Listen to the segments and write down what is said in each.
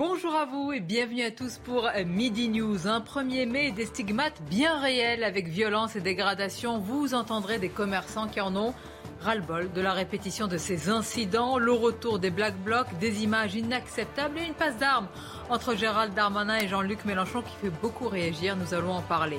Bonjour à vous et bienvenue à tous pour Midi News. Un 1er mai des stigmates bien réels avec violence et dégradation. Vous entendrez des commerçants qui en ont ras-le-bol de la répétition de ces incidents, le retour des Black Blocs, des images inacceptables et une passe d'armes entre Gérald Darmanin et Jean-Luc Mélenchon qui fait beaucoup réagir. Nous allons en parler.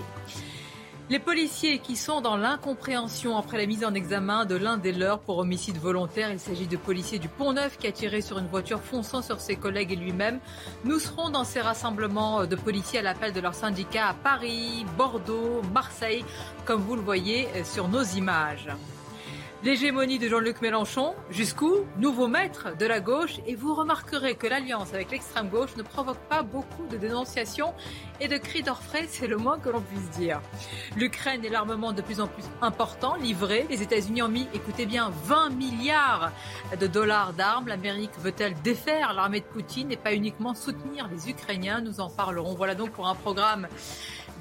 Les policiers qui sont dans l'incompréhension après la mise en examen de l'un des leurs pour homicide volontaire. Il s'agit de policiers du Pont-Neuf qui a tiré sur une voiture fonçant sur ses collègues et lui-même. Nous serons dans ces rassemblements de policiers à l'appel de leurs syndicats à Paris, Bordeaux, Marseille, comme vous le voyez sur nos images. L'hégémonie de Jean-Luc Mélenchon, jusqu'où Nouveau maître de la gauche. Et vous remarquerez que l'alliance avec l'extrême gauche ne provoque pas beaucoup de dénonciations et de cris d'orfraie, c'est le moins que l'on puisse dire. L'Ukraine et l'armement de plus en plus important livré. Les États-Unis ont mis, écoutez bien, 20 milliards de dollars d'armes. L'Amérique veut-elle défaire l'armée de Poutine et pas uniquement soutenir les Ukrainiens? Nous en parlerons. Voilà donc pour un programme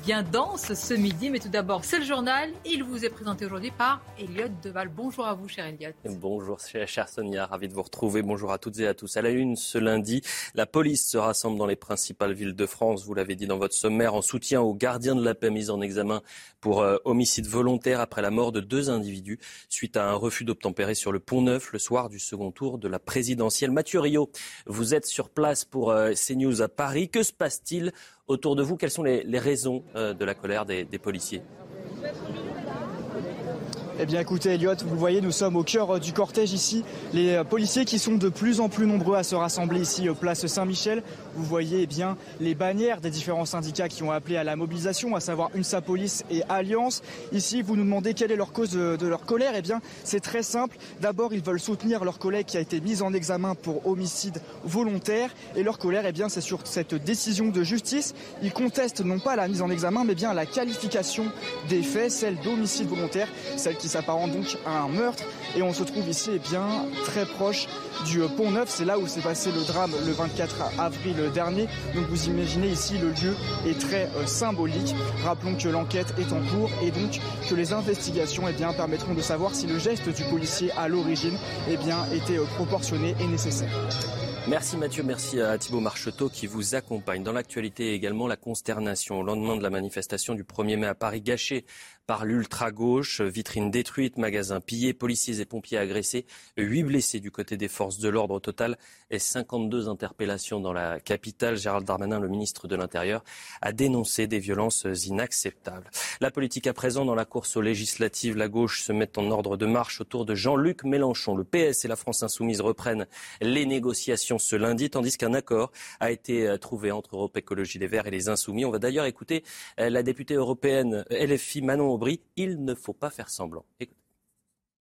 bien dense ce midi. Mais tout d'abord, c'est le journal. Il vous est présenté aujourd'hui par Elliot Deval. Bonjour à vous, cher Elliot. Bonjour, chère Sonia. Ravi de vous retrouver. Bonjour à toutes et à tous. À la une, ce lundi, la police se rassemble dans les principales villes de France. Vous l'avez dit dans votre sommaire, en soutien aux gardiens de la paix mis en examen pour euh, homicide volontaire après la mort de deux individus suite à un refus d'obtempérer sur le Pont Neuf le soir du second tour de la présidentielle. Mathieu Rio, vous êtes sur place pour euh, CNews à Paris. Que se passe-t-il autour de vous Quelles sont les, raisons euh, de la colère des policiers? Eh bien écoutez Elliot, vous voyez, nous sommes au cœur euh, du cortège ici. Les euh, policiers qui sont de plus en plus nombreux à se rassembler ici au place Saint-Michel. Vous voyez bien les bannières des différents syndicats qui ont appelé à la mobilisation, à savoir UNSA Police et Alliance. Ici, vous nous demandez quelle est leur cause de, leur colère. Eh bien, c'est très simple. D'abord, ils veulent soutenir leur collègue qui a été mise en examen pour homicide volontaire. Et leur colère, eh bien, c'est sur cette décision de justice. Ils contestent non pas la mise en examen, mais bien la qualification des faits, celle d'homicide volontaire, celle qui s'apparente donc à un meurtre. Et on se trouve ici eh bien, très proche du Pont Neuf. C'est là où s'est passé le drame le 24 avril dernier. Donc vous imaginez ici le lieu est très euh, symbolique. Rappelons que l'enquête est en cours et donc que les investigations eh bien, permettront de savoir si le geste du policier à l'origine eh était euh, proportionné et nécessaire. Merci Mathieu, merci à Thibault Marcheteau qui vous accompagne. Dans l'actualité également, la consternation au lendemain de la manifestation du 1er mai à Paris gâchée par l'ultra-gauche. Vitrines détruites, magasins pillés, policiers et pompiers agressés, huit blessés du côté des forces de l'ordre au total et 52 interpellations dans la capitale? Gérald Darmanin, le ministre de l'Intérieur, a dénoncé des violences inacceptables. La politique à présent dans la course aux législatives, la gauche se met en ordre de marche autour de Jean-Luc Mélenchon. Le PS et la France insoumise reprennent les négociations ce lundi, tandis qu'un accord a été trouvé entre Europe Écologie Les Verts et les Insoumis. On va d'ailleurs écouter la députée européenne LFI Manon il ne faut pas faire semblant.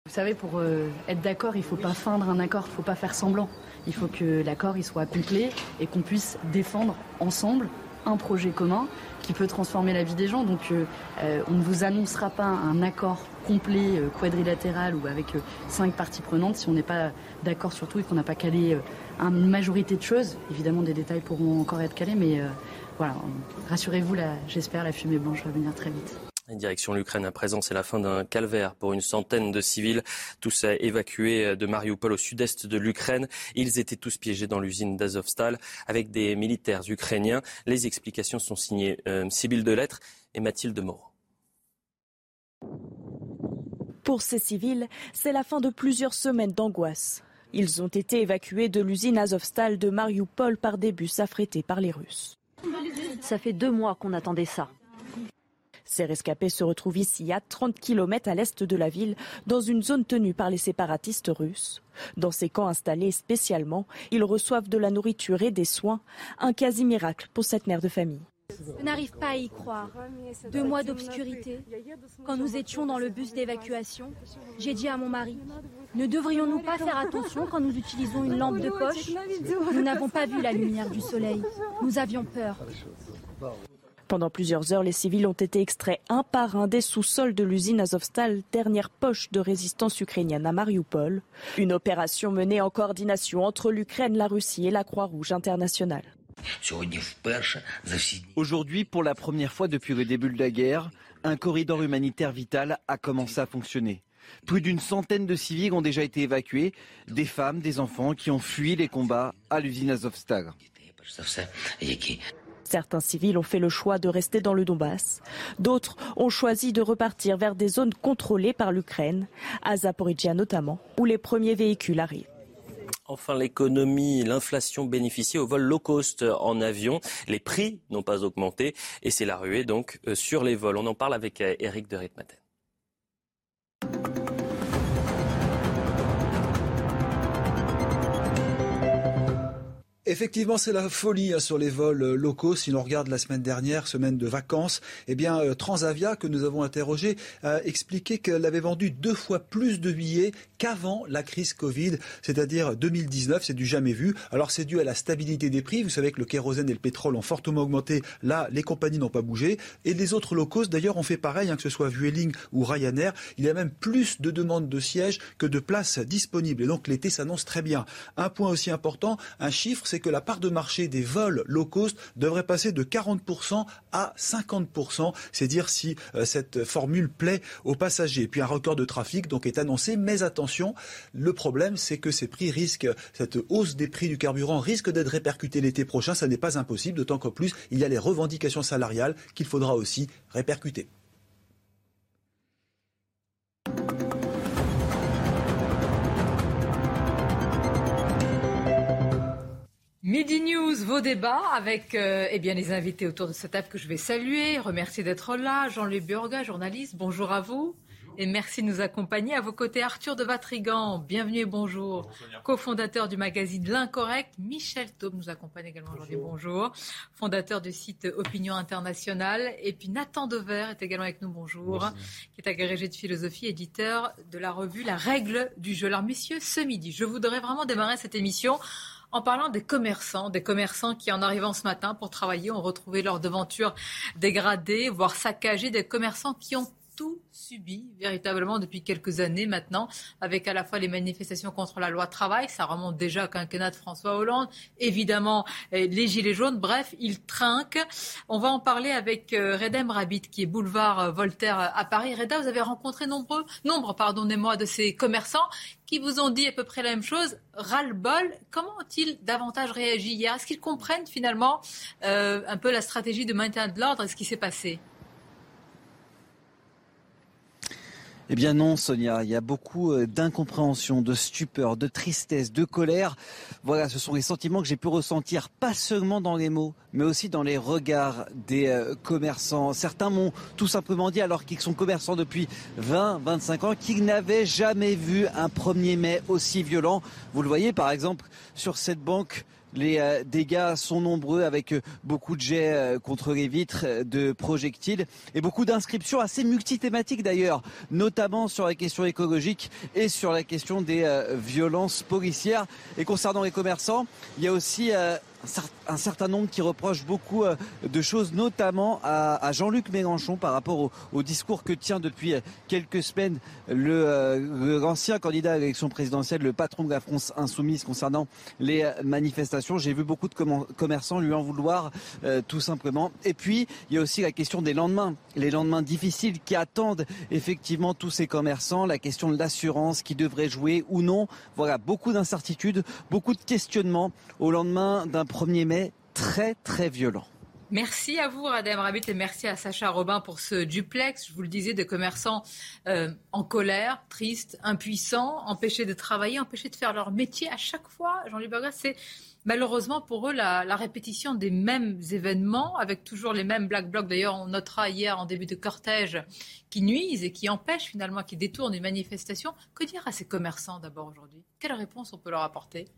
Vous savez, pour euh, être d'accord, il ne faut pas feindre un accord, il ne faut pas faire semblant. Il faut que l'accord soit complet et qu'on puisse défendre ensemble un projet commun qui peut transformer la vie des gens. Donc euh, euh, on ne vous annoncera pas un accord complet, quadrilatéral ou avec cinq parties prenantes si on n'est pas d'accord sur tout et qu'on n'a pas calé une majorité de choses. Évidemment, des détails pourront encore être calés, mais voilà, rassurez-vous, j'espère, la fumée blanche va venir très vite. Direction l'Ukraine à présent, c'est la fin d'un calvaire pour une centaine de civils, tous évacués de Mariupol au sud-est de l'Ukraine. Ils étaient tous piégés dans l'usine d'Azovstal avec des militaires ukrainiens. Les explications sont signées euh, Sibylle Delettre et Mathilde Moreau. Pour ces civils, c'est la fin de plusieurs semaines d'angoisse. Ils ont été évacués de l'usine Azovstal de Mariupol par des bus affrétés par les Russes. Ça fait deux mois qu'on attendait ça. Ces rescapés se retrouvent ici à 30 km à l'est de la ville, dans une zone tenue par les séparatistes russes. Dans ces camps installés spécialement, ils reçoivent de la nourriture et des soins, un quasi-miracle pour cette mère de famille. Je n'arrive pas à y croire. Deux mois d'obscurité. Quand nous étions dans le bus d'évacuation, j'ai dit à mon mari, ne devrions-nous pas faire attention quand nous utilisons une lampe de poche? Nous n'avons pas vu la lumière du soleil. Nous avions peur. Pendant plusieurs heures, les civils ont été extraits un par un des sous-sols de l'usine Azovstal, dernière poche de résistance ukrainienne à Mariupol. Une opération menée en coordination entre l'Ukraine, la Russie et la Croix-Rouge internationale. Aujourd'hui, pour la première fois depuis le début de la guerre, un corridor humanitaire vital a commencé à fonctionner. Plus d'une centaine de civils ont déjà été évacués, des femmes, des enfants qui ont fui les combats à l'usine Azovstal. Certains civils ont fait le choix de rester dans le Donbass. D'autres ont choisi de repartir vers des zones contrôlées par l'Ukraine, à Zaporizhia notamment, où les premiers véhicules arrivent. Enfin, l'économie, l'inflation bénéficie au vol low cost en avion. Les prix n'ont pas augmenté et c'est la ruée donc euh, sur les vols. On en parle avec Eric euh, de Ritmaten. Effectivement, c'est la folie hein, sur les vols euh, locaux. Si l'on regarde la semaine dernière, semaine de vacances, eh bien euh, Transavia, que nous avons interrogé, a expliqué qu'elle avait vendu deux fois plus de billets qu'avant la crise Covid, c'est-à-dire 2019. C'est du jamais vu. Alors c'est dû à la stabilité des prix. Vous savez que le kérosène et le pétrole ont fortement augmenté. Là, les compagnies n'ont pas bougé. Et les autres locaux, d'ailleurs, ont fait pareil, hein, que ce soit Vueling ou Ryanair. Il y a même plus de demandes de sièges que de places disponibles. Et donc l'été s'annonce très bien. Un point aussi important, un chiffre, c'est que la part de marché des vols low cost devrait passer de 40% à 50%. C'est dire si euh, cette formule plaît aux passagers. Puis un record de trafic donc est annoncé, mais attention, le problème c'est que ces prix risquent, cette hausse des prix du carburant risque d'être répercutée l'été prochain. Ça n'est pas impossible, d'autant qu'en plus il y a les revendications salariales qu'il faudra aussi répercuter. Midi News, vos débats avec euh, eh bien, les invités autour de cette table que je vais saluer, remercier d'être là. Jean-Louis Burga, journaliste, bonjour à vous. Et merci de nous accompagner. À vos côtés, Arthur de Vatrigan, bienvenue et bonjour. Co-fondateur du magazine L'Incorrect, Michel Taube nous accompagne également aujourd'hui, bonjour. Fondateur du site Opinion Internationale. Et puis Nathan Dever est également avec nous, bonjour. Qui est agrégé de philosophie, éditeur de la revue La Règle du jeu. Alors messieurs, ce midi, je voudrais vraiment démarrer cette émission en parlant des commerçants, des commerçants qui, en arrivant ce matin pour travailler, ont retrouvé leur devanture dégradée, voire saccagée, des commerçants qui ont tout subi véritablement depuis quelques années maintenant, avec à la fois les manifestations contre la loi travail, ça remonte déjà au quinquennat de François Hollande, évidemment euh, les gilets jaunes, bref, ils trinquent. On va en parler avec euh, Redem Rabbit, qui est boulevard euh, Voltaire à Paris. Reda, vous avez rencontré nombreux, nombre pardonnez-moi, de ces commerçants qui vous ont dit à peu près la même chose, ras-le-bol. Comment ont-ils davantage réagi hier? Est-ce qu'ils comprennent finalement un peu la stratégie de maintien de l'ordre? Et ce qui s'est passé? Eh bien non, Sonia, il y a beaucoup euh, d'incompréhension, de stupeur, de tristesse, de colère. Voilà, ce sont les sentiments que j'ai pu ressentir, pas seulement dans les mots, mais aussi dans les regards des euh, commerçants. Certains m'ont tout simplement dit, alors qu'ils sont commerçants depuis 20, 25 ans, qu'ils n'avaient jamais vu un 1er mai aussi violent. Vous le voyez, par exemple, sur cette banque les euh, dégâts sont nombreux avec euh, beaucoup de jets euh, contre les vitres, de projectiles et beaucoup d'inscriptions assez multithématiques d'ailleurs, notamment sur la question écologique et sur la question des violences policières. Et concernant les commerçants, il y a aussi un certain nombre qui reprochent beaucoup euh, de choses, notamment à, Jean-Luc Mélenchon par rapport au, discours que tient depuis quelques semaines euh, l'ancien candidat à l'élection présidentielle, le patron de la France insoumise concernant les manifestations. J'ai vu beaucoup de commerçants lui en vouloir euh, tout simplement. Et puis, il y a aussi la question des lendemains, les lendemains difficiles qui attendent effectivement tous ces commerçants, la question de l'assurance qui devrait jouer ou non. Voilà, beaucoup d'incertitudes, beaucoup de questionnements au lendemain d'un 1er mai très très violent. Merci à vous, Radem Rabbit, et merci à Sacha Robin pour ce duplex. Je vous le disais, de commerçants euh, en colère, tristes, impuissants, empêchés de travailler, empêchés de faire leur métier à chaque fois. Jean-Louis Burgas, c'est malheureusement pour eux la, répétition des mêmes événements, avec toujours les mêmes black blocs. D'ailleurs, on notera hier en début de cortège qui nuisent et qui empêchent finalement, qui détournent une manifestation. Que dire à ces commerçants d'abord aujourd'hui? Quelle réponse on peut leur apporter?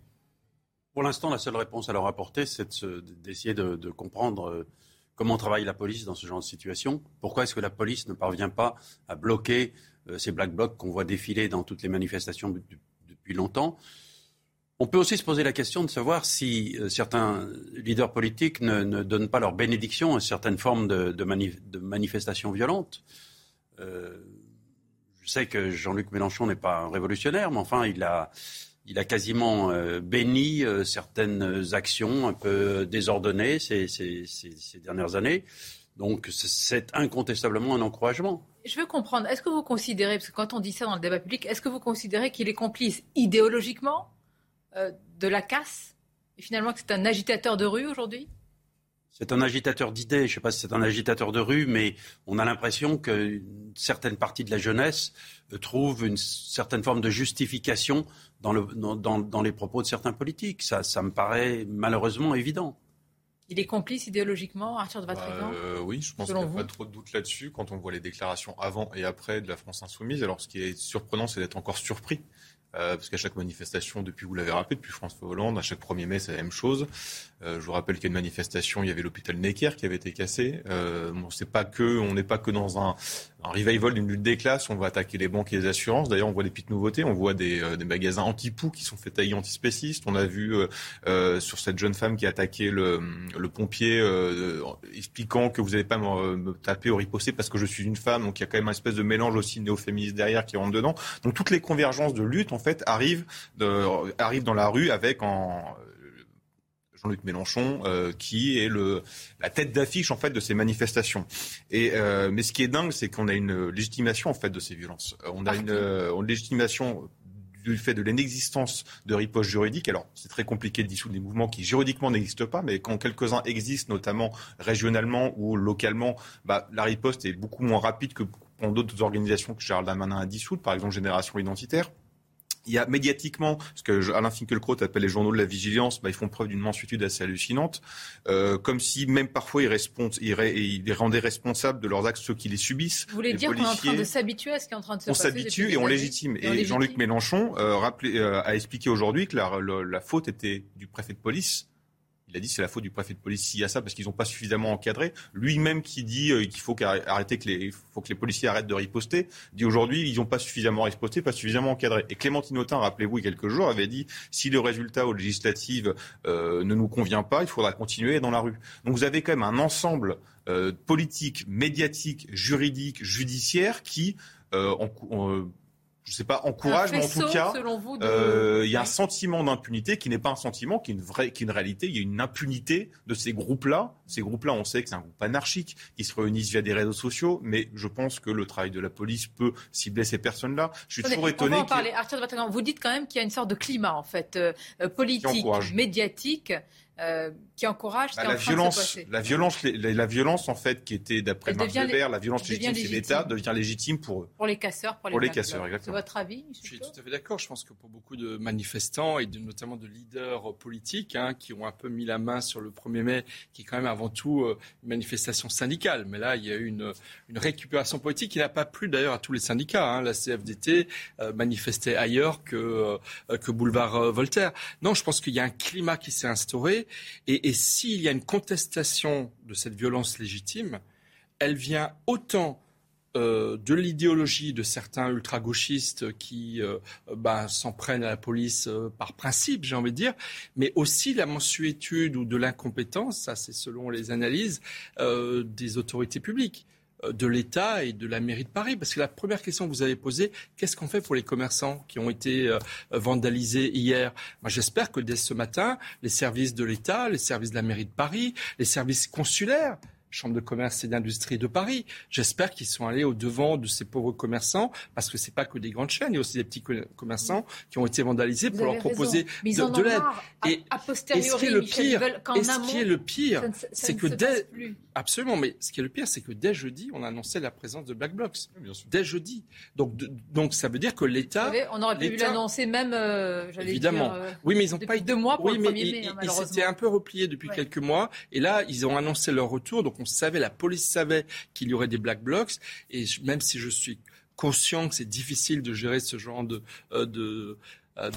Pour l'instant, la seule réponse à leur apporter, c'est d'essayer de, comprendre euh, comment travaille la police dans ce genre de situation Pourquoi est-ce que la police ne parvient pas à bloquer ces black blocs qu'on voit défiler dans toutes les manifestations depuis longtemps? On peut aussi se poser la question de savoir si certains leaders politiques ne, donnent pas leur bénédiction à certaines formes de, manifestations violentes. Euh, je sais que Jean-Luc Mélenchon n'est pas un révolutionnaire, mais enfin, il a, il a quasiment euh, béni euh, certaines actions un peu désordonnées ces, dernières années. Donc, c'est incontestablement un encouragement. Je veux comprendre, est-ce que vous considérez, parce que quand on dit ça dans le débat public, est-ce que vous considérez qu'il est complice idéologiquement de la casse? Et finalement que c'est un agitateur de rue aujourd'hui? C'est un agitateur d'idées. Je ne sais pas si c'est un agitateur de rue, mais on a l'impression que certaines parties de la jeunesse euh, trouvent une certaine forme de justification dans, le, dans, les propos de certains politiques. Ça, ça me paraît malheureusement évident. Il est complice idéologiquement, Arthur de Vatrigan bah, Oui, je pense qu'il n'y a pas trop de doute là-dessus quand on voit les déclarations avant et après de la France insoumise. Alors, ce qui est surprenant, c'est d'être encore surpris euh, parce qu'à chaque manifestation, depuis vous l'avez rappelé, depuis François Hollande, à chaque 1er mai, c'est la même chose. Euh, je vous rappelle qu'il y a une manifestation, il y avait l'hôpital Necker qui avait été cassé. Euh, on n'est pas que dans un, un revival d'une lutte des classes, on va attaquer les banques et les assurances. D'ailleurs, on voit des petites nouveautés, on voit des, magasins anti-poux qui sont faits tailler antispécistes. On a vu sur cette jeune femme qui a attaqué le, pompier, expliquant que vous n'allez pas me, taper ou riposter parce que je suis une femme. Donc il y a quand même un espèce de mélange aussi néo-féministe derrière qui rentre dedans. Donc toutes les convergences de lutte, fait, arrivent, de, arrivent dans la rue avec en Jean-Luc Mélenchon, euh, qui est le, la tête d'affiche en fait de ces manifestations. Et euh, mais ce qui est dingue, c'est qu'on a une légitimation en fait de ces violences. Euh, on a une, une légitimation du fait de l'inexistence de riposte juridique. Alors, c'est très compliqué de dissoudre des mouvements qui juridiquement n'existent pas, mais quand quelques-uns existent, notamment régionalement ou localement, bah, la riposte est beaucoup moins rapide que pour d'autres organisations que Gérald Darmanin a dissoutes, par exemple Génération Identitaire il y a médiatiquement, ce que Alain Finkielkraut appelle les journaux de la vigilance, bah, ils font preuve d'une mansuétude assez hallucinante, euh, comme si même parfois ils, ils, ils, rendaient responsables de leurs actes ceux qui les subissent. Vous voulez dire qu'on est en train de s'habituer à ce qui est en train de se on passer On s'habitue et on légitime. Et, Jean-Luc Mélenchon euh, rappelé, euh, a expliqué aujourd'hui que la, la faute était du préfet de police il a dit c'est la faute du préfet de police s'il y a ça parce qu'ils n'ont pas suffisamment encadré. Lui-même qui dit euh, qu'il faut que les, faut que les policiers arrêtent de riposter, dit aujourd'hui ils n'ont pas suffisamment riposté, pas suffisamment encadré. Et Clémentine Autain, rappelez-vous, il y a quelques jours, avait dit si le résultat aux législatives euh, ne nous convient pas, il faudra continuer dans la rue. Donc vous avez quand même un ensemble euh, politique, médiatique, juridique, judiciaire qui en, je ne sais pas, encourage, mais en tout cas, euh, il y a un sentiment d'impunité qui n'est pas un sentiment, qui est une vraie, qui est une réalité. Il y a une impunité de ces groupes-là. Ces groupes-là, on sait que c'est un groupe anarchique qui se réunissent via des réseaux sociaux, mais je pense que le travail de la police peut cibler ces personnes-là. Je suis toujours étonné. On va en parler. Arthur de vous dites quand même qu'il y a une sorte de climat en fait euh, politique, médiatique euh, qui encourage bah, la violence, la violence, la, violence en fait qui était d'après Marc Weber, la violence légitime chez l'État devient légitime pour eux. Pour les casseurs, pour les, pour les casseurs, exactement. C'est votre avis Je suis tout à fait d'accord. Je pense que pour beaucoup de manifestants et notamment de leaders politiques hein, qui ont un peu mis la main sur le 1er mai, qui est quand même avant tout euh, une manifestation syndicale. Mais là, il y a eu une, une récupération politique qui n'a pas plu d'ailleurs à tous les syndicats. Hein. La CFDT euh, manifestait ailleurs que, que boulevard Voltaire. Non, je pense qu'il y a un climat qui s'est instauré et, s'il y a une contestation de cette violence légitime, elle vient autant euh, de l'idéologie de certains ultra-gauchistes qui euh, bah, s'en prennent à la police euh, par principe, j'ai envie de dire, mais aussi la mensuétude ou de l'incompétence, ça c'est selon les analyses, des autorités publiques. Euh, de l'État et de la mairie de Paris Parce que la première question que vous avez posée, qu'est-ce qu'on fait pour les commerçants qui ont été euh, vandalisés hier? Moi, j'espère que dès ce matin, les services de l'État, les services de la mairie de Paris, les services consulaires, Chambre de commerce et d'industrie de Paris. J'espère qu'ils sont allés au devant de ces pauvres commerçants, parce que c'est pas que des grandes chaînes, il y a aussi des petits commerçants qui ont été vandalisés pour leur proposer de, l'aide. Et, ce qui est le pire, et ce qui est le pire, c'est que dès absolument, mais ce qui est le pire, c'est que dès jeudi, on a annoncé la présence de Black Blocs. dès jeudi. Donc, donc ça veut dire que l'État, on aurait pu l'annoncer même, euh, évidemment. Dire, euh, oui, mais ils n'ont pas eu deux mois pour oui, le mais mai, hein, ils s'étaient un peu repliés depuis quelques mois, et là, ils ont annoncé leur retour. Donc on savait, la police savait qu'il y aurait des black blocs. Et même si je suis conscient que c'est difficile de gérer ce genre de, euh, de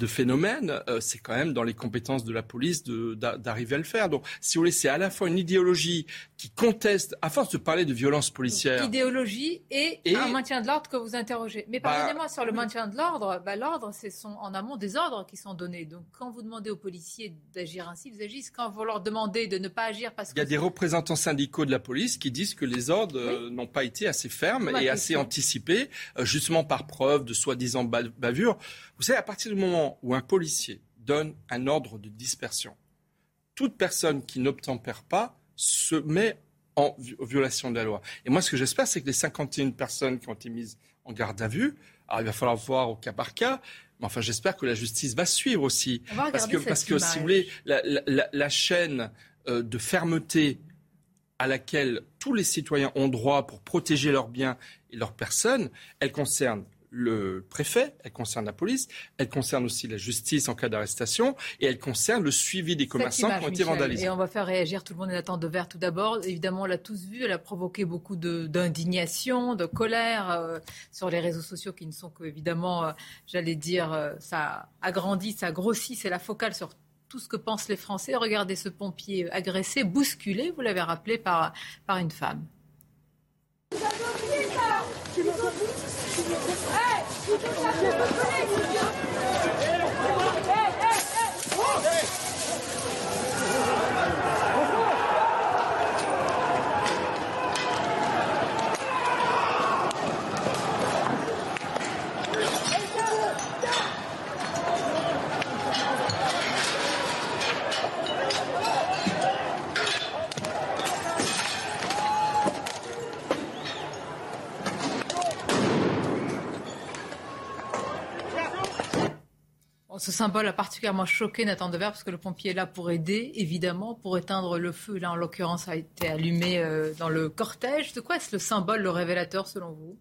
phénomène, c'est quand même dans les compétences de la police d'arriver à le faire. Donc, si vous voulez, c'est à la fois une idéologie qui conteste, à force de parler de violence policière. Idéologie et, un maintien de l'ordre que vous interrogez. Mais bah, pardonnez-moi, sur le maintien de l'ordre, bah, l'ordre, c'est en amont des ordres qui sont donnés. Donc, quand vous demandez aux policiers d'agir ainsi, vous agissez. Quand vous leur demandez de ne pas agir parce que. Il y a des représentants syndicaux de la police qui disent que les ordres euh, n'ont pas été assez fermes et assez anticipés, euh, justement par preuve de soi-disant bavure. Vous savez, à partir du moment où un policier donne un ordre de dispersion, toute personne qui n'obtempère pas se met en violation de la loi. Et moi, ce que j'espère, c'est que les 51 personnes qui ont été mises en garde à vue, alors il va falloir voir au cas par cas, mais enfin, j'espère que la justice va suivre aussi. Parce que, parce que, si vous voulez, la, chaîne euh, de fermeté à laquelle tous les citoyens ont droit pour protéger leurs biens et leurs personnes, elle concerne le préfet, elle concerne la police, elle concerne aussi la justice en cas d'arrestation et elle concerne le suivi des commerçants qui ont été vandalisés. Et on va faire réagir tout le monde en attente de verre tout d'abord. Évidemment, on l'a tous vu, elle a provoqué beaucoup d'indignation, de, colère euh, sur les réseaux sociaux qui ne sont qu'évidemment, euh, j'allais dire, euh, ça agrandit, ça grossit, c'est la focale sur tout ce que pensent les Français. Regardez ce pompier agressé, bousculé, vous l'avez rappelé, par, par une femme. Thank. Ce symbole a particulièrement choqué Nathan Dever parce que le pompier est là pour aider, évidemment, pour éteindre le feu. Là, en l'occurrence, a été allumé euh, dans le cortège. De quoi est-ce le symbole, le révélateur, selon vous?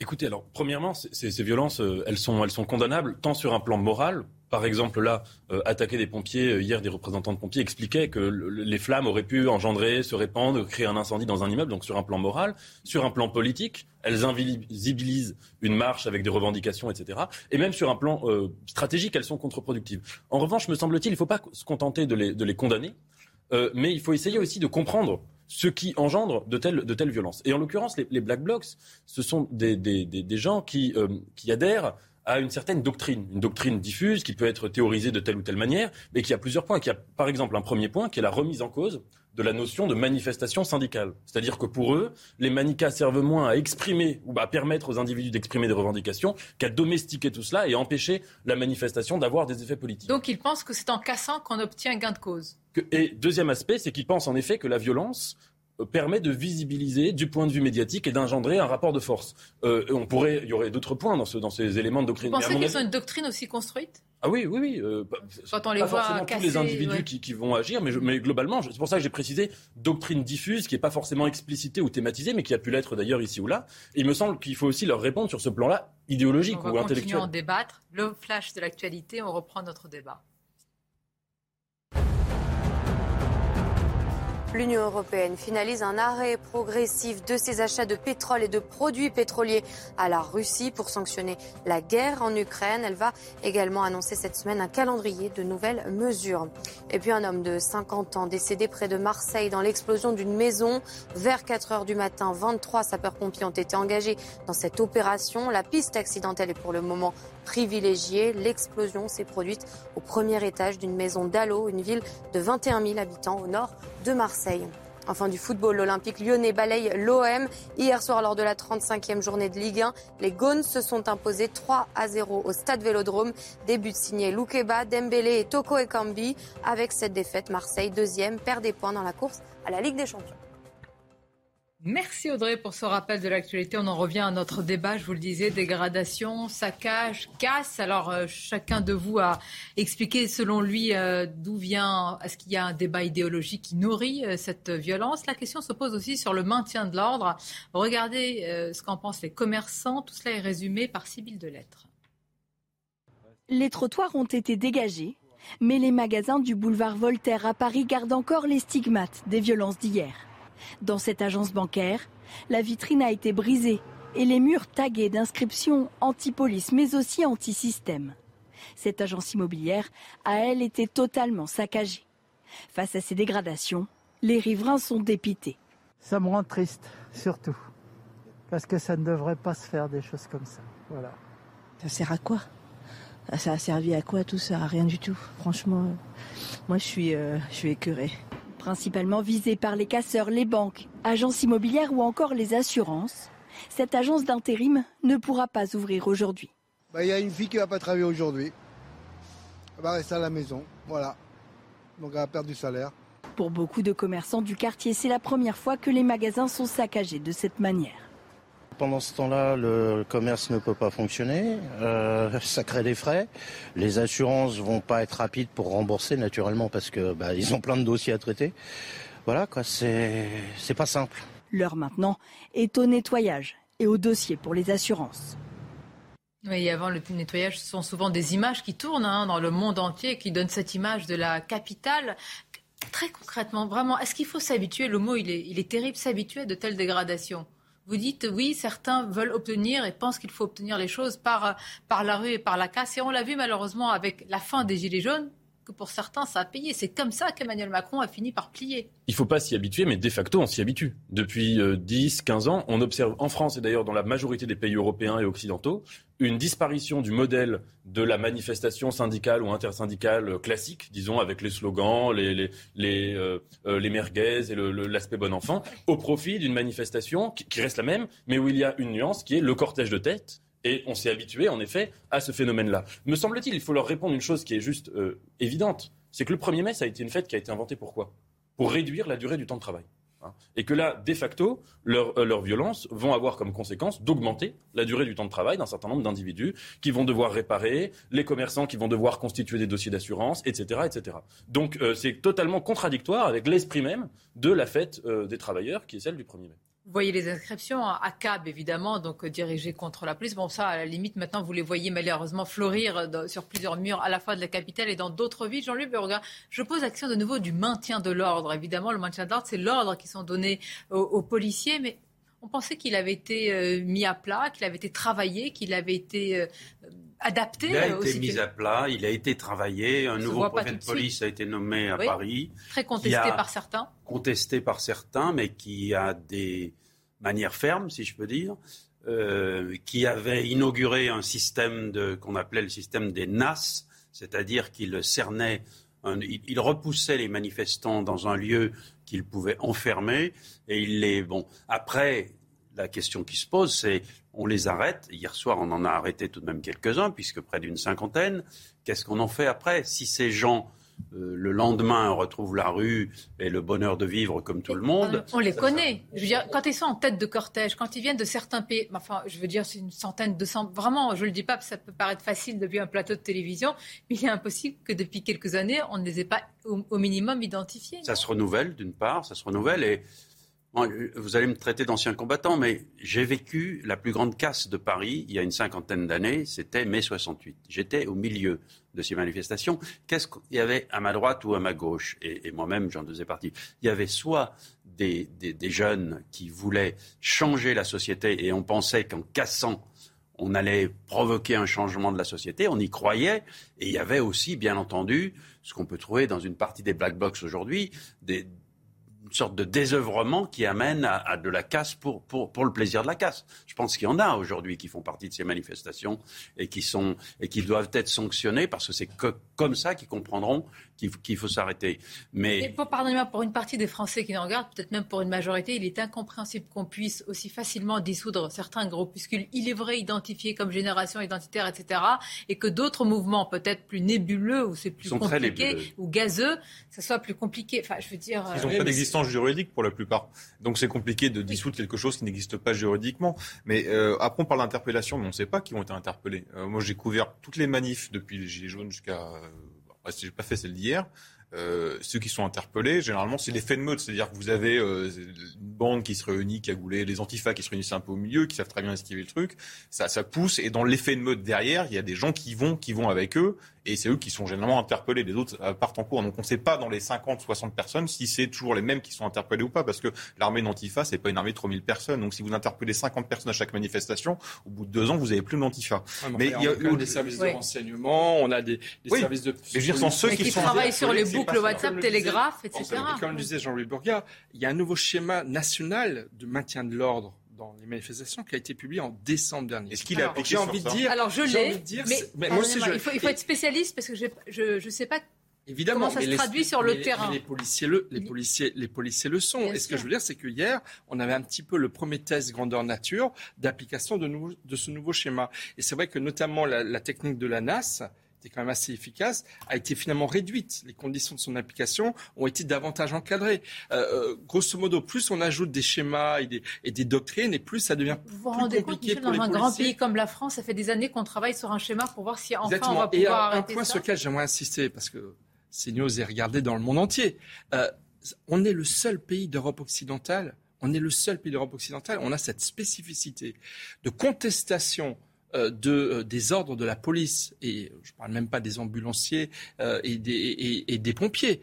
Écoutez, alors, premièrement, ces, ces violences, euh, elles, sont, elles sont condamnables, tant sur un plan moral, par exemple, là, euh, attaquer des pompiers, euh, hier, des représentants de pompiers expliquaient que les flammes auraient pu engendrer, se répandre, créer un incendie dans un immeuble, donc sur un plan moral. Sur un plan politique, elles invisibilisent une marche avec des revendications, etc. Et même sur un plan euh, stratégique, elles sont contre-productives. En revanche, me semble-t-il, il ne faut pas se contenter de les, condamner, mais il faut essayer aussi de comprendre ce qui engendre de telles, violences. Et en l'occurrence, les, Black Blocs, ce sont des, gens qui adhèrent à une certaine doctrine, une doctrine diffuse qui peut être théorisée de telle ou telle manière, mais qui a plusieurs points. Qui a, par exemple, un premier point qui est la remise en cause de la notion de manifestation syndicale. C'est-à-dire que pour eux, les manicas servent moins à exprimer ou à permettre aux individus d'exprimer des revendications qu'à domestiquer tout cela et empêcher la manifestation d'avoir des effets politiques. Donc ils pensent que c'est en cassant qu'on obtient gain de cause. Et deuxième aspect, c'est qu'ils pensent en effet que la violence permet de visibiliser du point de vue médiatique et d'engendrer un rapport de force. Euh, on pourrait, il y aurait d'autres points dans, ce, dans ces éléments de doctrine. Vous pensez qu'ils ont une doctrine aussi construite? Ah oui, oui, oui. Euh, Quand on les pas voit forcément tous les individus qui, qui, vont agir, mais, je, mais globalement, c'est pour ça que j'ai précisé doctrine diffuse, qui n'est pas forcément explicitée ou thématisée, mais qui a pu l'être d'ailleurs ici ou là. Et il me semble qu'il faut aussi leur répondre sur ce plan-là, idéologique on ou va intellectuel. On en débattre. Le flash de l'actualité, on reprend notre débat. L'Union européenne finalise un arrêt progressif de ses achats de pétrole et de produits pétroliers à la Russie pour sanctionner la guerre en Ukraine. Elle va également annoncer cette semaine un calendrier de nouvelles mesures. Et puis un homme de 50 ans décédé près de Marseille dans l'explosion d'une maison. Vers 4 heures du matin, 23 sapeurs-pompiers ont été engagés dans cette opération. La piste accidentelle est pour le moment privilégiée. L'explosion s'est produite au premier étage d'une maison d'Allo, une ville de 21 000 habitants au nord de Marseille. Enfin du football, l'Olympique lyonnais balaye l'OM. Hier soir, lors de la 35e journée de Ligue 1, les Gones se sont imposés 3 à 0 au stade Vélodrome. Début de signé Loukeba, Dembélé et Toko Ekambi. Avec cette défaite, Marseille, deuxième, perd des points dans la course à la Ligue des Champions. Merci Audrey pour ce rappel de l'actualité. On en revient à notre débat, je vous le disais, dégradation, saccage, casse. Alors euh, chacun de vous a expliqué selon lui euh, d'où vient, est-ce qu'il y a un débat idéologique qui nourrit euh, cette violence? La question se pose aussi sur le maintien de l'ordre. Regardez ce qu'en pensent les commerçants. Tout cela est résumé par Sybille Delettre. Les trottoirs ont été dégagés, mais les magasins du boulevard Voltaire à Paris gardent encore les stigmates des violences d'hier. Dans cette agence bancaire, la vitrine a été brisée et les murs tagués d'inscriptions anti-police mais aussi anti-système. Cette agence immobilière a, elle, été totalement saccagée. Face à ces dégradations, les riverains sont dépités. Ça me rend triste, surtout. Parce que ça ne devrait pas se faire des choses comme ça. Voilà. Ça sert à quoi? Ça a servi à quoi tout ça? À rien du tout. Franchement, moi je suis, euh, je suis écœurée. Principalement visée par les casseurs, les banques, agences immobilières ou encore les assurances, cette agence d'intérim ne pourra pas ouvrir aujourd'hui. Bah, il y a une fille qui ne va pas travailler aujourd'hui. Elle va rester à la maison. Voilà. Donc elle va perdre du salaire. Pour beaucoup de commerçants du quartier, c'est la première fois que les magasins sont saccagés de cette manière. Pendant ce temps-là, le commerce ne peut pas fonctionner, euh, ça crée des frais. Les assurances vont pas être rapides pour rembourser naturellement parce que bah, ils ont plein de dossiers à traiter. Voilà quoi, c'est c'est pas simple. L'heure maintenant est au nettoyage et au dossier pour les assurances. Oui, avant le nettoyage, ce sont souvent des images qui tournent hein, dans le monde entier, qui donnent cette image de la capitale. Très concrètement, vraiment, est-ce qu'il faut s'habituer? Le mot, il est, il est terrible, s'habituer à de telles dégradations. Vous dites oui, certains veulent obtenir et pensent qu'il faut obtenir les choses par, par la rue et par la casse. Et on l'a vu malheureusement avec la fin des Gilets jaunes, que pour certains, ça a payé. C'est comme ça qu'Emmanuel Macron a fini par plier. Il ne faut pas s'y habituer, mais de facto, on s'y habitue. Depuis 10, euh, 15 ans, on observe en France et d'ailleurs dans la majorité des pays européens et occidentaux une disparition du modèle de la manifestation syndicale ou intersyndicale classique, disons, avec les slogans, les, les, les, euh, euh, merguez et l'aspect bon enfant, au profit d'une manifestation qui reste la même, mais où il y a une nuance qui est le cortège de tête et on s'est habitué, en effet, à ce phénomène-là. Me semble-t-il, il faut leur répondre une chose qui est juste euh, évidente. C'est que le 1er mai, ça a été une fête qui a été inventée pourquoi Pour réduire la durée du temps de travail. Hein. Et que là, de facto, leurs leur violences vont avoir comme conséquence d'augmenter la durée du temps de travail d'un certain nombre d'individus qui vont devoir réparer, les commerçants qui vont devoir constituer des dossiers d'assurance, etc., etc. Donc euh, c'est totalement contradictoire avec l'esprit même de la fête euh, des travailleurs qui est celle du 1er mai. Vous voyez les inscriptions à CAB, évidemment, donc euh, dirigées contre la police. Bon, ça, à la limite, maintenant, vous les voyez malheureusement fleurir euh, sur plusieurs murs, à la fois de la capitale et dans d'autres villes. Jean-Luc je pose l'action de nouveau du maintien de l'ordre. Évidemment, le maintien de l'ordre, c'est l'ordre qui sont donnés aux, policiers, mais on pensait qu'il avait été euh, mis à plat, qu'il avait été travaillé, qu'il avait été adapté. Il a été mis à plat, il a été travaillé. Un nouveau préfet de, police a été nommé à Paris. Très contesté par certains. Contesté par certains, mais qui a des manières fermes, si je peux dire. Euh, qui avait inauguré un système qu'on appelait le système des NAS, c'est-à-dire qu'il cernait, il, repoussait les manifestants dans un lieu qu'il pouvait enfermer, et il les, bon, après, la question qui se pose, c'est on les arrête. Hier soir, on en a arrêté tout de même quelques-uns, puisque près d'une cinquantaine. Qu'est-ce qu'on en fait après? Si ces gens, euh, le lendemain, retrouvent la rue et le bonheur de vivre comme tout le monde. On, les connaît. Je veux dire, quand ils sont en tête de cortège, quand ils viennent de certains pays, enfin, je veux dire, c'est une centaine, de cent. Vraiment, je ne le dis pas, ça peut paraître facile depuis un plateau de télévision, mais il est impossible que depuis quelques années, on ne les ait pas au minimum identifiés. Ça se renouvelle, d'une part, ça se renouvelle et vous allez me traiter d'ancien combattant, mais j'ai vécu la plus grande casse de Paris il y a une cinquantaine d'années, c'était mai 68. J'étais au milieu de ces manifestations. Qu'est-ce qu'il y avait à ma droite ou à ma gauche? Et, moi-même, j'en faisais partie. Il y avait soit des, jeunes qui voulaient changer la société et on pensait qu'en cassant, on allait provoquer un changement de la société, on y croyait, et il y avait aussi, bien entendu, ce qu'on peut trouver dans une partie des black box aujourd'hui, des, une sorte de désœuvrement qui amène à, de la casse pour, pour, pour, le plaisir de la casse. Je pense qu'il y en a aujourd'hui qui font partie de ces manifestations et qui, sont, et qui doivent être sanctionnés parce que c'est comme ça qu'ils comprendront qu'il faut s'arrêter. Mais pardonnez-moi, pour une partie des Français qui nous regardent, peut-être même pour une majorité, il est incompréhensible qu'on puisse aussi facilement dissoudre certains groupuscules, il est vrai, identifiés comme génération identitaire, etc., et que d'autres mouvements, peut-être plus nébuleux ou c'est plus compliqué ou gazeux, ça soit plus compliqué. Enfin, je veux dire. Ils n'ont pas d'existence juridique pour la plupart, donc c'est compliqué de dissoudre quelque chose qui n'existe pas juridiquement. Mais euh, après, on parle d'interpellation, mais on ne sait pas qui ont été interpellés. Euh, moi, j'ai couvert toutes les manifs depuis les Gilets jaunes jusqu'à je n'ai pas fait celle d'hier. Euh, ceux qui sont interpellés, généralement, c'est l'effet de meute. C'est-à-dire que vous avez euh, une bande qui se réunit, qui a goulé, les antifas qui se réunissent un peu au milieu, qui savent très bien esquiver le truc. Ça, ça pousse. Et dans l'effet de meute derrière, il y a des gens qui vont, qui vont avec eux. Et c'est eux qui sont généralement interpellés. Les autres euh, partent en cours. Donc on ne sait pas dans les 50, 60 personnes si c'est toujours les mêmes qui sont interpellés ou pas. Parce que l'armée d'Antifa, c'est pas une armée de 3000 personnes. Donc si vous interpellez 50 personnes à chaque manifestation, au bout de deux ans, vous avez plus d'Antifa. mais il y a des services de renseignement, on a des, services de. Mais je veux dire, ceux qui, travaillent sur les boucles WhatsApp, Télégraphe, etc. comme le disait Jean-Louis Bourga, il y a un nouveau schéma national de maintien de l'ordre dans les manifestations qui a été publié en décembre dernier. Est-ce qu'il a appliqué J'ai envie de dire. Alors je l'ai, mais, moi aussi, je... il, faut, il faut être spécialiste parce que je ne sais pas Évidemment, Comment ça se traduit sur le terrain les policiers le, les policiers, les policiers le sont. et ce que je veux dire, c'est que hier, on avait un petit peu le premier test grandeur nature d'application de, de ce nouveau schéma. Et c'est vrai que notamment la, la technique de la NAS, était quand même assez efficace, a été finalement réduite. Les conditions de son application ont été davantage encadrées. Euh, euh grosso modo, plus on ajoute des schémas et des, et des doctrines, et plus ça devient vous vous rendez compliqué compte, pour dans un grand pays comme la France, ça fait des années qu'on travaille sur un schéma pour voir si enfin on va pouvoir et un, un point sur lequel j'aimerais insister, parce que CNews est regardé dans le monde entier. Euh, on est le seul pays d'Europe occidentale, on est le seul pays d'Europe occidentale, on a cette spécificité de contestation de, euh, des ordres de la police, et je ne parle même pas des ambulanciers et, des, et, des, pompiers,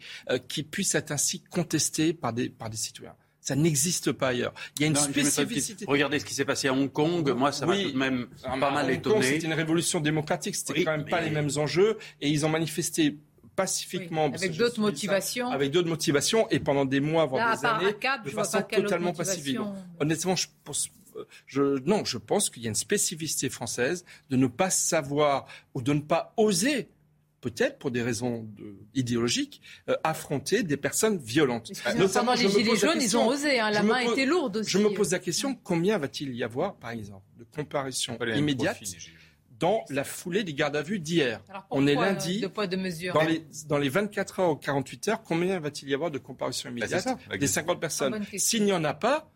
qui puissent être ainsi contestés par des, par des citoyens. Ça n'existe pas ailleurs. Il y a une spécificité. Regardez ce qui s'est passé à Hong Kong. Moi, ça m'a tout de même pas mal étonné. C'était une révolution démocratique. C'était quand même pas les mêmes enjeux. Et ils ont manifesté pacifiquement. avec d'autres motivations. avec d'autres motivations et pendant des mois, voire des années, de façon totalement passive. Honnêtement, je pense, je, non, je pense qu'il y a une spécificité française de ne pas savoir ou de ne pas oser peut-être pour des raisons idéologiques, euh, affronter des personnes violentes. Notamment les Gilets jaunes, ils ont osé, hein, la main était lourde aussi. Je me pose la question, combien va-t-il y avoir, par exemple, de comparutions immédiates dans la foulée des gardes à vue d'hier? On est lundi. De poids, de mesure? Dans, les, dans les 24 heures ou 48 heures, combien va-t-il y avoir de comparutions bah, immédiates des 50 personnes? S'il n'y en a pas,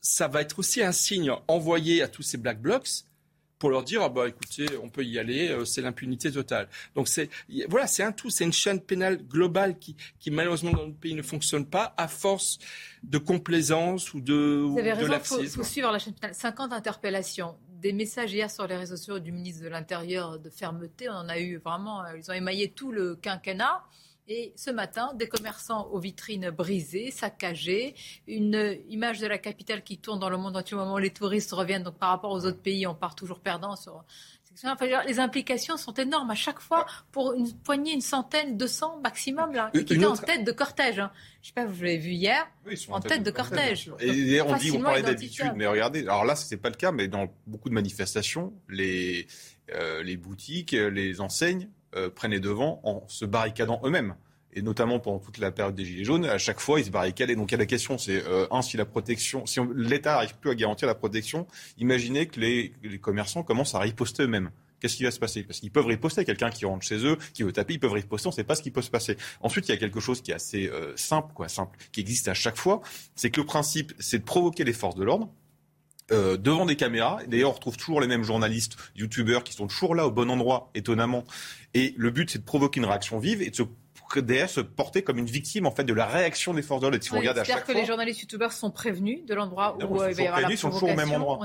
ça va être aussi un signe envoyé à tous ces black blocs pour leur dire ah bah écoutez on peut y aller euh, c'est l'impunité totale donc c'est voilà c'est un tout c'est une chaîne pénale globale qui, qui malheureusement dans notre pays ne fonctionne pas à force de complaisance ou de Vous avez raison, il faut, suivre la chaîne pénale 50 interpellations des messages hier sur les réseaux sociaux du ministre de l'Intérieur de fermeté. On en a eu vraiment, euh, ils ont émaillé tout le quinquennat. Et ce matin, des commerçants aux vitrines brisées, saccagées, une image de la capitale qui tourne dans le monde entier au moment où les touristes reviennent. Donc par rapport aux autres pays, on part toujours perdant sur les implications sont énormes à chaque fois pour une poignée, une centaine, 200 maximum, là, qui étaient en tête de cortège. Hein. Je sais pas, vous l'avez vu hier, en, tête, de, cortège. Et on dit, on parlait d'habitude, mais regardez, alors là, ce n'est pas le cas, mais dans beaucoup de manifestations, les, euh, les boutiques, les enseignes euh, prennent les devants en se barricadant eux-mêmes et notamment pendant toute la période des Gilets jaunes, à chaque fois, ils se barricadent. Et donc, la question, c'est, euh, un, si la protection, si l'État n'arrive plus à garantir la protection, imaginez que les, les commerçants commencent à riposter eux-mêmes qu'est-ce qui va se passer? Parce qu'ils peuvent riposter. Quelqu'un qui rentre chez eux, qui veut taper, ils peuvent riposter. On ne sait pas ce qui peut se passer. Ensuite, il y a quelque chose qui est assez euh, simple, quoi, simple, qui existe à chaque fois. C'est que le principe, c'est de provoquer les forces de l'ordre. Euh, devant des caméras. D'ailleurs, on retrouve toujours les mêmes journalistes, youtubeurs qui sont toujours là au bon endroit, étonnamment. Et le but, c'est de provoquer une réaction vive et de se derrière se porter comme une victime en fait de la réaction des forces de l'ordre. Si C'est-à-dire que les journalistes youtubeurs sont prévenus de l'endroit où euh, il va y avoir la Ils sont toujours au même endroit.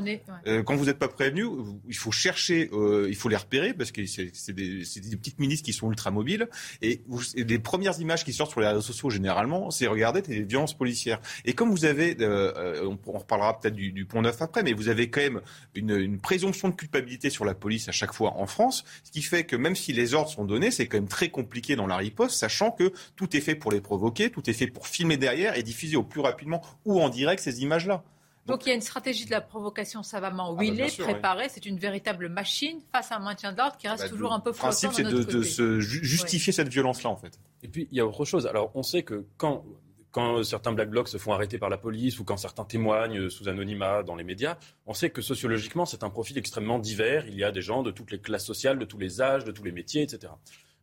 Euh, quand vous n'êtes pas prévenus, il faut chercher, euh, il faut les repérer parce que c'est des, des, petites milices qui sont ultra mobiles et, vous, les premières images qui sortent sur les réseaux sociaux généralement, c'est regardez des violences policières. Et comme vous avez, on, reparlera peut-être du, du, pont neuf après, mais vous avez quand même une, une présomption de culpabilité sur la police à chaque fois en France, ce qui fait que même si les ordres sont donnés, c'est quand même très compliqué dans la riposte, sachant que tout est fait pour les provoquer, tout est fait pour filmer derrière et diffuser au plus rapidement ou en direct ces images-là. Donc, il y a une stratégie de la provocation savamment ah, huilée, bah, préparée. C'est une véritable machine face à un maintien de l'ordre qui reste bah, toujours un peu flottant. Le principe, c'est de, se justifier cette violence-là, en fait. Et puis, il y a autre chose. Alors, on sait que quand, quand certains black blocs se font arrêter par la police ou quand certains témoignent sous anonymat dans les médias, on sait que sociologiquement, c'est un profil extrêmement divers. Il y a des gens de toutes les classes sociales, de tous les âges, de tous les métiers, etc.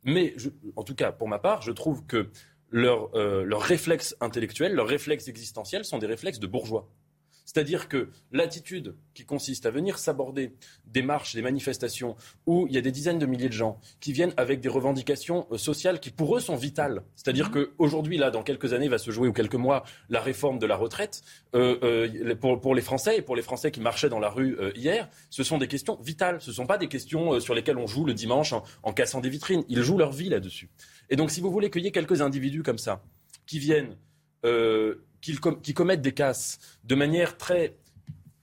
Mais en tout cas, pour ma part, je trouve que leurs euh, réflexes intellectuels, leurs réflexes existentiels sont des réflexes de bourgeois. C'est-à-dire que l'attitude qui consiste à venir s'aborder des marches, des manifestations, où il y a des dizaines de milliers de gens qui viennent avec des revendications euh, sociales qui pour eux sont vitales. C'est-à-dire mmh. qu'aujourd'hui, là, dans quelques années, va se jouer, ou quelques mois, la réforme de la retraite. Euh, euh, pour, pour, les Français et pour les Français qui marchaient dans la rue hier, ce sont des questions vitales. Ce ne sont pas des questions sur lesquelles on joue le dimanche en, en cassant des vitrines. Ils jouent leur vie là-dessus. Et donc, si vous voulez qu'il y ait quelques individus comme ça, qui viennent qui, commettent des casses de manière très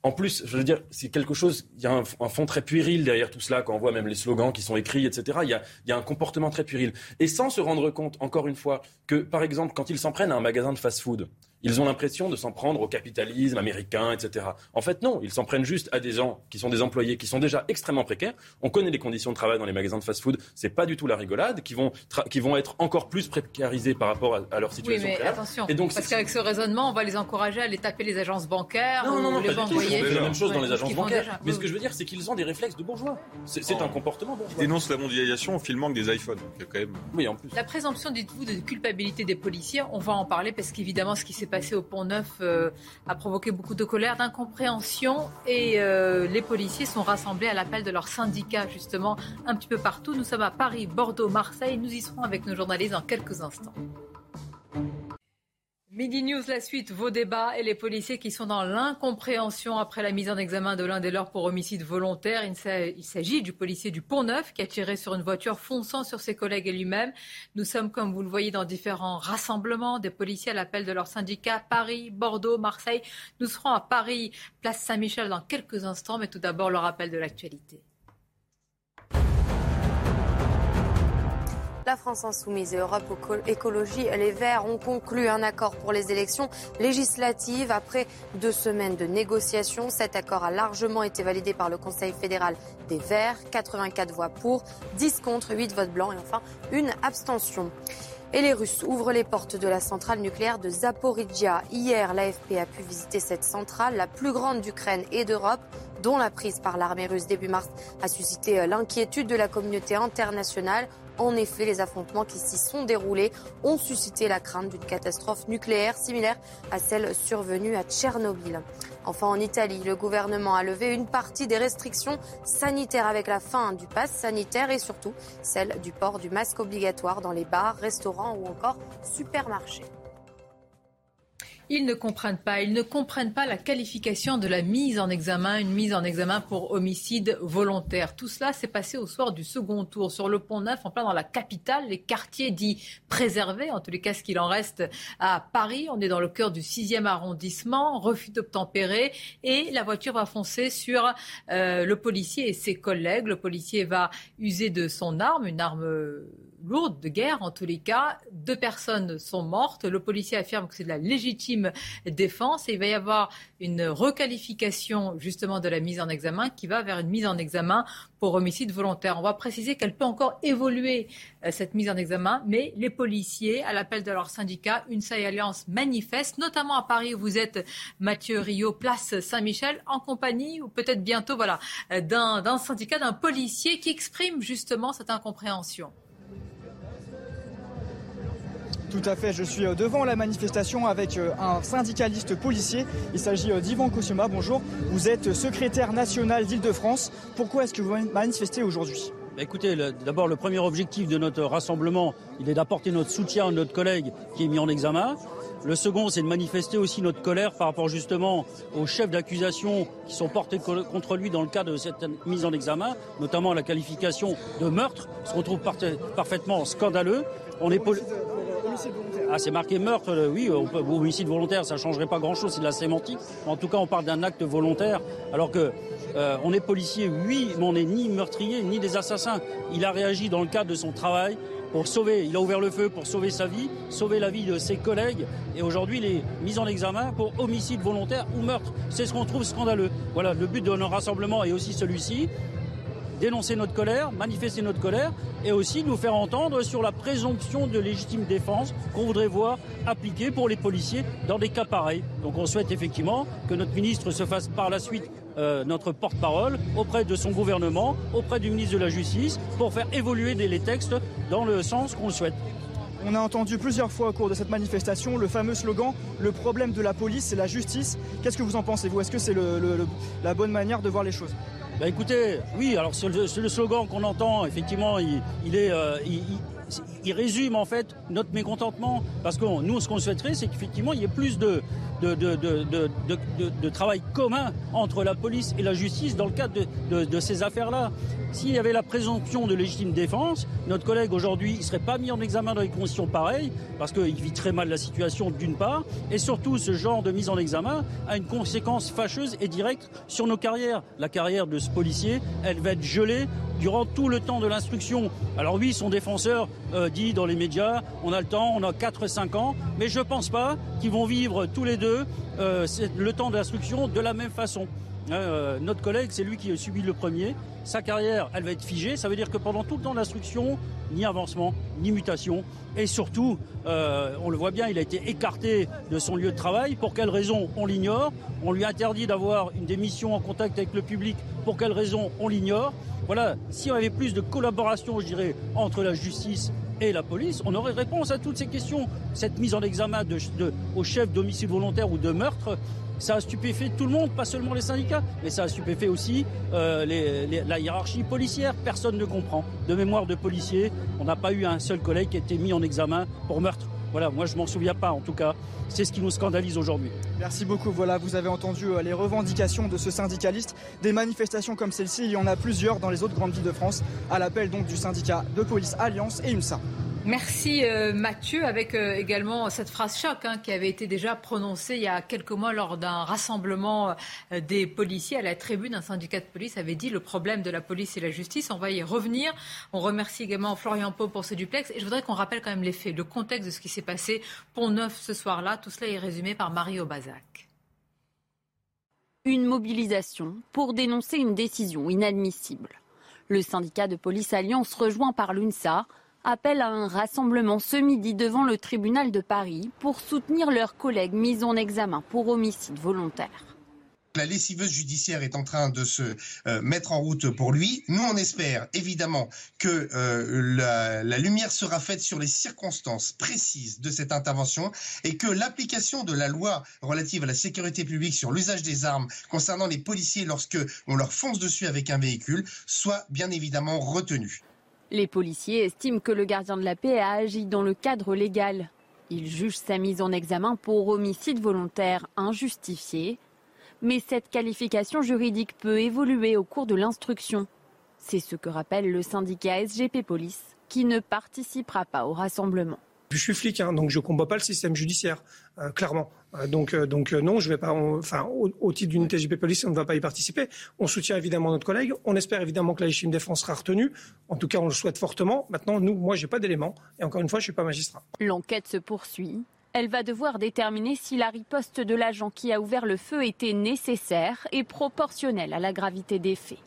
en plus, je veux dire, c'est quelque chose, il y a un, fond très puéril derrière tout cela, quand on voit même les slogans qui sont écrits, etc. Il y, a, il y a un comportement très puéril. Et sans se rendre compte, encore une fois, que, par exemple, quand ils s'en prennent à un magasin de fast-food, ils ont l'impression de s'en prendre au capitalisme américain, etc. En fait, non, ils s'en prennent juste à des gens qui sont des employés qui sont déjà extrêmement précaires. On connaît les conditions de travail dans les magasins de fast-food, c'est pas du tout la rigolade, qui vont, qui vont être encore plus précarisés par rapport à, leur situation. Oui, mais attention, Et donc, parce qu'avec ce raisonnement, on va les encourager à aller taper les agences bancaires. Non, non, non, les pas du tout. C'est la même chose dans les agences bancaires. Mais ce que je veux dire, c'est qu'ils ont des réflexes de bourgeois. C'est un comportement bourgeois. Ils dénoncent la mondialisation au filmant des iPhones. Quand même... Oui, en plus. La présomption, dites-vous, de culpabilité des policiers, on va en parler parce qu'évidemment, ce qui s'est passé au Pont Neuf euh, a provoqué beaucoup de colère, d'incompréhension et euh, les policiers sont rassemblés à l'appel de leur syndicat justement un petit peu partout. Nous sommes à Paris, Bordeaux, Marseille. Nous y serons avec nos journalistes dans quelques instants. Midi News, la suite, vos débats et les policiers qui sont dans l'incompréhension après la mise en examen de l'un des leurs pour homicide volontaire. Il s'agit du policier du Pont Neuf qui a tiré sur une voiture fonçant sur ses collègues et lui-même. Nous sommes, comme vous le voyez, dans différents rassemblements des policiers à l'appel de leurs syndicats Paris, Bordeaux, Marseille. Nous serons à Paris, place Saint-Michel dans quelques instants, mais tout d'abord le rappel de l'actualité. La France insoumise et Europe Écologie Les Verts ont conclu un accord pour les élections législatives. Après deux semaines de négociations, cet accord a largement été validé par le Conseil fédéral des Verts. 84 voix pour, 10 contre, 8 votes blancs et enfin une abstention. Et les Russes ouvrent les portes de la centrale nucléaire de Zaporizhia. Hier, l'AFP a pu visiter cette centrale, la plus grande d'Ukraine et d'Europe, dont la prise par l'armée russe début mars a suscité l'inquiétude de la communauté internationale. En effet, les affrontements qui s'y sont déroulés ont suscité la crainte d'une catastrophe nucléaire similaire à celle survenue à Tchernobyl. Enfin, en Italie, le gouvernement a levé une partie des restrictions sanitaires avec la fin du pass sanitaire et surtout celle du port du masque obligatoire dans les bars, restaurants ou encore supermarchés. Ils ne comprennent pas. Ils ne comprennent pas la qualification de la mise en examen, une mise en examen pour homicide volontaire. Tout cela s'est passé au soir du second tour sur le pont Neuf, en plein dans la capitale, les quartiers dits préservés, en tous les cas ce qu'il en reste à Paris. On est dans le cœur du sixième arrondissement, refus d'obtempérer et la voiture va foncer sur euh, le policier et ses collègues. Le policier va user de son arme, une arme lourde de guerre en tous les cas. Deux personnes sont mortes. Le policier affirme que c'est de la légitime défense et il va y avoir une requalification justement de la mise en examen qui va vers une mise en examen pour homicide volontaire. On va préciser qu'elle peut encore évoluer euh, cette mise en examen, mais les policiers, à l'appel de leur syndicat, une seule alliance manifeste, notamment à Paris où vous êtes Mathieu Rio, place Saint-Michel, en compagnie ou peut-être bientôt voilà euh, d'un syndicat, d'un policier qui exprime justement cette incompréhension. Tout à fait, je suis euh, devant la manifestation avec euh, un syndicaliste policier. Il s'agit euh, d'Ivan Kosuma. Bonjour, vous êtes secrétaire national d'Île-de-France. Pourquoi est-ce que vous manifestez aujourd'hui? Bah, Écoutez, d'abord le premier objectif de notre rassemblement, il est d'apporter notre soutien à notre collègue qui est mis en examen. Le second, c'est de manifester aussi notre colère par rapport justement aux chefs d'accusation qui sont portés contre lui dans le cadre de cette mise en examen, notamment la qualification de meurtre, ce qu'on trouve parfaitement scandaleux. On est ah, c'est marqué meurtre, euh, oui, on peut, homicide volontaire, ça ne changerait pas grand-chose, c'est de la sémantique. En tout cas, on parle d'un acte volontaire, alors que euh, on est policier, oui, mais on n'est ni meurtrier, ni des assassins. Il a réagi dans le cadre de son travail pour sauver, il a ouvert le feu pour sauver sa vie, sauver la vie de ses collègues, et aujourd'hui il est mis en examen pour homicide volontaire ou meurtre. C'est ce qu'on trouve scandaleux. Voilà, le but de nos rassemblements est aussi celui-ci, dénoncer notre colère, manifester notre colère et aussi nous faire entendre sur la présomption de légitime défense qu'on voudrait voir appliquée pour les policiers dans des cas pareils. Donc on souhaite effectivement que notre ministre se fasse par la suite euh, notre porte-parole auprès de son gouvernement, auprès du ministre de la Justice, pour faire évoluer les textes dans le sens qu'on souhaite. On a entendu plusieurs fois au cours de cette manifestation le fameux slogan Le problème de la police, c'est la justice. Qu'est-ce que vous en pensez, vous? Est-ce que c'est la bonne manière de voir les choses? Bah écoutez, oui, alors c'est le, slogan qu'on entend, effectivement, il, est, euh, résume en fait notre mécontentement. Parce que nous, ce qu'on souhaiterait, c'est qu'effectivement, il y ait plus de, de, de, travail commun entre la police et la justice dans le cadre de, ces affaires-là. S'il y avait la présomption de légitime défense, notre collègue aujourd'hui ne serait pas mis en examen dans des conditions pareilles, parce qu'il vit très mal la situation d'une part, et surtout ce genre de mise en examen a une conséquence fâcheuse et directe sur nos carrières. La carrière de ce policier, elle va être gelée durant tout le temps de l'instruction. Alors oui, son défenseur euh, dans les médias, on a le temps, on a 4-5 ans, mais je ne pense pas qu'ils vont vivre tous les deux euh, le temps de l'instruction de la même façon. Euh, notre collègue, c'est lui qui a subi le premier. Sa carrière, elle va être figée. Ça veut dire que pendant tout le temps de l'instruction, ni avancement, ni mutation. Et surtout, on le voit bien, il a été écarté de son lieu de travail. Pour quelle raison On l'ignore? On lui interdit d'avoir une démission en contact avec le public. Pour quelle raison On l'ignore? Voilà, si on avait plus de collaboration, je dirais, entre la justice et la police, on aurait réponse à toutes ces questions. Cette mise en examen de, au chef d'homicide volontaire ou de meurtre, ça a stupéfait tout le monde, pas seulement les syndicats, mais ça a stupéfait aussi euh, la hiérarchie policière. Personne ne comprend. De mémoire de policiers, on n'a pas eu un seul collègue qui a été mis en examen pour meurtre. Voilà, moi je m'en souviens pas en tout cas. C'est ce qui nous scandalise aujourd'hui. Merci beaucoup. Voilà, vous avez entendu euh, les revendications de ce syndicaliste. Des manifestations comme celle-ci, il y en a plusieurs dans les autres grandes villes de France, à l'appel donc du syndicat de police Alliance et UNSA. Merci euh, Mathieu, avec euh, également cette phrase choc hein, qui avait été déjà prononcée il y a quelques mois lors d'un rassemblement euh, des policiers à la tribune. Un syndicat de police avait dit le problème de la police et la justice. On va y revenir. On remercie également Florian Pau pour ce duplex. Et je voudrais qu'on rappelle quand même les faits, le contexte de ce qui s'est passé Pont Neuf ce soir-là. Tout cela est résumé par Marie Aubazac. Une mobilisation pour dénoncer une décision inadmissible. Le syndicat de police Alliance rejoint par l'UNSA appellent à un rassemblement ce midi devant le tribunal de Paris pour soutenir leurs collègues mis en examen pour homicide volontaire la lessiveuse judiciaire est en train de se euh, mettre en route pour lui. Nous, on espère évidemment que euh, la, lumière sera faite sur les circonstances précises de cette intervention et que l'application de la loi relative à la sécurité publique sur l'usage des armes concernant les policiers lorsque on leur fonce dessus avec un véhicule soit bien évidemment retenue. Les policiers estiment que le gardien de la paix a agi dans le cadre légal. Ils jugent sa mise en examen pour homicide volontaire injustifié. Mais cette qualification juridique peut évoluer au cours de l'instruction. C'est ce que rappelle le syndicat SGP Police, qui ne participera pas au rassemblement. Je suis flic, hein, donc je ne combats pas le système judiciaire, euh, clairement. Euh, donc, euh, donc non, je vais pas. enfin, au, titre d'une TGP Police, on ne va pas y participer. On soutient évidemment notre collègue. On espère évidemment que la légitime défense sera retenue. En tout cas, on le souhaite fortement. Maintenant, nous, moi, j'ai pas d'éléments. Et encore une fois, je suis pas magistrat. L'enquête se poursuit. Elle va devoir déterminer si la riposte de l'agent qui a ouvert le feu était nécessaire et proportionnelle à la gravité des faits.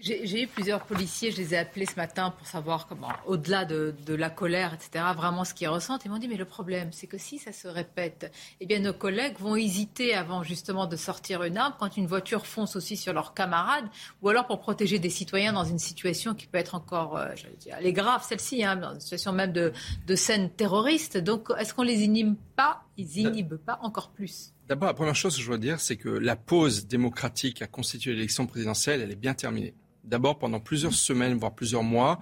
J'ai eu plusieurs policiers, je les ai appelés ce matin pour savoir comment, au-delà de, la colère, etc., vraiment ce qu'ils ressentent. Ils m'ont dit, mais le problème, c'est que si ça se répète, eh bien, nos collègues vont hésiter avant justement de sortir une arme quand une voiture fonce aussi sur leurs camarades, ou alors pour protéger des citoyens dans une situation qui peut être encore, euh, dire, elle est grave, celle-ci, hein, dans une situation même de, de scène terroriste. Donc, est-ce qu'on les inhibe pas? Ils inhibent pas encore plus D'abord, la première chose que je dois dire, c'est que la pause démocratique à constituer l'élection présidentielle, elle est bien terminée. D'abord, pendant plusieurs semaines, voire plusieurs mois,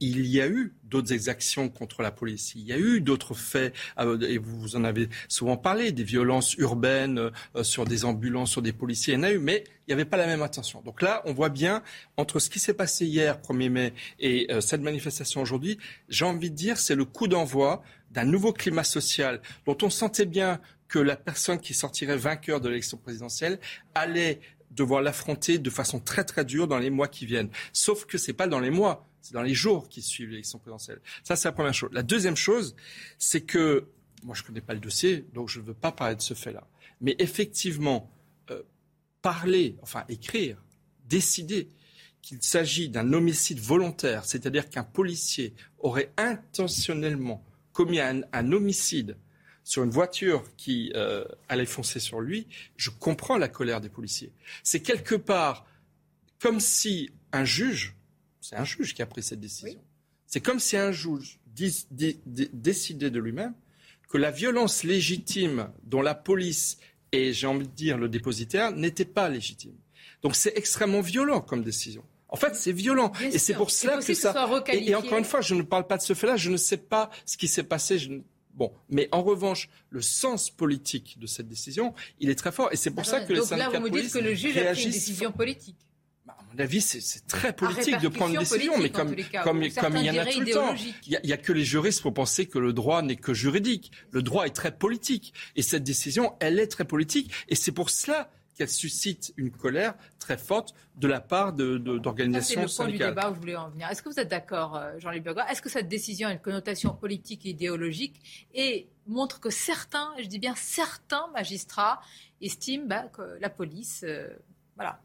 il y a eu d'autres exactions contre la police. Il y a eu d'autres faits, euh, et vous en avez souvent parlé, des violences urbaines euh, sur des ambulances, sur des policiers. Il y en a eu, mais il n'y avait pas la même attention. Donc là, on voit bien, entre ce qui s'est passé hier, 1er mai, et euh, cette manifestation aujourd'hui, j'ai envie de dire, c'est le coup d'envoi d'un nouveau climat social dont on sentait bien que la personne qui sortirait vainqueur de l'élection présidentielle allait devoir l'affronter de façon très très dure dans les mois qui viennent. Sauf que c'est pas dans les mois, c'est dans les jours qui suivent l'élection présidentielle. Ça, c'est la première chose. La deuxième chose, c'est que moi, je connais pas le dossier, donc je ne veux pas parler de ce fait-là. Mais effectivement, euh, parler, enfin écrire, décider qu'il s'agit d'un homicide volontaire, c'est-à-dire qu'un policier aurait intentionnellement commis un homicide sur une voiture qui euh, allait foncer sur lui, je comprends la colère des policiers. C'est quelque part comme si un juge, c'est un juge qui a pris cette décision, c'est comme si un juge décidé de lui-même que la violence légitime dont la police et, j'ai envie de dire, le dépositaire n'était pas légitime. Donc c'est extrêmement violent comme décision. En fait, c'est violent. et c'est pour cela que ça. et, encore une fois, je ne parle pas de ce fait-là. Je ne sais pas ce qui s'est passé. Bon, mais en revanche, le sens politique de cette décision, il est très fort. Et c'est pour ça que les syndicats là, vous me dites que le juge a pris une décision politique. Bah, à mon avis, c'est très politique de prendre une décision, mais comme, comme, comme il y en a tout le temps. Il n'y a, a, que les juristes pour penser que le droit n'est que juridique. Le droit est très politique. Et cette décision, elle est très politique. Et c'est pour cela qu'elle suscite une colère très forte de la part d'organisations de, syndicales. C'est le point du débat où je voulais en venir. Est-ce que vous êtes d'accord, euh, Jean-Luc Burgois Est-ce que cette décision a une connotation politique et idéologique et montre que certains, je dis bien certains magistrats, estiment bah, que la police, euh, voilà,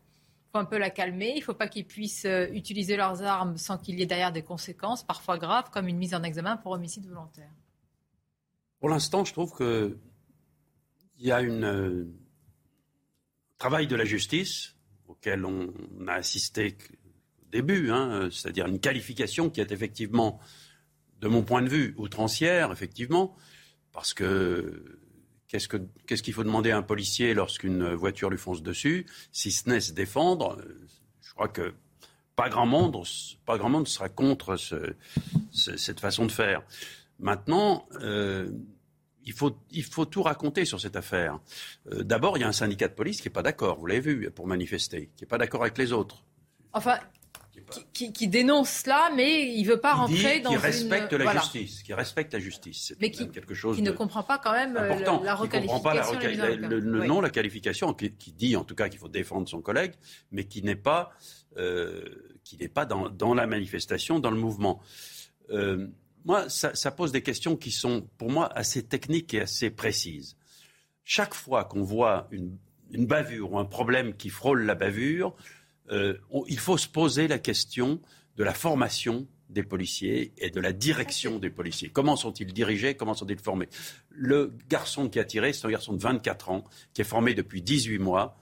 faut un peu la calmer. Il ne faut pas qu'ils puissent euh, utiliser leurs armes sans qu'il y ait derrière des conséquences, parfois graves, comme une mise en examen pour homicide volontaire. Pour l'instant, je trouve qu'il y a une travail de la justice, auquel on a assisté au début, hein, c'est-à-dire une qualification qui est effectivement, de mon point de vue, outrancière, effectivement, parce que qu'est-ce qu'il faut demander à un policier lorsqu'une voiture lui fonce dessus, si ce n'est se défendre Je crois que pas grand monde, sera contre cette façon de faire. Maintenant, euh, il faut, il faut tout raconter sur cette affaire. Euh, d'abord, il y a un syndicat de police qui n'est pas d'accord, vous l'avez vu, pour manifester, qui n'est pas d'accord avec les autres. Enfin, qui, dénonce cela, mais il ne veut pas rentrer dans qui respecte la justice, qui respecte la justice. Mais qui, quelque chose qui ne comprend pas quand même euh, important, la, requalification. Qui comprend pas la le, non, la qualification, qui, dit en tout cas qu'il faut défendre son collègue, mais qui n'est pas, euh, qui n'est pas dans, dans, la manifestation, dans le mouvement. Euh, moi, ça, pose des questions qui sont, pour moi, assez techniques et assez précises. Chaque fois qu'on voit une, bavure ou un problème qui frôle la bavure, euh, il faut se poser la question de la formation des policiers et de la direction des policiers. Comment sont-ils dirigés? Comment sont-ils formés? Le garçon qui a tiré, c'est un garçon de 24 ans, qui est formé depuis 18 mois.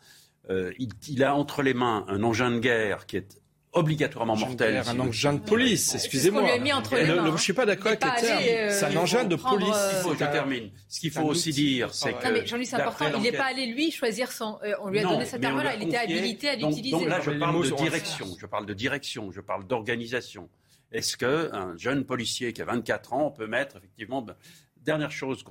Euh, il, a entre les mains un engin de guerre qui est obligatoirement mortel. Un engin de police, excusez-moi. Je ne suis pas d'accord avec le terme. Euh, c'est un engin de police. Il faut, je termine. Ce qu'il faut aussi dire, c'est que. Non, mais Jean-Louis, c'est important. Il n'est pas allé, lui, choisir son. Euh, on lui a donné cette arme-là. Il était habilité à l'utiliser. Donc là, je parle de direction. Je parle de direction. Je parle d'organisation. Est-ce qu'un jeune policier qui a 24 ans peut mettre, effectivement. Ben, dernière chose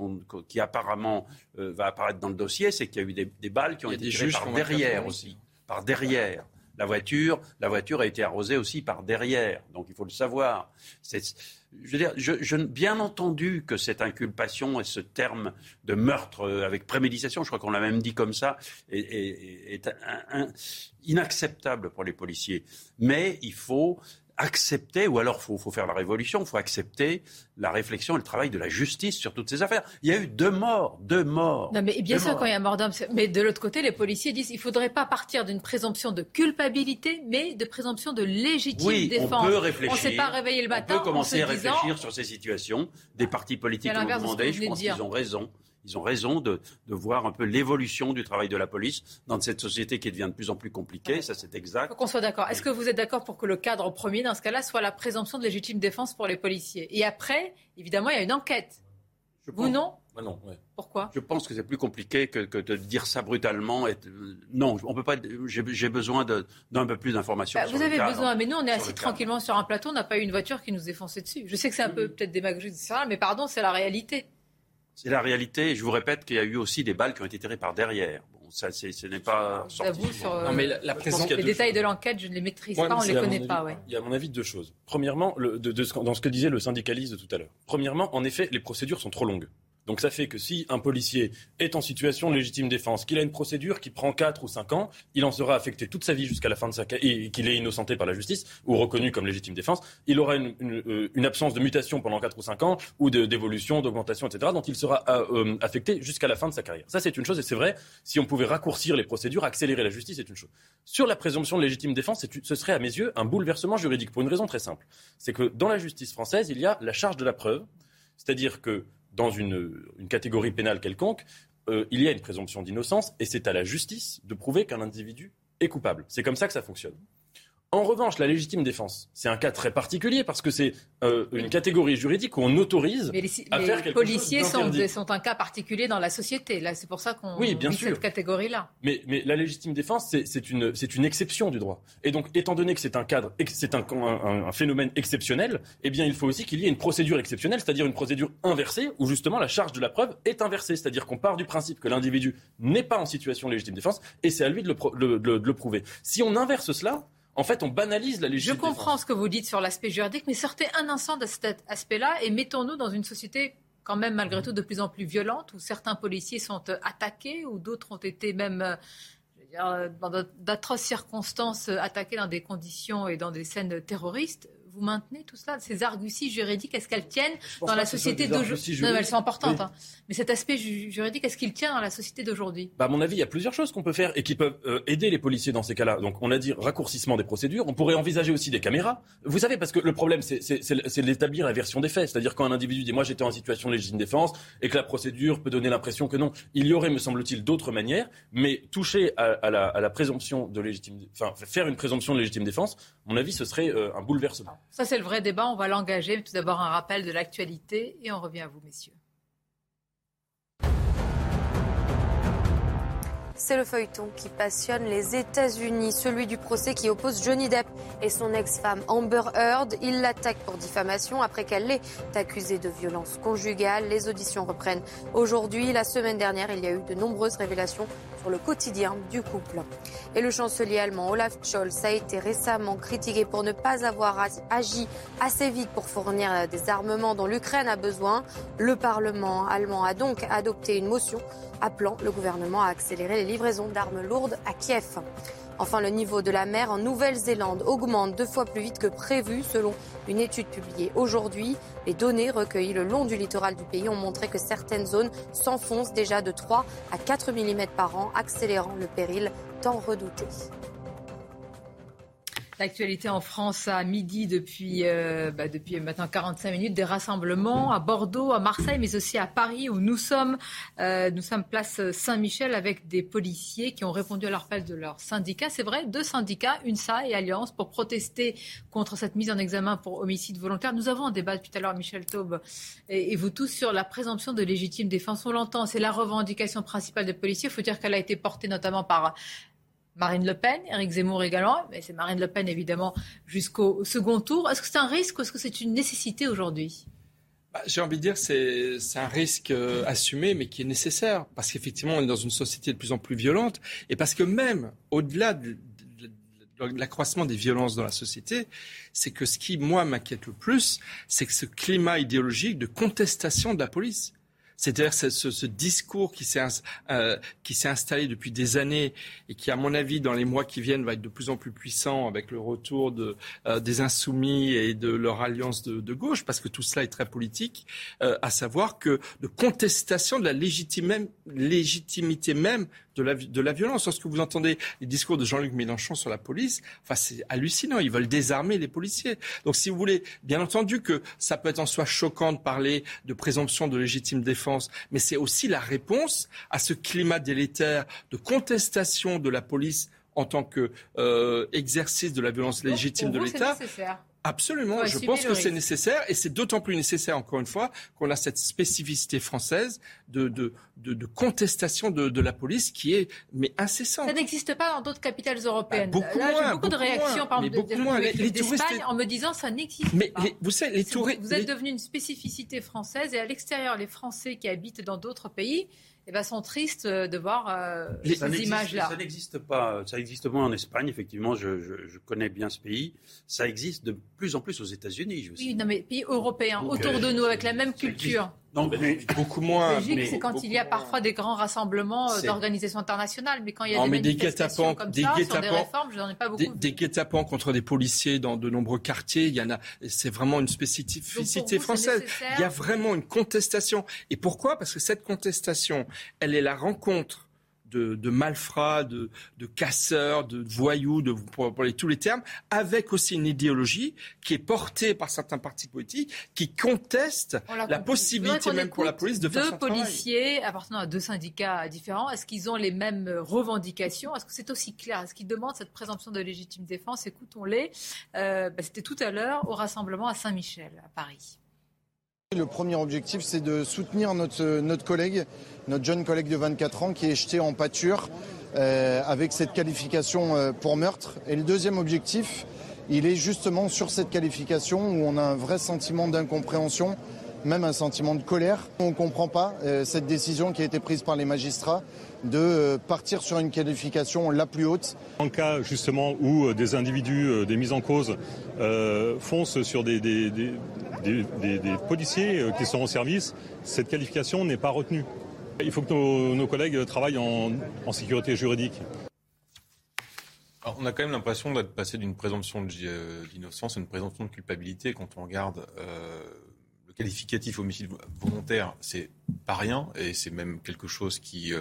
qui apparemment euh, va apparaître dans le dossier, c'est qu'il y a eu des, balles qui ont été tirées par derrière aussi. Par derrière la voiture, la voiture a été arrosée aussi par derrière. Donc il faut le savoir. je veux dire, bien entendu que cette inculpation et ce terme de meurtre avec préméditation, je crois qu'on l'a même dit comme ça, est, inacceptable pour les policiers. Mais il faut accepter, ou alors il faut, faire la révolution, il faut accepter la réflexion et le travail de la justice sur toutes ces affaires. Il y a eu deux morts, deux morts. Non, mais bien sûr, quand il y a mort d'homme, mais de l'autre côté, les policiers disent qu'il ne faudrait pas partir d'une présomption de culpabilité, mais de présomption de légitime oui, défense. On peut réfléchir. On ne s'est pas réveillé le matin. On peut commencer à réfléchir sur ces situations. Des partis politiques l'ont demandé, je pense qu'ils ont raison. Ils ont raison de, voir un peu l'évolution du travail de la police dans cette société qui devient de plus en plus compliquée. Ça, c'est exact. Il faut qu'on soit d'accord. Est-ce que vous êtes d'accord pour que le cadre premier, dans ce cas-là, soit la présomption de légitime défense pour les policiers? Et après, évidemment, il y a une enquête. vous, non? Non, Pourquoi? Je pense que c'est plus compliqué que, de dire ça brutalement. Et, non, on peut pas. J'ai besoin d'un peu plus d'informations. Bah, vous avez besoin, mais nous, on est assis tranquillement sur un plateau, on n'a pas eu une voiture qui nous est foncée dessus. Je sais que c'est un peu peut-être démagogique, mais pardon, c'est la réalité. C'est la réalité. Je vous répète qu'il y a eu aussi des balles qui ont été tirées par derrière. Bon, ça, ce n'est pas sorti. Sur, non, mais la, présence, les détails de l'enquête, je ne les maîtrise pas, on ne les connaît pas. Ouais. Il y a à mon avis deux choses. Premièrement, le, de, dans ce que disait le syndicaliste tout à l'heure. Premièrement, en effet, les procédures sont trop longues. Donc ça fait que si un policier est en situation de légitime défense, qu'il a une procédure qui prend 4 ou 5 ans, il en sera affecté toute sa vie jusqu'à la fin de sa carrière, et qu'il est innocenté par la justice ou reconnu comme légitime défense, il aura une, euh, absence de mutation pendant 4 ou 5 ans ou d'évolution, d'augmentation, etc., dont il sera euh, euh, affecté jusqu'à la fin de sa carrière. Ça c'est une chose et c'est vrai, si on pouvait raccourcir les procédures, accélérer la justice, c'est une chose. Sur la présomption de légitime défense, ce serait à mes yeux un bouleversement juridique pour une raison très simple. C'est que dans la justice française, il y a la charge de la preuve, c'est-à-dire que dans une, catégorie pénale quelconque, euh, il y a une présomption d'innocence et c'est à la justice de prouver qu'un individu est coupable. C'est comme ça que ça fonctionne. En revanche, la légitime défense, c'est un cas très particulier parce que c'est euh, une catégorie juridique où on autorise Mais les, à les faire quelque policiers chose sont, sont un cas particulier dans la société. Là, c'est pour ça qu'on Oui, bien sûr. cette catégorie-là. Mais, mais la légitime défense, c'est- une, exception du droit. Et donc, étant donné que c'est un cadre, c'est un, un- un phénomène exceptionnel, eh bien, il faut aussi qu'il y ait une procédure exceptionnelle, c'est-à-dire une procédure inversée, où justement la charge de la preuve est inversée. C'est-à-dire qu'on part du principe que l'individu n'est pas en situation de légitime défense, et c'est à lui de le, pro- le- de le prouver. Si on inverse cela, en fait, on banalise la Je légitime défense. comprends ce que vous dites sur l'aspect juridique, mais sortez un instant de cet aspect-là et mettons-nous dans une société quand même malgré tout de plus en plus violente, où certains policiers sont euh, attaqués, où d'autres ont été même, euh, je euh, dans d'atroces circonstances, attaqués dans des conditions et dans des scènes terroristes. Vous maintenez tout cela Ces arguties juridiques, est-ce qu'elles tiennent dans la société d'aujourd'hui Non, mais elles sont importantes. Oui. hein. Mais cet aspect ju- juridique, est-ce qu'il tient dans la société d'aujourd'hui? Bah, à mon avis, il y a plusieurs choses qu'on peut faire et qui peuvent euh, aider les policiers dans ces cas-là. Donc, on a dit raccourcissement des procédures. On pourrait envisager aussi des caméras. Vous savez, parce que le problème, c'est- d'établir la version des faits. C'est-à-dire quand un individu dit moi j'étais en situation de légitime défense et que la procédure peut donner l'impression que non. Il y aurait, me semble-t-il, d'autres manières. Mais toucher à, à la, à la présomption de légitime, enfin faire une présomption de légitime défense, à mon avis, ce serait euh, un bouleversement. Ça, c'est le vrai débat. On va l'engager. Tout d'abord, un rappel de l'actualité et on revient à vous, messieurs. C'est le feuilleton qui passionne les États-Unis, celui du procès qui oppose Johnny Depp et son ex-femme Amber Heard. Il l'attaque pour diffamation après qu'elle l'ait accusé de violence conjugale. Les auditions reprennent aujourd'hui. La semaine dernière, il y a eu de nombreuses révélations sur le quotidien du couple. Et le chancelier allemand Olaf Scholz a été récemment critiqué pour ne pas avoir agi assez vite pour fournir des armements dont l'Ukraine a besoin. Le Parlement allemand a donc adopté une motion appelant le gouvernement à accélérer les livraisons d'armes lourdes à Kiev. Enfin, le niveau de la mer en Nouvelle-Zélande augmente deux fois plus vite que prévu selon une étude publiée aujourd'hui. Les données recueillies le long du littoral du pays ont montré que certaines zones s'enfoncent déjà de 3 à 4 mm par an, accélérant le péril tant redouté. L'actualité en France à midi depuis, euh, bah, depuis maintenant 45 minutes, des rassemblements à Bordeaux, à Marseille, mais aussi à Paris où nous sommes. Euh, nous sommes place Saint-Michel avec des policiers qui ont répondu à l'appel de leur syndicat. C'est vrai, deux syndicats, UNSA et Alliance, pour protester contre cette mise en examen pour homicide volontaire. Nous avons un débat tout à l'heure, Michel Taube et, et vous tous, sur la présomption de légitime défense. On l'entend, c'est la revendication principale des policiers. Il faut dire qu'elle a été portée notamment par Marine Le Pen, Éric Zemmour également, mais c'est Marine Le Pen évidemment jusqu'au second tour. Est-ce que c'est un risque ou est-ce que c'est une nécessité aujourd'hui? Bah, J'ai envie de dire c'est c'est un risque euh, assumé, mais qui est nécessaire parce qu'effectivement on est dans une société de plus en plus violente et parce que même au-delà de- de l'accroissement des violences dans la société, c'est que ce qui moi m'inquiète le plus, c'est que ce climat idéologique de contestation de la police. C'est-à-dire ce, discours qui s'est euh, installé depuis des années et qui, à mon avis, dans les mois qui viennent, va être de plus en plus puissant avec le retour de, euh, des insoumis et de leur alliance de, gauche, parce que tout cela est très politique, euh, à savoir que de contestation de la légitimité même de la, de la violence. Lorsque vous entendez les discours de Jean-Luc Mélenchon sur la police, enfin, c'est hallucinant. Ils veulent désarmer les policiers. Donc, si vous voulez, bien entendu que ça peut être en soi choquant de parler de présomption de légitime défense, mais c'est aussi la réponse à ce climat délétère de contestation de la police en tant que euh, exercice de la violence légitime de l'État. Absolument, je pense que c'est nécessaire et c'est d'autant plus nécessaire, encore une fois, qu'on a cette spécificité française de, de, de, de contestation de, de la police qui est mais incessante. Ça n'existe pas dans d'autres capitales européennes. Bah, beaucoup Là, j'ai moins, beaucoup de beaucoup réactions, moins, par exemple, beaucoup Les- les d'Espagne en me disant ça n'existe Mais pas. les- vous savez, les vous, touristes. vous êtes devenu une spécificité française et à l'extérieur, les Français qui habitent dans d'autres pays eh ben, sont tristes euh, de voir euh, ces images-là. Ça n'existe pas. Ça existe moins en Espagne, effectivement. Je, je- je connais bien ce pays. Ça existe de plus en plus aux États-Unis. aussi. Oui, non, mais pays européens, Donc, autour euh, de nous, avec la même culture. Non, mais beaucoup moins. Belgique, c'est quand il y a parfois des grands rassemblements euh, d'organisations internationales, mais quand il y a Non, des mais des manifestations guet-apens, comme des ça, sur des réformes, je n'en ai pas beaucoup Des, vu. des guet-apens contre des policiers dans de nombreux quartiers, il y en a. C'est vraiment une spécificité vous, française. Il y a vraiment une contestation. Et pourquoi? Parce que cette contestation, elle est la rencontre de, malfrats, de, casseurs, de voyous, de, pour parler tous les termes, avec aussi une idéologie qui est portée par certains partis politiques qui contestent la possibilité même pour la police de faire deux policiers appartenant à deux syndicats différents. Est-ce qu'ils ont les mêmes revendications? Est-ce que c'est aussi clair? Est-ce qu'ils demandent cette présomption de légitime défense? Écoutons-les. Euh, bah, c'était tout à l'heure au rassemblement à Saint-Michel, à Paris. Le premier objectif, c'est de soutenir notre, collègue, notre jeune collègue de 24 ans qui est jeté en pâture euh, avec cette qualification euh, pour meurtre. Et le deuxième objectif, il est justement sur cette qualification où on a un vrai sentiment d'incompréhension, même un sentiment de colère. On ne comprend pas euh, cette décision qui a été prise par les magistrats de partir sur une qualification la plus haute. En cas justement où des individus, des mises en cause, foncent sur des, des, policiers euh, qui sont en service, cette qualification n'est pas retenue. Il faut que nos, collègues travaillent en, sécurité juridique. on a quand même l'impression d'être passé d'une présomption euh, d'innocence à une présomption de culpabilité quand on regarde euh, le qualificatif homicide volontaire, c'est pas rien et c'est même quelque chose qui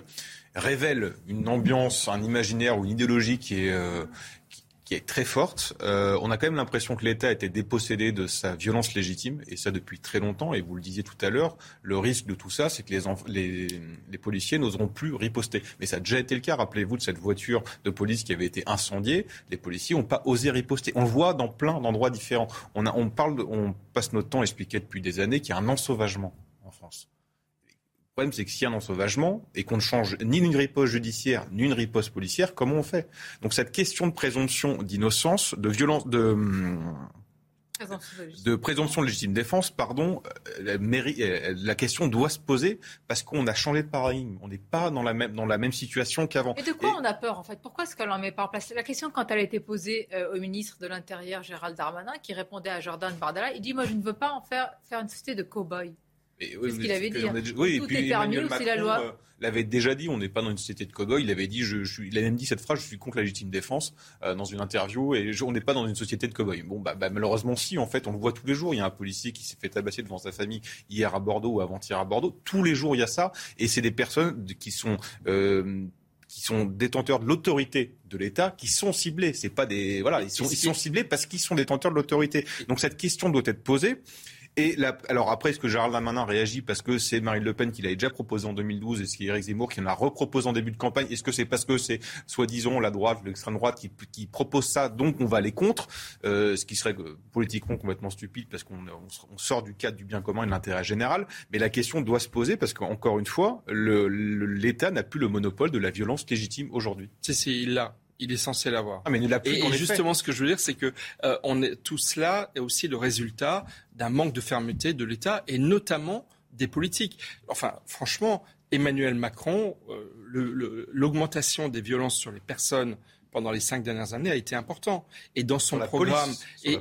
révèle une ambiance, un imaginaire ou une idéologie qui est, qui est très forte. Euh, on a quand même l'impression que l'État été dépossédé de sa violence légitime, et ça depuis très longtemps. Et vous le disiez tout à l'heure, le risque de tout ça, c'est que les, policiers n'oseront plus riposter. Mais ça a déjà été le cas. Rappelez-vous de cette voiture de police qui avait été incendiée. Les policiers n'ont pas osé riposter. On le voit dans plein d'endroits différents. On, a, on, parle on passe notre temps à expliquer depuis des années qu'il y a un ensauvagement. Le problème, c'est que s'il y a un ensauvagement et qu'on ne change ni une riposte judiciaire ni une riposte policière, comment on fait? Donc cette question de présomption d'innocence, de violence, de de présomption de légitime défense, pardon, euh, la, euh, la, question doit se poser parce qu'on a changé de paradigme. On n'est pas dans la même, dans la même situation qu'avant. Et de quoi on a peur en fait? Pourquoi est-ce qu'elle n'en met pas en place? La question, quand elle a été posée euh, au ministre de l'Intérieur, Gérald Darmanin, qui répondait à Jordan Bardella, il dit Moi, je ne veux pas en faire, faire une société de cow-boys oui, ce qu'il avait dit. Hein. oui, et puis la loi. Euh, l'avait déjà dit, on n'est pas dans une société de cow il avait dit, je, je, il a même dit cette phrase, je suis contre la légitime défense euh, dans une interview, et on n'est pas dans une société de cow Bon, bah, bah, malheureusement si, en fait, on le voit tous les jours. Il y a un policier qui s'est fait tabasser devant sa famille hier à Bordeaux ou avant-hier à Bordeaux. Tous les jours, il y a ça, et c'est des personnes qui sont euh, qui sont détenteurs de l'autorité de l'État, qui sont ciblés. C'est pas des voilà, ils sont, ils sont ciblés parce qu'ils sont détenteurs de l'autorité. Donc cette question doit être posée. Et alors après, est-ce que Gérald Darmanin réagit parce que c'est Marine Le Pen qui l'avait déjà proposé en 2012 et c'est Éric Zemmour qui en a reproposé en début de campagne? Est-ce que c'est parce que c'est soi-disant la droite, l'extrême droite qui, propose ça, donc on va aller contre? Euh, Ce qui serait euh, politiquement complètement stupide parce qu'on on sort du cadre du bien commun et de l'intérêt général. Mais la question doit se poser parce qu'encore une fois, l'État n'a plus le monopole de la violence légitime aujourd'hui. C'est, c'est, il l'a il est censé l'avoir. Ah, mais il l'a plus. Et, justement, ce que je veux dire, c'est que euh, on est, tout cela est aussi le résultat d'un manque de fermeté de l'État et notamment des politiques. Enfin, franchement, Emmanuel Macron, euh, l'augmentation des violences sur les personnes pendant les cinq dernières années a été important. Et dans son programme, et,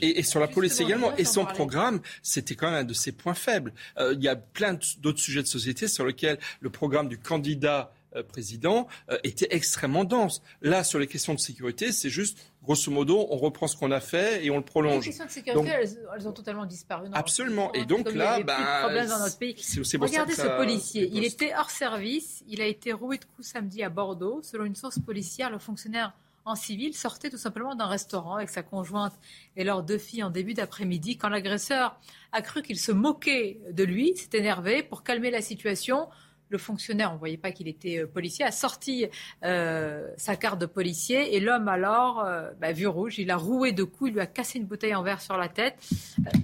et, sur la police également, et son programme, c'était quand même un de ses points faibles. Euh, il y a plein d'autres sujets de société sur lesquels le programme du candidat président euh, était extrêmement dense. Là, sur les questions de sécurité, c'est juste, grosso modo, on reprend ce qu'on a fait et on le prolonge. Les questions de sécurité, elles, ont totalement disparu. absolument. Et donc là, ben, dans notre pays. Regardez ce policier. Il était hors service. Il a été roué de coups samedi à Bordeaux. Selon une source policière, le fonctionnaire en civil sortait tout simplement d'un restaurant avec sa conjointe et leurs deux filles en début d'après-midi quand l'agresseur a cru qu'il se moquait de lui, s'est énervé pour calmer la situation le fonctionnaire, on ne voyait pas qu'il était euh, policier, a sorti euh, sa carte de policier et l'homme alors, euh, bah, vu rouge, il a roué de coups, il lui a cassé une bouteille en verre sur la tête.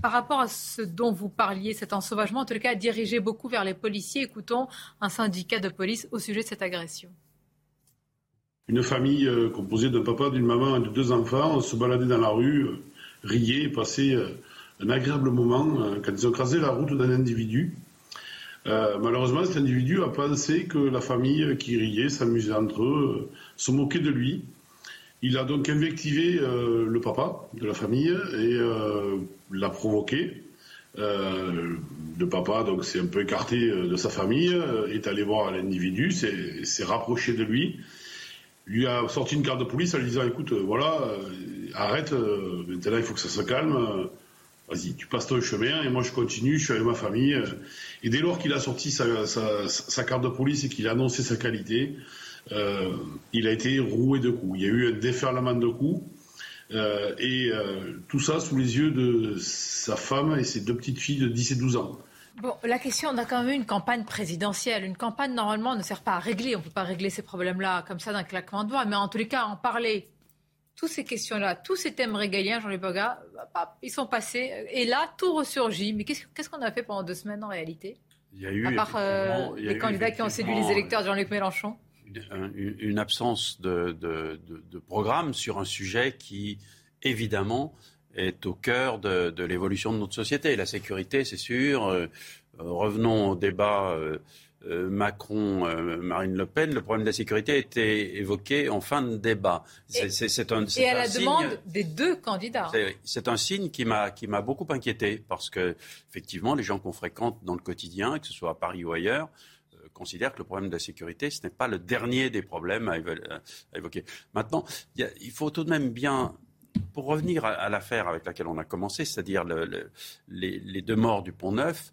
par rapport à ce dont vous parliez, cet ensauvagement, en tout cas, dirigé beaucoup vers les policiers. Écoutons un syndicat de police au sujet de cette agression. Une famille composée d'un papa, d'une maman et de deux enfants se baladait dans la rue, riait, passait un agréable moment quand ils ont crasé la route d'un individu euh, malheureusement, cet individu a pensé que la famille qui riait, s'amusait entre eux, euh, se moquait de lui. Il a donc invectivé euh, le papa de la famille et l'a provoqué. le papa donc s'est un peu écarté de sa famille, est allé voir l'individu, s'est rapproché de lui, lui a sorti une carte de police en lui disant écoute voilà arrête maintenant il faut que ça se calme vas-y, tu passes ton chemin et moi je continue, je suis avec ma famille. euh. Et dès lors qu'il a sorti sa, carte de police et qu'il a annoncé sa qualité, euh, il a été roué de coups. Il y a eu un déferlement de coups. euh, et tout ça sous les yeux de sa femme et ses deux petites filles de 10 et 12 ans. Bon, la question, on a quand même une campagne présidentielle. Une campagne, normalement, ne sert pas à régler. On ne peut pas régler ces problèmes-là comme ça d'un claquement de doigts. Mais en tous les cas, en parler, toutes ces questions-là, tous ces thèmes régaliens, Jean-Luc Boga, ils sont passés. Et là, tout ressurgit. Mais qu'est-ce qu'on a fait pendant deux semaines en réalité? Il y a eu À part euh, les eu candidats qui ont séduit les électeurs de Jean-Luc Mélenchon une, absence de, de- de- de programme sur un sujet qui, évidemment, est au cœur de, l'évolution de notre société. La sécurité, c'est sûr. Euh, euh, revenons au débat euh, euh, Macron-Marine Le Pen. Le problème de la sécurité a été évoqué en fin de débat. C'est c'est- un, Et à un la signe- demande des deux candidats. c'est- C'est un signe qui m'a qui m'a beaucoup inquiété parce que effectivement les gens qu'on fréquente dans le quotidien, que ce soit à Paris ou ailleurs, euh, considèrent que le problème de la sécurité ce n'est pas le dernier des problèmes à, évo- à évoquer. Maintenant, il, y a- il faut tout de même bien pour revenir à, à l'affaire avec laquelle on a commencé, c'est-à-dire le- le- les, les deux morts du Pont Neuf.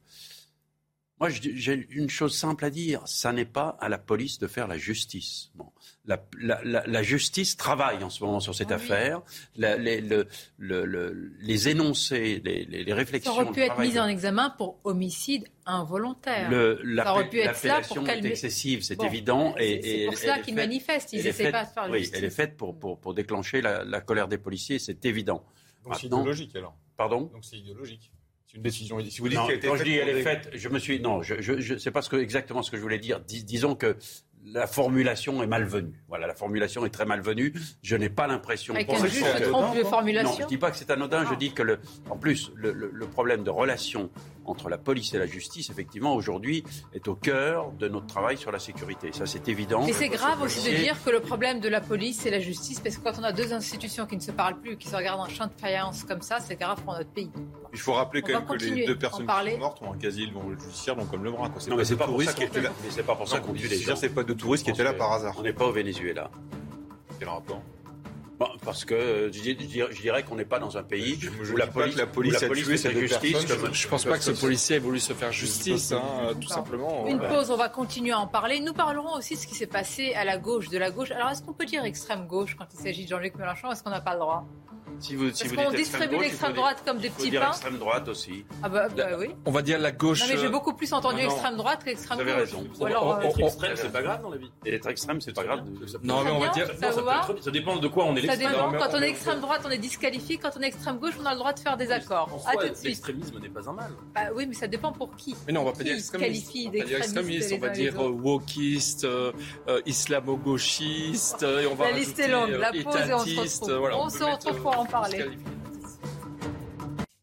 Moi, j'ai une chose simple à dire, ça n'est pas à la police de faire la justice. Bon. La, la- la- la justice travaille en ce moment sur cette Ah affaire. La- les, le- le- le- les énoncés, les, les- les Ça réflexions... aurait pu être mis de- en examen pour homicide involontaire. le- ça aurait pu être l'appellation pour est calmer. excessive, c'est Bon, évident. c'est- pour est qu'ils manifestent, ils elle est essaient faite- pas de faire Oui, justice. elle est faite pour, pour, pour déclencher la, la colère des policiers, c'est évident. Donc c'est idéologique alors. Pardon? Donc c'est idéologique. C'est une décision. Si vous dites Non, quand je dis elle est faite, je me suis non, je, je, je- c'est pas ce que, exactement ce que je voulais dire. Dis- disons que la formulation est malvenue. Voilà, la formulation est très malvenue. Je n'ai pas l'impression. Avec pour un le juge moment se que- trompe de formulation Non, je dis pas que c'est anodin. Je dis que le, en plus, le, le- le problème de relation entre la police et la justice, effectivement, aujourd'hui, est au cœur de notre travail sur la sécurité. Ça, c'est évident. Mais c'est grave aussi de dire que le problème de la police et la justice, parce que quand on a deux institutions qui ne se parlent plus, qui se regardent en champ de faïence comme ça, c'est grave pour notre pays. Il faut rappeler On quand même que les deux personnes qui sont mortes ont un casier devant le judiciaire, donc comme le bras. Quoi. Non, mais c'est pas pour ça qu'on étaient là. mais c'est pas pour ça Non, qu'on le tue les gens. c'est pas de touristes qui étaient là par hasard. On n'est pas au Venezuela. Quel rapport? Bon, parce que euh, je, dirais- je dirais qu'on n'est pas dans un pays je où la police, que la police où a tué fait ces sa deux justice. comme- Je pense pas que ce policier ait voulu se faire justice, hein, tout simplement. Une Ouais. pause, on va continuer à en parler. Nous parlerons aussi de ce qui s'est passé à la gauche, de la gauche. Alors, est-ce qu'on peut dire extrême gauche quand il s'agit de Jean-Luc Mélenchon? Est-ce qu'on n'a pas le droit? Si vous, si vous qu'on dites distribue l'extrême droite comme des petits dire pains extrême droite aussi. Ah bah, bah oui. On va dire la gauche. Non mais j'ai euh, beaucoup plus entendu non. extrême droite qu'extrême Vous gauche. avez raison. Ou alors, On- euh, on- Être extrême, c'est pas grave dans la vie. Et être extrême, c'est pas grave. Non, mais on va dire. ça Non, vous être- dépend de quoi on est ça l'extrême. dépend. mais Quand on- on est extrême droite, on est disqualifié. Quand on est extrême gauche, on a le droit de faire des accords. À tout de suite. l'extrémisme n'est pas un mal. Bah oui, mais ça dépend pour qui. Mais non, on va pas dire extrémiste. qualifie On va dire euh, wokiste, islamo-gauchiste, La liste est longue. La pause et on se retrouve. on se retrouve pour en parler.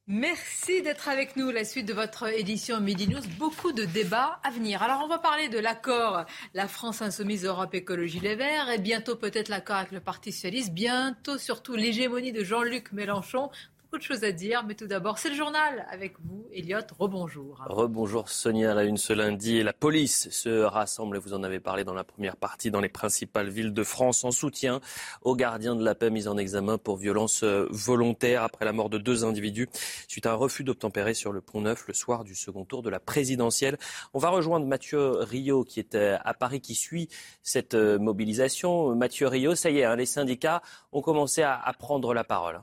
Merci d'être avec nous. La suite de votre édition Midi News. Beaucoup de débats à venir. Alors, on va parler de l'accord La France Insoumise Europe Écologie Les Verts et bientôt peut-être l'accord avec le Parti Socialiste. Bientôt surtout l'hégémonie de Jean-Luc Mélenchon. Beaucoup de choses à dire, mais tout d'abord, c'est le journal avec vous, Elliot. Rebonjour. Rebonjour Sonia, la une ce lundi la police se rassemble, vous en avez parlé dans la première partie, dans les principales villes de France en soutien aux gardiens de la paix mis en examen pour violence euh, volontaire après la mort de deux individus suite à un refus d'obtempérer sur le pont Neuf le soir du second tour de la présidentielle. On va rejoindre Mathieu Rio qui est euh, à Paris qui suit cette euh, mobilisation. Mathieu Rio, ça y est, hein, les syndicats ont commencé à prendre la parole.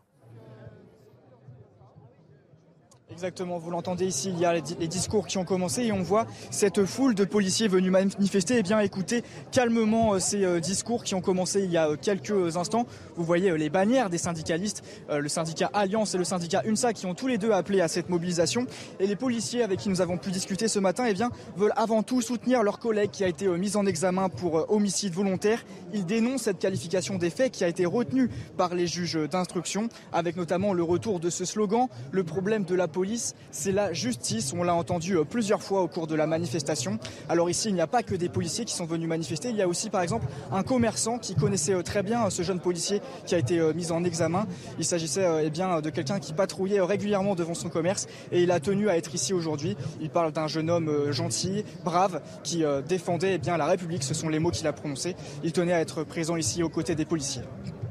Exactement, vous l'entendez ici, il y a les di- les discours qui ont commencé et on voit cette foule de policiers venus manifester. Eh bien, écoutez calmement euh, ces euh, discours qui ont commencé il y a euh, quelques instants. Vous voyez les bannières des syndicalistes, le syndicat Alliance et le syndicat UNSA qui ont tous les deux appelé à cette mobilisation. Et les policiers avec qui nous avons pu discuter ce matin, eh bien, veulent avant tout soutenir leur collègue qui a été mis en examen pour homicide volontaire. Ils dénoncent cette qualification des faits qui a été retenue par les juges d'instruction, avec notamment le retour de ce slogan le problème de la police, c'est la justice. On l'a entendu euh, plusieurs fois au cours de la manifestation. Alors ici, il n'y a pas que des policiers qui sont venus manifester. Il y a aussi, par exemple, un commerçant qui connaissait euh, très bien euh, ce jeune policier qui a été mis en examen. Il s'agissait eh bien de quelqu'un qui patrouillait régulièrement devant son commerce et il a tenu à être ici aujourd'hui. Il parle d'un jeune homme gentil, brave, qui défendait eh la République. Ce sont les mots qu'il a prononcés. Il tenait à être présent ici aux côtés des policiers.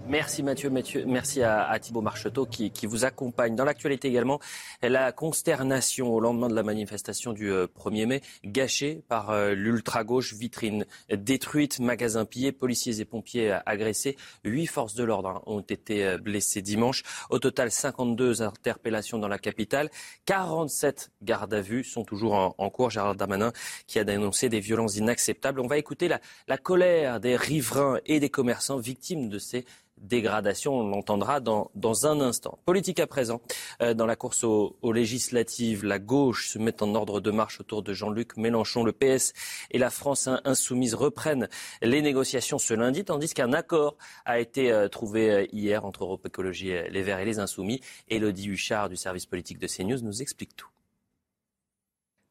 Merci Mathieu, Mathieu merci à, Thibault Marcheteau qui, vous accompagne. Dans l'actualité également, la consternation au lendemain de la manifestation du 1er euh, mai, gâchée par euh, l'ultra-gauche, vitrine détruite, magasins pillés, policiers et pompiers agressés. Huit forces de l'ordre hein, ont été euh, blessées dimanche. Au total, 52 interpellations dans la capitale. 47 gardes à vue sont toujours en, cours. Gérald Damanin qui a dénoncé des violences inacceptables. On va écouter la, la colère des riverains et des commerçants victimes de ces dégradation. On l'entendra dans, un instant. Politique à présent. Euh, dans la course aux, législatives, la gauche se met en ordre de marche autour de Jean-Luc Mélenchon. Le PS et la France insoumise reprennent les négociations ce lundi, tandis qu'un accord a été euh, trouvé euh, hier entre Europe Écologie Les Verts et les Insoumis. Élodie Huchard du service politique de CNews nous explique tout.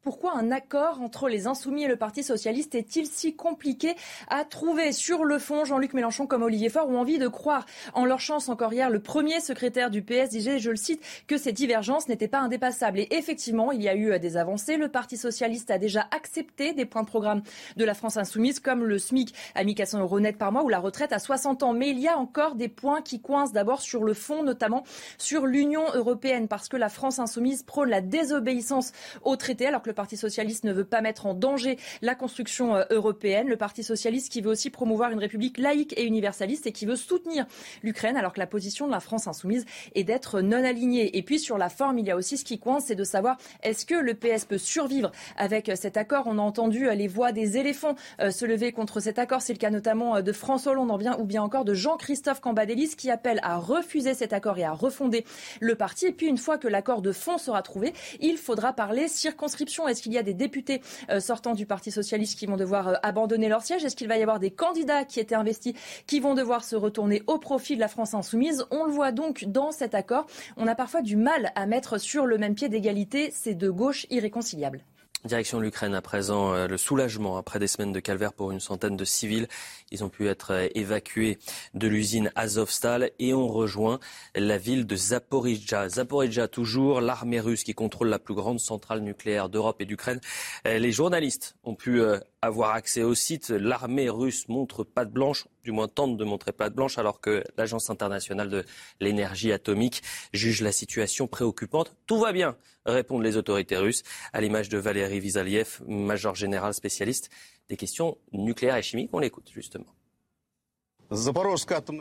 Pourquoi un accord entre les Insoumis et le Parti Socialiste est-il si compliqué à trouver Sur le fond, Jean-Luc Mélenchon comme Olivier Faure ont envie de croire en leur chance. Encore hier, le premier secrétaire du PS disait, je le cite, que ces divergences n'étaient pas indépassables. Et effectivement, il y a eu euh, des avancées. Le Parti Socialiste a déjà accepté des points de programme de la France Insoumise, comme le SMIC à 1400 euros net par mois ou la retraite à 60 ans. Mais il y a encore des points qui coincent d'abord sur le fond, notamment sur l'Union européenne, parce que la France Insoumise prône la désobéissance au traité, alors que le Parti socialiste ne veut pas mettre en danger la construction euh, européenne. Le Parti socialiste qui veut aussi promouvoir une république laïque et universaliste et qui veut soutenir l'Ukraine, alors que la position de la France insoumise est d'être non alignée. Et puis sur la forme, il y a aussi ce qui coince, c'est de savoir est-ce que le PS peut survivre avec euh, cet accord? On a entendu euh, les voix des éléphants se lever contre cet accord. C'est le cas notamment de François Hollande ou bien encore de Jean-Christophe Cambadélis qui appelle à refuser cet accord et à refonder le parti. Et puis une fois que l'accord de fond sera trouvé, il faudra parler circonscription. Est-ce qu'il y a des députés euh, sortants du Parti socialiste qui vont devoir euh, abandonner leur siège? Est-ce qu'il va y avoir des candidats qui étaient investis qui vont devoir se retourner au profit de la France insoumise? On le voit donc dans cet accord. On a parfois du mal à mettre sur le même pied d'égalité ces deux gauches irréconciliables. Direction l'Ukraine à présent, euh, le soulagement après des semaines de calvaire pour une centaine de civils. Ils ont pu être euh, évacués de l'usine Azovstal et ont rejoint la ville de Zaporizhzhia. Zaporizhzhia toujours, l'armée russe qui contrôle la plus grande centrale nucléaire d'Europe et d'Ukraine. Euh, les journalistes ont pu avoir accès au site. L'armée russe montre patte blanche, du moins tente de montrer patte blanche, alors que l'Agence internationale de l'énergie atomique juge la situation préoccupante. Tout va bien, répondent les autorités russes, à l'image de Valérie Vizaliev, major général spécialiste des questions nucléaires et chimiques. On l'écoute justement.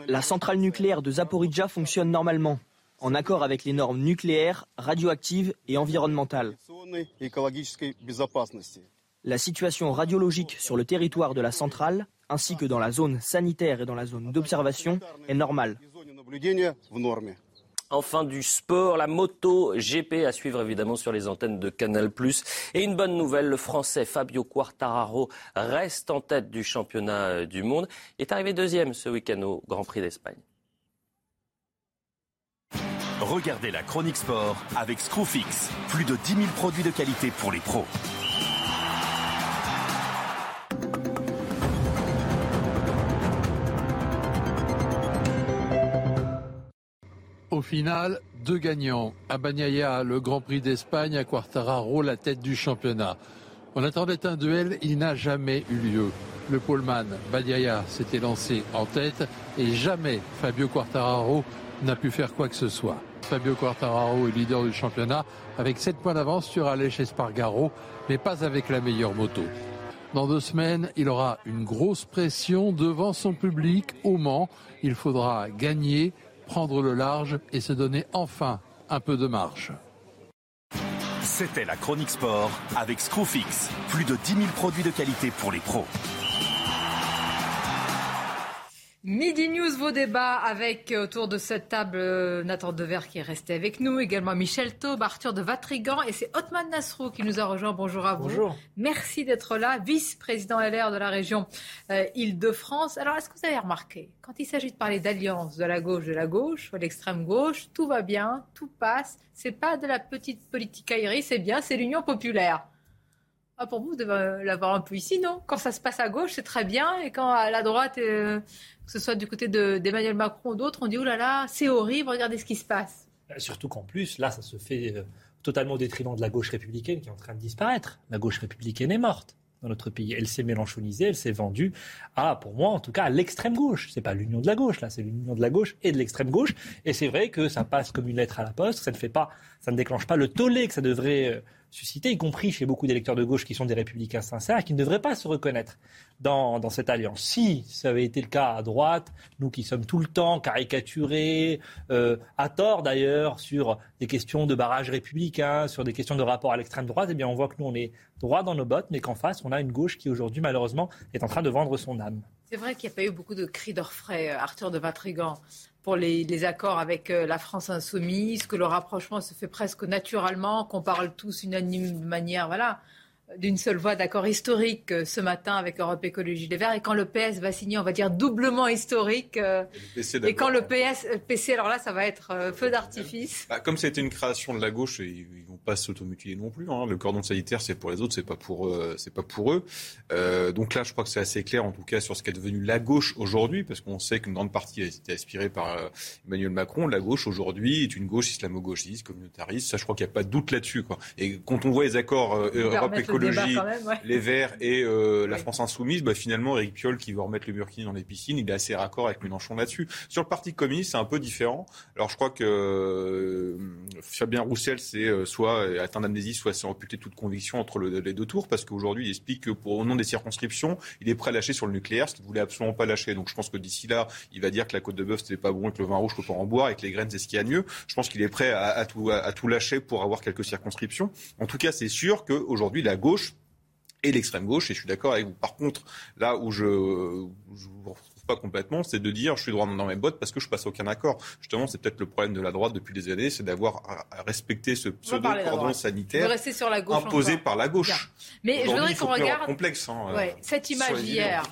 La centrale nucléaire de Zaporizhzhia fonctionne normalement, en accord avec les normes nucléaires, radioactives et environnementales. La situation radiologique sur le territoire de la centrale, ainsi que dans la zone sanitaire et dans la zone d'observation, est normale. Enfin du sport, la moto GP à suivre évidemment sur les antennes de Canal+. Et une bonne nouvelle, le Français Fabio Quartararo reste en tête du championnat euh, du monde. Il est arrivé deuxième ce week-end au Grand Prix d'Espagne. Regardez la chronique sport avec Screwfix. Plus de 10 000 produits de qualité pour les pros. Au final, deux gagnants. À Bagnaia, le Grand Prix d'Espagne, à Quartararo, la tête du championnat. On attendait un duel, il n'a jamais eu lieu. Le poleman Bagnaia s'était lancé en tête et jamais Fabio Quartararo n'a pu faire quoi que ce soit. Fabio Quartararo est leader du championnat avec 7 points d'avance sur Aleix Espargaro, mais pas avec la meilleure moto. Dans deux semaines, il aura une grosse pression devant son public au Mans. Il faudra gagner prendre le large et se donner enfin un peu de marge. C'était la chronique sport avec Screwfix. Plus de 10 000 produits de qualité pour les pros. Midi News, vos débats avec euh, autour de cette table euh, Nathan Dever qui est resté avec nous, également Michel Taube, Arthur de Vatrigan et c'est Otman Nasrou qui nous a rejoint. Bonjour à vous. Bonjour. Merci d'être là, vice-président LR de la région euh, Île-de-France. Alors, est-ce que vous avez remarqué, quand il s'agit de parler d'alliance de la gauche, de la gauche, de l'extrême gauche, tout va bien, tout passe. C'est pas de la petite politique c'est bien, c'est l'Union populaire. Ah, pour vous, vous devez l'avoir un peu ici, non? Quand ça se passe à gauche, c'est très bien, et quand à la droite, euh, que ce soit du côté d'Emmanuel Macron ou d'autres, on dit oh là là, c'est horrible, regardez ce qui se passe. Euh, surtout qu'en plus, là, ça se fait euh, totalement au détriment de la gauche républicaine qui est en train de disparaître. La gauche républicaine est morte. dans notre pays. Elle s'est mélanchonisée, elle s'est vendue à, pour moi en tout cas, à l'extrême gauche. C'est pas l'union de la gauche, là, c'est l'union de la gauche et de l'extrême gauche. Et c'est vrai que ça passe comme une lettre à la poste, ça ne fait pas, ça ne déclenche pas le tollé que ça devrait susciter, y compris chez beaucoup d'électeurs de gauche qui sont des républicains sincères qui ne devraient pas se reconnaître dans, dans, cette alliance. Si ça avait été le cas à droite, nous qui sommes tout le temps caricaturés, euh, à tort d'ailleurs, sur des questions de barrage républicain, sur des questions de rapport à l'extrême droite, eh bien on voit que nous on est droit dans nos bottes, mais qu'en face on a une gauche qui aujourd'hui malheureusement est en train de vendre son âme. C'est vrai qu'il n'y a pas eu beaucoup de cris d'orfraie, euh, Arthur de Vatrigan pour les, accords avec euh, la France insoumise, que le rapprochement se fait presque naturellement, qu'on parle tous unanime de manière, voilà, d'une seule voix d'accord historique euh, ce matin avec Europe Écologie Les Verts. Et quand le PS va signer, on va dire doublement historique. Euh, et, quand le PS, PC, alors là, ça va être euh, feu d'artifice. Bah, comme c'était une création de la gauche, ils vont pas s'automutiler non plus. Hein. Le cordon sanitaire, c'est pour les autres, c'est pas pour c'est pas pour eux. donc là, je crois que c'est assez clair, en tout cas, sur ce qu'est devenu la gauche aujourd'hui, parce qu'on sait qu'une grande partie a été aspirée par Emmanuel Macron. La gauche aujourd'hui est une gauche islamo-gauchiste, communautariste. Ça, je crois qu'il n'y a pas de doute là-dessus. Et quand on voit les accords Europe Écologie les Verts et euh, la France Insoumise, bah, finalement, Eric Piolle qui veut remettre le Burkini dans les piscines, il est assez raccord avec Mélenchon là-dessus. Sur le Parti communiste, c'est un peu différent. Alors je crois que euh, Fabien Roussel, c'est euh, soit atteint d'amnésie, soit c'est amputé toute conviction entre les deux tours, parce qu'aujourd'hui, il explique que pour, au nom des circonscriptions, il est prêt à lâcher sur le nucléaire, ce qu'il voulait absolument pas lâcher. Donc je pense que d'ici là, il va dire que la côte de bœuf, c'était pas bon et que le vin rouge, peut pas en boire et que les graines, c'est ce qu'il y a de mieux. Je pense qu'il est prêt à, tout, à tout lâcher pour avoir quelques circonscriptions. En tout cas, c'est sûr qu'aujourd'hui, la gauche et l'extrême gauche. Et je suis d'accord avec vous. Par contre, là où je ne vous retrouve pas complètement, c'est de dire je suis droit dans mes bottes parce que je passe aucun accord. Justement, c'est peut-être le problème de la droite depuis des années, c'est d'avoir à respecter ce pseudo-cordon sanitaire imposé par la gauche. Mais je voudrais qu'on regarde complexe, hein, cette image hier.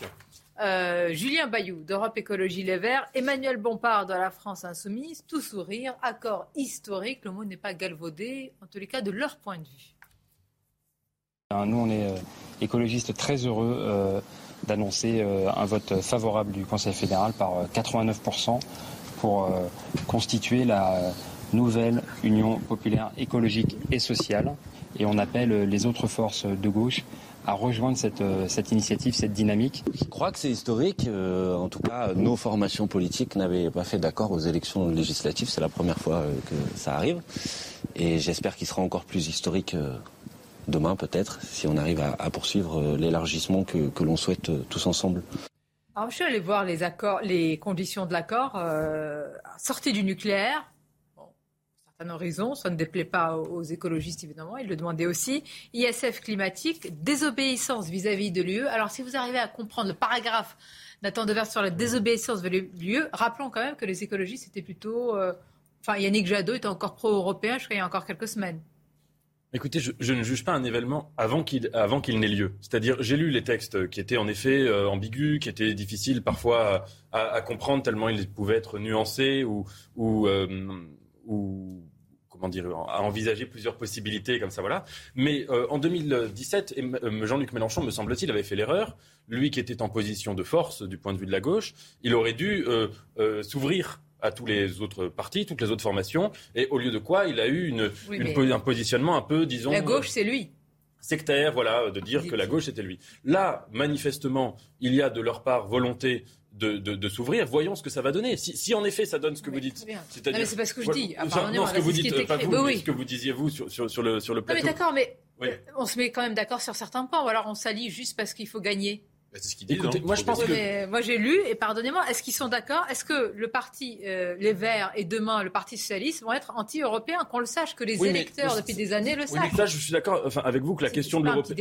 Euh, Julien Bayou d'Europe Écologie Les Verts, Emmanuel Bompard de la France Insoumise, tout sourire, accord historique, le mot n'est pas galvaudé, en tous les cas de leur point de vue. Nous, on est euh, écologistes très heureux euh, d'annoncer euh, un vote favorable du Conseil fédéral par 89% pour constituer la nouvelle Union populaire écologique et sociale. Et on appelle les autres forces de gauche à rejoindre cette, cette initiative, cette dynamique. Je crois que c'est historique. en tout cas, nos formations politiques n'avaient pas fait d'accord aux élections législatives. C'est la première fois que ça arrive. Et j'espère qu'il sera encore plus historique demain peut-être, si on arrive à, poursuivre euh, l'élargissement que, l'on souhaite euh, tous ensemble. Alors, je suis allé voir les conditions de l'accord. Euh, sortie du nucléaire, bon, certaines raisons, ça ne déplaît pas aux écologistes évidemment, ils le demandaient aussi. ISF climatique, désobéissance vis-à-vis de l'UE. Alors, si vous arrivez à comprendre le paragraphe Nathan Devers sur la désobéissance de l'UE, rappelons quand même que les écologistes étaient plutôt. enfin, Yannick Jadot était encore pro-européen, je crois, il y a encore quelques semaines. Écoutez, je, ne juge pas un événement avant qu'il n'ait lieu. C'est-à-dire, j'ai lu les textes qui étaient en effet euh, ambigus, qui étaient difficiles parfois à, comprendre tellement ils pouvaient être nuancés ou ou, euh, ou comment dire à envisager plusieurs possibilités comme ça voilà. Mais euh, en 2017, Jean-Luc Mélenchon, me semble-t-il, avait fait l'erreur. Lui qui était en position de force du point de vue de la gauche, il aurait dû s'ouvrir à tous les autres partis, toutes les autres formations, et au lieu de quoi il a eu une, un positionnement un peu, disons... La gauche, c'est lui sectaire, voilà, de dire que la gauche était lui. Là, manifestement, il y a de leur part volonté de, de, s'ouvrir. Voyons ce que ça va donner. Si, si, en effet ça donne ce que vous dites, c'est-à-dire. c'est pas ce que je dis. non, ce que vous dites, pas vous, ce que vous disiez vous sur, sur, le sur le plateau. Non, mais d'accord, mais on se met quand même d'accord sur certains points, ou alors on s'allie juste parce qu'il faut gagner. Bah, c'est ce qu'ils disent. Écoutez, hein. moi, je pense que... moi, j'ai lu, et pardonnez-moi, est-ce qu'ils sont d'accord? Est-ce que le parti euh, Les Verts et demain le Parti Socialiste vont être anti-européens? Qu'on le sache, que les électeurs, depuis des années, le oui, sachent. Mais ça, je suis d'accord enfin, avec vous que la question de l'Europe.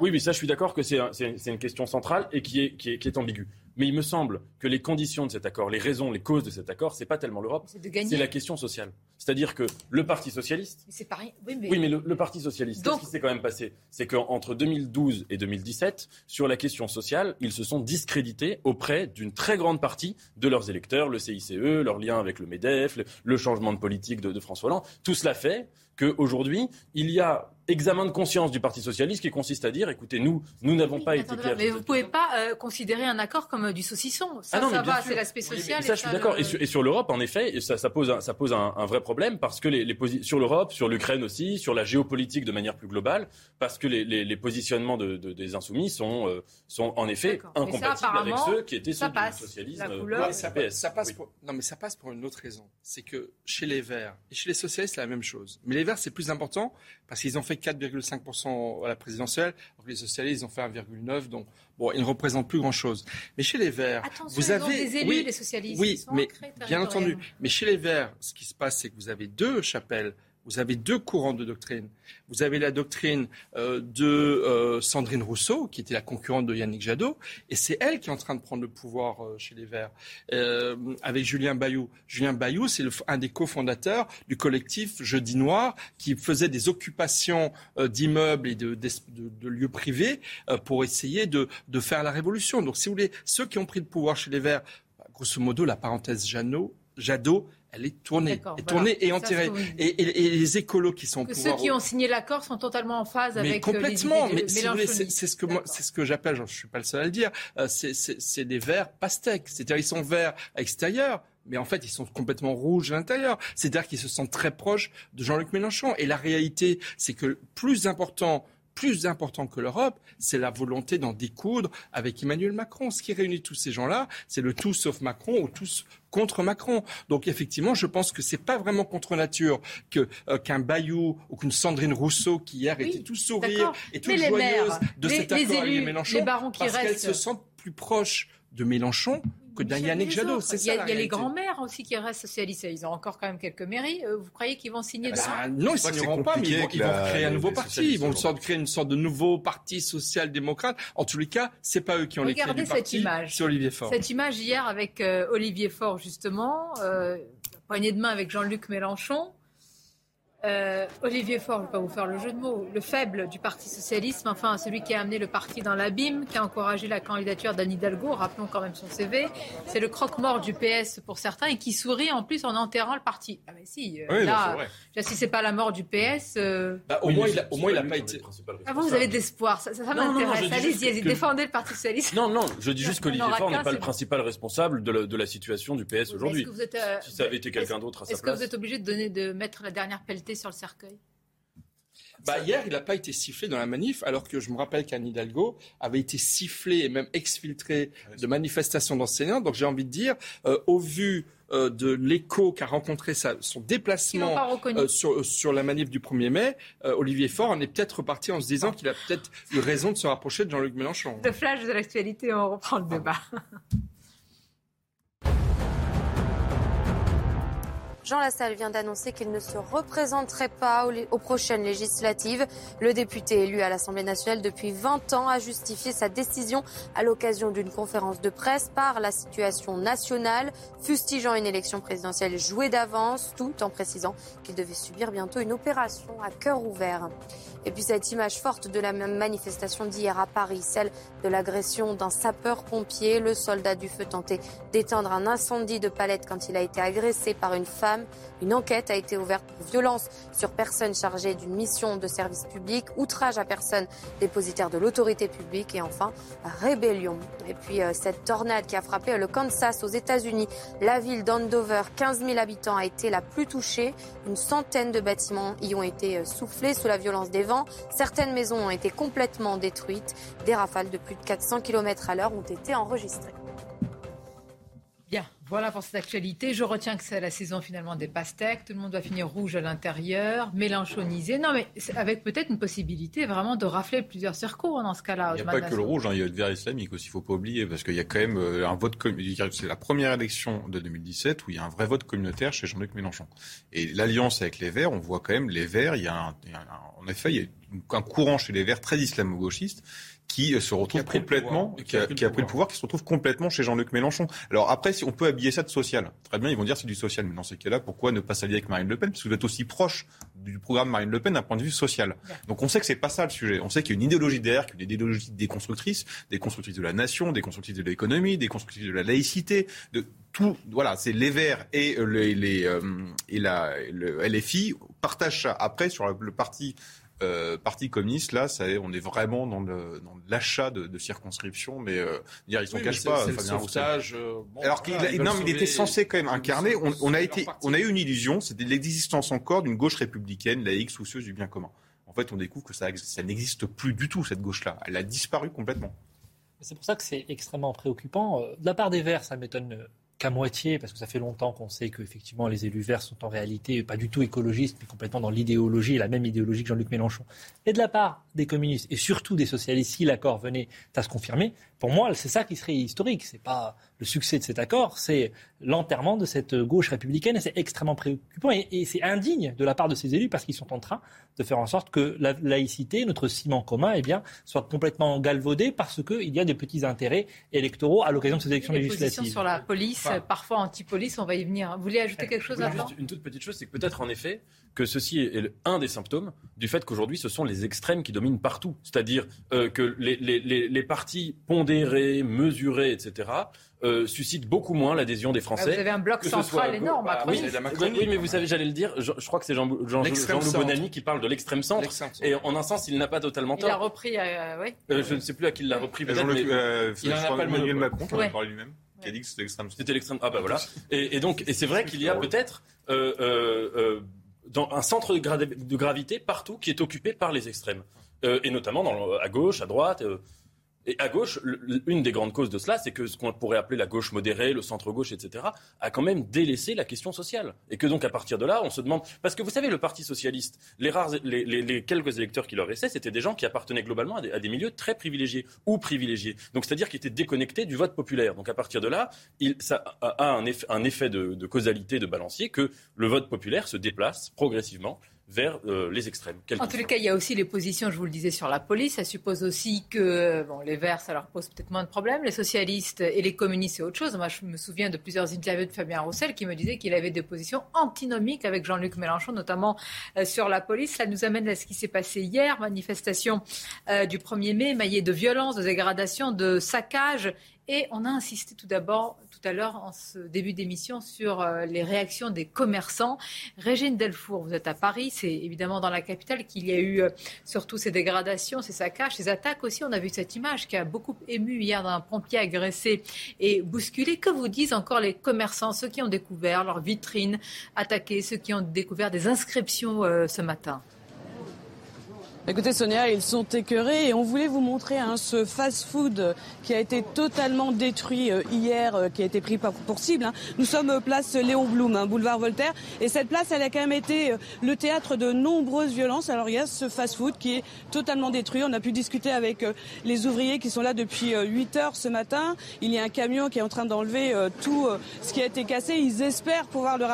Oui, mais ça, je suis d'accord que c'est une question centrale et qui est, qui est, qui est ambiguë. Mais il me semble que les conditions de cet accord, les raisons, les causes de cet accord, c'est pas tellement l'Europe, c'est la question sociale. C'est-à-dire que le Parti socialiste. Mais c'est pas Oui, mais, oui, mais le, Parti socialiste, ce qui s'est quand même passé? C'est qu'entre 2012 et 2017, sur la question sociale, ils se sont discrédités auprès d'une très grande partie de leurs électeurs, le CICE, leur lien avec le MEDEF, le, changement de politique de, de François Hollande. Tout cela fait qu'aujourd'hui, il y a examen de conscience du Parti socialiste qui consiste à dire, écoutez, nous, nous n'avons pas été clairs. Mais vous ne pouvez pas euh, considérer un accord comme euh, du saucisson. Ça, ah ça va, c'est l'aspect social. ça, je suis d'accord. Et sur, l'Europe, en effet, ça, ça pose, un, ça pose un, vrai problème parce que les, les sur l'Europe, sur l'Ukraine aussi, sur la géopolitique de manière plus globale, parce que les, les, positionnements de, de, des insoumis sont, euh, sont en effet incompatibles avec ceux qui étaient ceux du socialisme. ça, ça, passe pour, non, mais ça passe pour une autre raison. C'est que chez les Verts et chez les socialistes, c'est la même chose. Mais les Verts, c'est plus important parce qu'ils ont fait 4,5% à la présidentielle, alors que les socialistes ont fait 1,9%, donc bon, ils ne représentent plus grand-chose. Mais chez les Verts, vous avez... Des élus, oui, les socialistes. Oui, mais bien entendu. Mais chez les Verts, ce qui se passe, c'est que vous avez deux chapelles vous avez deux courants de doctrine. Vous avez la doctrine euh, de euh, Sandrine Rousseau, qui était la concurrente de Yannick Jadot, et c'est elle qui est en train de prendre le pouvoir euh, chez les Verts, avec Julien Bayou. Julien Bayou, c'est un des cofondateurs du collectif Jeudi Noir, qui faisait des occupations d'immeubles et de, lieux privés pour essayer de, faire la révolution. Donc, si vous voulez, ceux qui ont pris le pouvoir chez les Verts, grosso modo, la parenthèse Jadot elle est tournée, est tournée et enterrée. Et, les écolos qui sont que ceux qui ont signé l'accord sont totalement en phase avec euh, complètement. mais c'est ce que c'est ce que j'appelle, je suis pas le seul à le dire, euh, c'est des verts pastèques. C'est-à-dire ils sont verts à l'extérieur, mais en fait, ils sont complètement rouges à l'intérieur. C'est-à-dire qu'ils se sentent très proches de Jean-Luc Mélenchon. Et la réalité, c'est que plus important plus important que l'Europe, c'est la volonté d'en découdre avec Emmanuel Macron. Ce qui réunit tous ces gens-là, c'est le tout sauf Macron ou tous contre Macron. Donc effectivement, je pense que c'est pas vraiment contre nature que euh, qu'un Bayou ou qu'une Sandrine Rousseau qui hier était tout sourire et toute joyeuse de cet accord avec Mélenchon, parce qu'elle se sent plus proche de Mélenchon que d'un Yannick Jadot. C'est ça. Il y a, les grands-maires aussi qui restent socialistes. Ils ont encore quand même quelques mairies. Euh, vous croyez qu'ils vont signer ah bah, Non, ils ne signeront pas, mais ils vont, créer un nouveau parti. Ils vont créer une sorte de nouveau parti social-démocrate. En tous les cas, c'est pas eux qui ont les clés du cette image. C'est Olivier Faure. Cette image hier avec euh, Olivier Faure, justement, euh, poignée de main avec Jean-Luc Mélenchon. Euh, Olivier Faure, je ne vais pas vous faire le jeu de mots, le faible du Parti socialiste, enfin celui qui a amené le parti dans l'abîme, qui a encouragé la candidature d'Anne Hidalgo, rappelons quand même son CV, c'est le croque-mort du PS pour certains et qui sourit en plus en enterrant le parti. Ah mais si, euh, là, si c'est pas la mort du PS... Euh, bah, au, moins, il a, au moins il n'a pas été... Ah vous, vous avez de l'espoir, ça, ça, m'intéresse. Allez-y, défendez le Parti socialiste. Non, non, je dis juste qu'Olivier Faure n'est pas le principal responsable de la, situation du PS aujourd'hui. Si ça avait été quelqu'un d'autre à sa place... Est-ce que vous êtes obligé de, donner, de mettre la dernière pelletée sur le cercueil bah, hier, il n'a pas été sifflé dans la manif, alors que je me rappelle qu'Anne Hidalgo avait été sifflé et même exfiltré de manifestations d'enseignants. Donc j'ai envie de dire, euh, au vu euh, de l'écho qu'a rencontré son déplacement euh, sur, sur, la manif du 1er mai, Olivier Faure en est peut-être reparti en se disant qu'il a peut-être eu raison de se rapprocher de Jean-Luc Mélenchon. Le flash de l'actualité, on reprend le débat. Jean Lassalle vient d'annoncer qu'il ne se représenterait pas aux, prochaines législatives. Le député élu à l'Assemblée nationale depuis 20 ans a justifié sa décision à l'occasion d'une conférence de presse par la situation nationale, fustigeant une élection présidentielle jouée d'avance, tout en précisant qu'il devait subir bientôt une opération à cœur ouvert. Et puis cette image forte de la manifestation d'hier à Paris, celle de l'agression d'un sapeur-pompier. Le soldat du feu tentait d'éteindre un incendie de palette quand il a été agressé par une femme. Une enquête a été ouverte pour violence sur personne chargée d'une mission de service public, outrage à personne dépositaire de l'autorité publique et enfin rébellion. Et puis euh, cette tornade qui a frappé le Kansas aux États-Unis, la ville d'Andover, 15 000 habitants, a été la plus touchée. Une centaine de bâtiments y ont été euh, soufflés sous la violence des vents. Certaines maisons ont été complètement détruites. Des rafales de plus de 400 km à l'heure ont été enregistrées. Bien, voilà pour cette actualité. Je retiens que c'est la saison finalement des pastèques. Tout le monde va finir rouge à l'intérieur, mélanchonisé. Non, mais avec peut-être une possibilité vraiment de rafler plusieurs circuits hein, dans ce cas-là. Il n'y a pas que le rouge, hein. il y a le vert islamique aussi, il ne faut pas oublier, parce qu'il y a quand même euh, un vote. C'est la première élection de 2017 où il y a un vrai vote communautaire chez Jean-Luc Mélenchon. Et l'alliance avec les Verts, on voit quand même les Verts, il y a, en effet, il y a un courant chez les Verts très islamo-gauchistes qui se retrouve complètement, qui a, pris le pouvoir, qui se retrouve complètement chez Jean-Luc Mélenchon. Alors après, si on peut habiller ça de social, très bien, ils vont dire c'est du social, mais dans ces cas-là, pourquoi ne pas s'allier avec Marine Le Pen? Parce que vous êtes aussi proche du programme Marine Le Pen d'un point de vue social. Donc on sait que c'est pas ça le sujet. On sait qu'il y a une idéologie derrière, qu'il y a une idéologie déconstructrice, des constructrices de la nation, des constructrices de l'économie, des constructrices de la laïcité, de tout. Voilà, c'est les Verts et les, les euh, et la le LFI partage ça. Après, sur le parti euh, parti communiste, là, ça, on est vraiment dans, l'achat de, circonscriptions, mais euh, dire, ils s'en cachent pas. Fabien euh, Alors qu'il non, il était censé quand même incarner. On, a été, on a eu une illusion, c'était l'existence encore d'une gauche républicaine, laïque, soucieuse du bien commun. En fait, on découvre que ça, ça n'existe plus du tout cette gauche-là. Elle a disparu complètement. C'est pour ça que c'est extrêmement préoccupant. De la part des Verts, ça m'étonne qu'à moitié, parce que ça fait longtemps qu'on sait qu'effectivement les élus verts sont en réalité pas du tout écologistes, mais complètement dans l'idéologie, la même idéologie que Jean-Luc Mélenchon. Et de la part des communistes et surtout des socialistes, si l'accord venait à se confirmer, pour moi, c'est ça qui serait historique. C'est pas le succès de cet accord, c'est l'enterrement de cette gauche républicaine et c'est extrêmement préoccupant et, c'est indigne de la part de ces élus parce qu'ils sont en train de faire en sorte que la laïcité, notre ciment commun, eh bien, soit complètement galvaudée parce qu'il y a des petits intérêts électoraux à l'occasion de ces élections législatives. sur la police, parfois anti-police, on va y venir. Vous voulez ajouter quelque chose avant Une toute petite chose, c'est que peut-être en effet que ceci est un des symptômes du fait qu'aujourd'hui ce sont les extrêmes qui dominent partout. C'est-à-dire euh, que les, les, les, partis pondérés, mesurés, etc., euh, suscitent beaucoup moins l'adhésion des ah, Français. vous avez un bloc central énorme. Ah, oui, oui, mais vous savez, j'allais le dire, je, crois que c'est Jean, Jean, Bonamy qui parle de l'extrême centre. Et en un sens, il n'a pas totalement tort. Il a repris, euh, oui. je ne sais plus à qui il l'a repris. Mais... il en a pas Emmanuel Macron, qui en a parlé lui-même. Qui a dit que c'était l'extrême centre. C'était l'extrême. Ah bah voilà. Et, et donc, et c'est vrai qu'il y a peut-être un centre de, gravité partout qui est occupé par les extrêmes. Euh, et notamment à gauche, à droite. Euh, et à gauche, une des grandes causes de cela, c'est que ce qu'on pourrait appeler la gauche modérée, le centre-gauche, etc., a quand même délaissé la question sociale. Et que donc, à partir de là, on se demande. Parce que vous savez, le Parti socialiste, les, rares, les, quelques électeurs qui leur restaient, c'était des gens qui appartenaient globalement à des, milieux très privilégiés ou privilégiés. Donc, c'est-à-dire qui étaient déconnectés du vote populaire. Donc, à partir de là, il, ça a un effet, de causalité, de balancier, que le vote populaire se déplace progressivement vers euh, les extrêmes. En tous les cas, il y a aussi les positions, je vous le disais, sur la police. Ça suppose aussi que bon, les Verts, ça leur pose peut-être moins de problèmes. Les socialistes et les communistes, c'est autre chose. Moi, je me souviens de plusieurs interviews de Fabien Roussel qui me disait qu'il avait des positions antinomiques avec Jean-Luc Mélenchon, notamment euh, sur la police. Ça nous amène à ce qui s'est passé hier, manifestation euh, du 1er mai, maillée de violence, de dégradation, de saccage et on a insisté tout d'abord, tout à l'heure, en ce début d'émission, sur euh, les réactions des commerçants. Régine Delfour, vous êtes à Paris, c'est évidemment dans la capitale qu'il y a eu euh, surtout ces dégradations, ces saccages, ces attaques aussi. On a vu cette image qui a beaucoup ému hier d'un pompier agressé et bousculé. Que vous disent encore les commerçants, ceux qui ont découvert leurs vitrines attaquées, ceux qui ont découvert des inscriptions euh, ce matin? Écoutez Sonia, ils sont écœurés et on voulait vous montrer hein, ce fast-food qui a été totalement détruit euh, hier, euh, qui a été pris pour cible. Hein. Nous sommes euh, place Léon Blum, hein, boulevard Voltaire, et cette place, elle a quand même été le théâtre de nombreuses violences. Alors il y a ce fast-food qui est totalement détruit. On a pu discuter avec les ouvriers qui sont là depuis 8 heures ce matin. Il y a un camion qui est en train d'enlever tout ce qui a été cassé. Ils espèrent pouvoir le,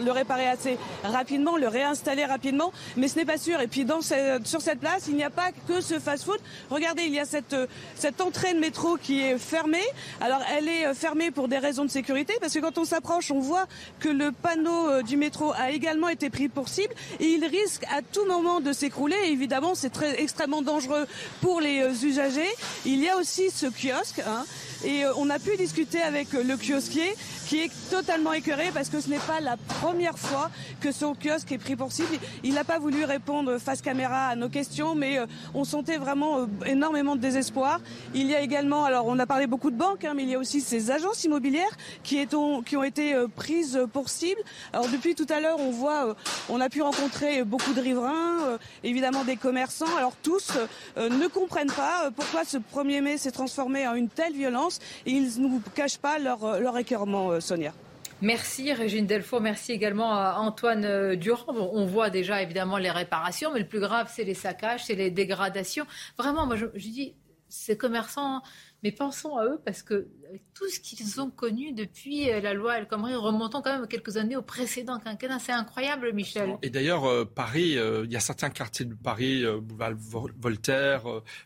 le, réparer assez rapidement, le réinstaller rapidement, mais ce n'est pas sûr. Et puis dans sur cette place, il n'y a pas que ce fast-food. Regardez, il y a cette, cette entrée de métro qui est fermée. Alors elle est euh, fermée pour des raisons de sécurité, parce que quand on s'approche, on voit que le panneau euh, du métro a également été pris pour cible et il risque à tout moment de s'écrouler. Évidemment, c'est très extrêmement dangereux pour les euh, usagers. Il y a aussi ce kiosque. Hein, et on a pu discuter avec le kiosquier qui est totalement écœuré parce que ce n'est pas la première fois que son kiosque est pris pour cible. Il n'a pas voulu répondre face caméra à nos questions, mais euh, on sentait vraiment euh, énormément de désespoir. Il y a également, alors on a parlé beaucoup de banques, hein, mais il y a aussi ces agences immobilières qui, ont été euh, prises pour cible. Alors depuis tout à l'heure, on voit, on a pu rencontrer beaucoup de riverains, évidemment des commerçants. Alors tous ne comprennent pas pourquoi ce 1er mai s'est transformé en une telle violence et ils ne nous cachent pas leur, leur écœurement. Sonia. Merci Régine Delfour, merci également à Antoine euh, Durand. on voit déjà évidemment les réparations, mais le plus grave, c'est les saccages, c'est les dégradations. Vraiment, moi je, je dis, ces commerçants, mais pensons à eux parce que tout ce qu'ils ont connu depuis euh, la loi El Khomri, remontons quand même quelques années au précédent quinquennat. C'est incroyable, Michel. Et d'ailleurs, euh, Paris, euh, il y a certains quartiers de Paris, Boulevard Voltaire,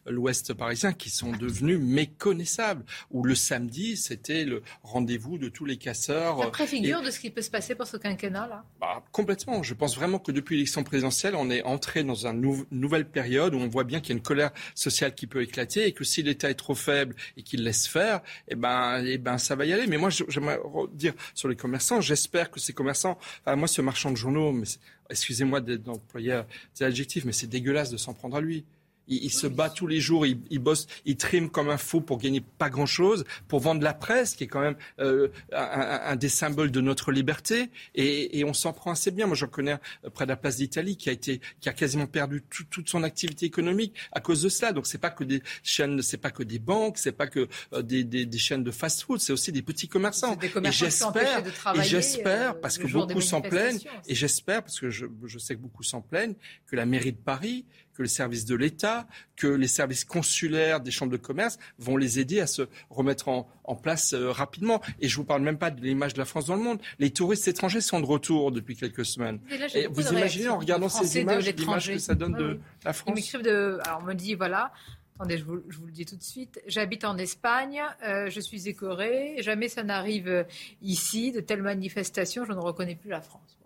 l'Ouest parisien, qui sont devenus méconnaissables. Où le samedi, c'était le rendez-vous de tous les casseurs. Ça préfigure de ce qui peut se passer pour ce quinquennat-là bah, Complètement. Je pense vraiment que depuis l'élection présidentielle, on est entré dans une nouvelle période où on voit bien qu'il y a une colère sociale qui peut éclater et que si l'État est trop faible et qu'il laisse faire, eh ben, eh ben, ça va y aller. Mais moi, j'aimerais dire sur les commerçants, j'espère que ces commerçants, moi, ce marchand de journaux, excusez-moi d'employer des adjectifs, mais c'est dégueulasse de s'en prendre à lui. Il, se bat tous les jours, il, bosse, il trime comme un fou pour gagner pas grand-chose, pour vendre la presse, qui est quand même euh, un, des symboles de notre liberté. Et, on s'en prend assez bien. Moi, j'en connais près de la place d'Italie qui a été, qui a quasiment perdu toute son activité économique à cause de cela. Donc, c'est pas que des chaînes, c'est pas que des banques, c'est pas que euh, des, chaînes de fast-food, c'est aussi des petits commerçants. Des commerçants et j'espère, et j'espère, parce que beaucoup s'en plaignent, et j'espère, parce que je, je sais que beaucoup s'en plaignent, que la mairie de Paris que les services de l'État, que les services consulaires des chambres de commerce vont les aider à se remettre en, place euh, rapidement. Et je vous parle même pas de l'image de la France dans le monde. Les touristes étrangers sont de retour depuis quelques semaines. Et vous imaginez en regardant ces images, l'image que ça donne de la France de... Alors on me dit, voilà, Attendez, je vous, le dis tout de suite. J'habite en Espagne, euh, je suis écoré. Jamais ça n'arrive ici, de telles manifestations, je ne reconnais plus la France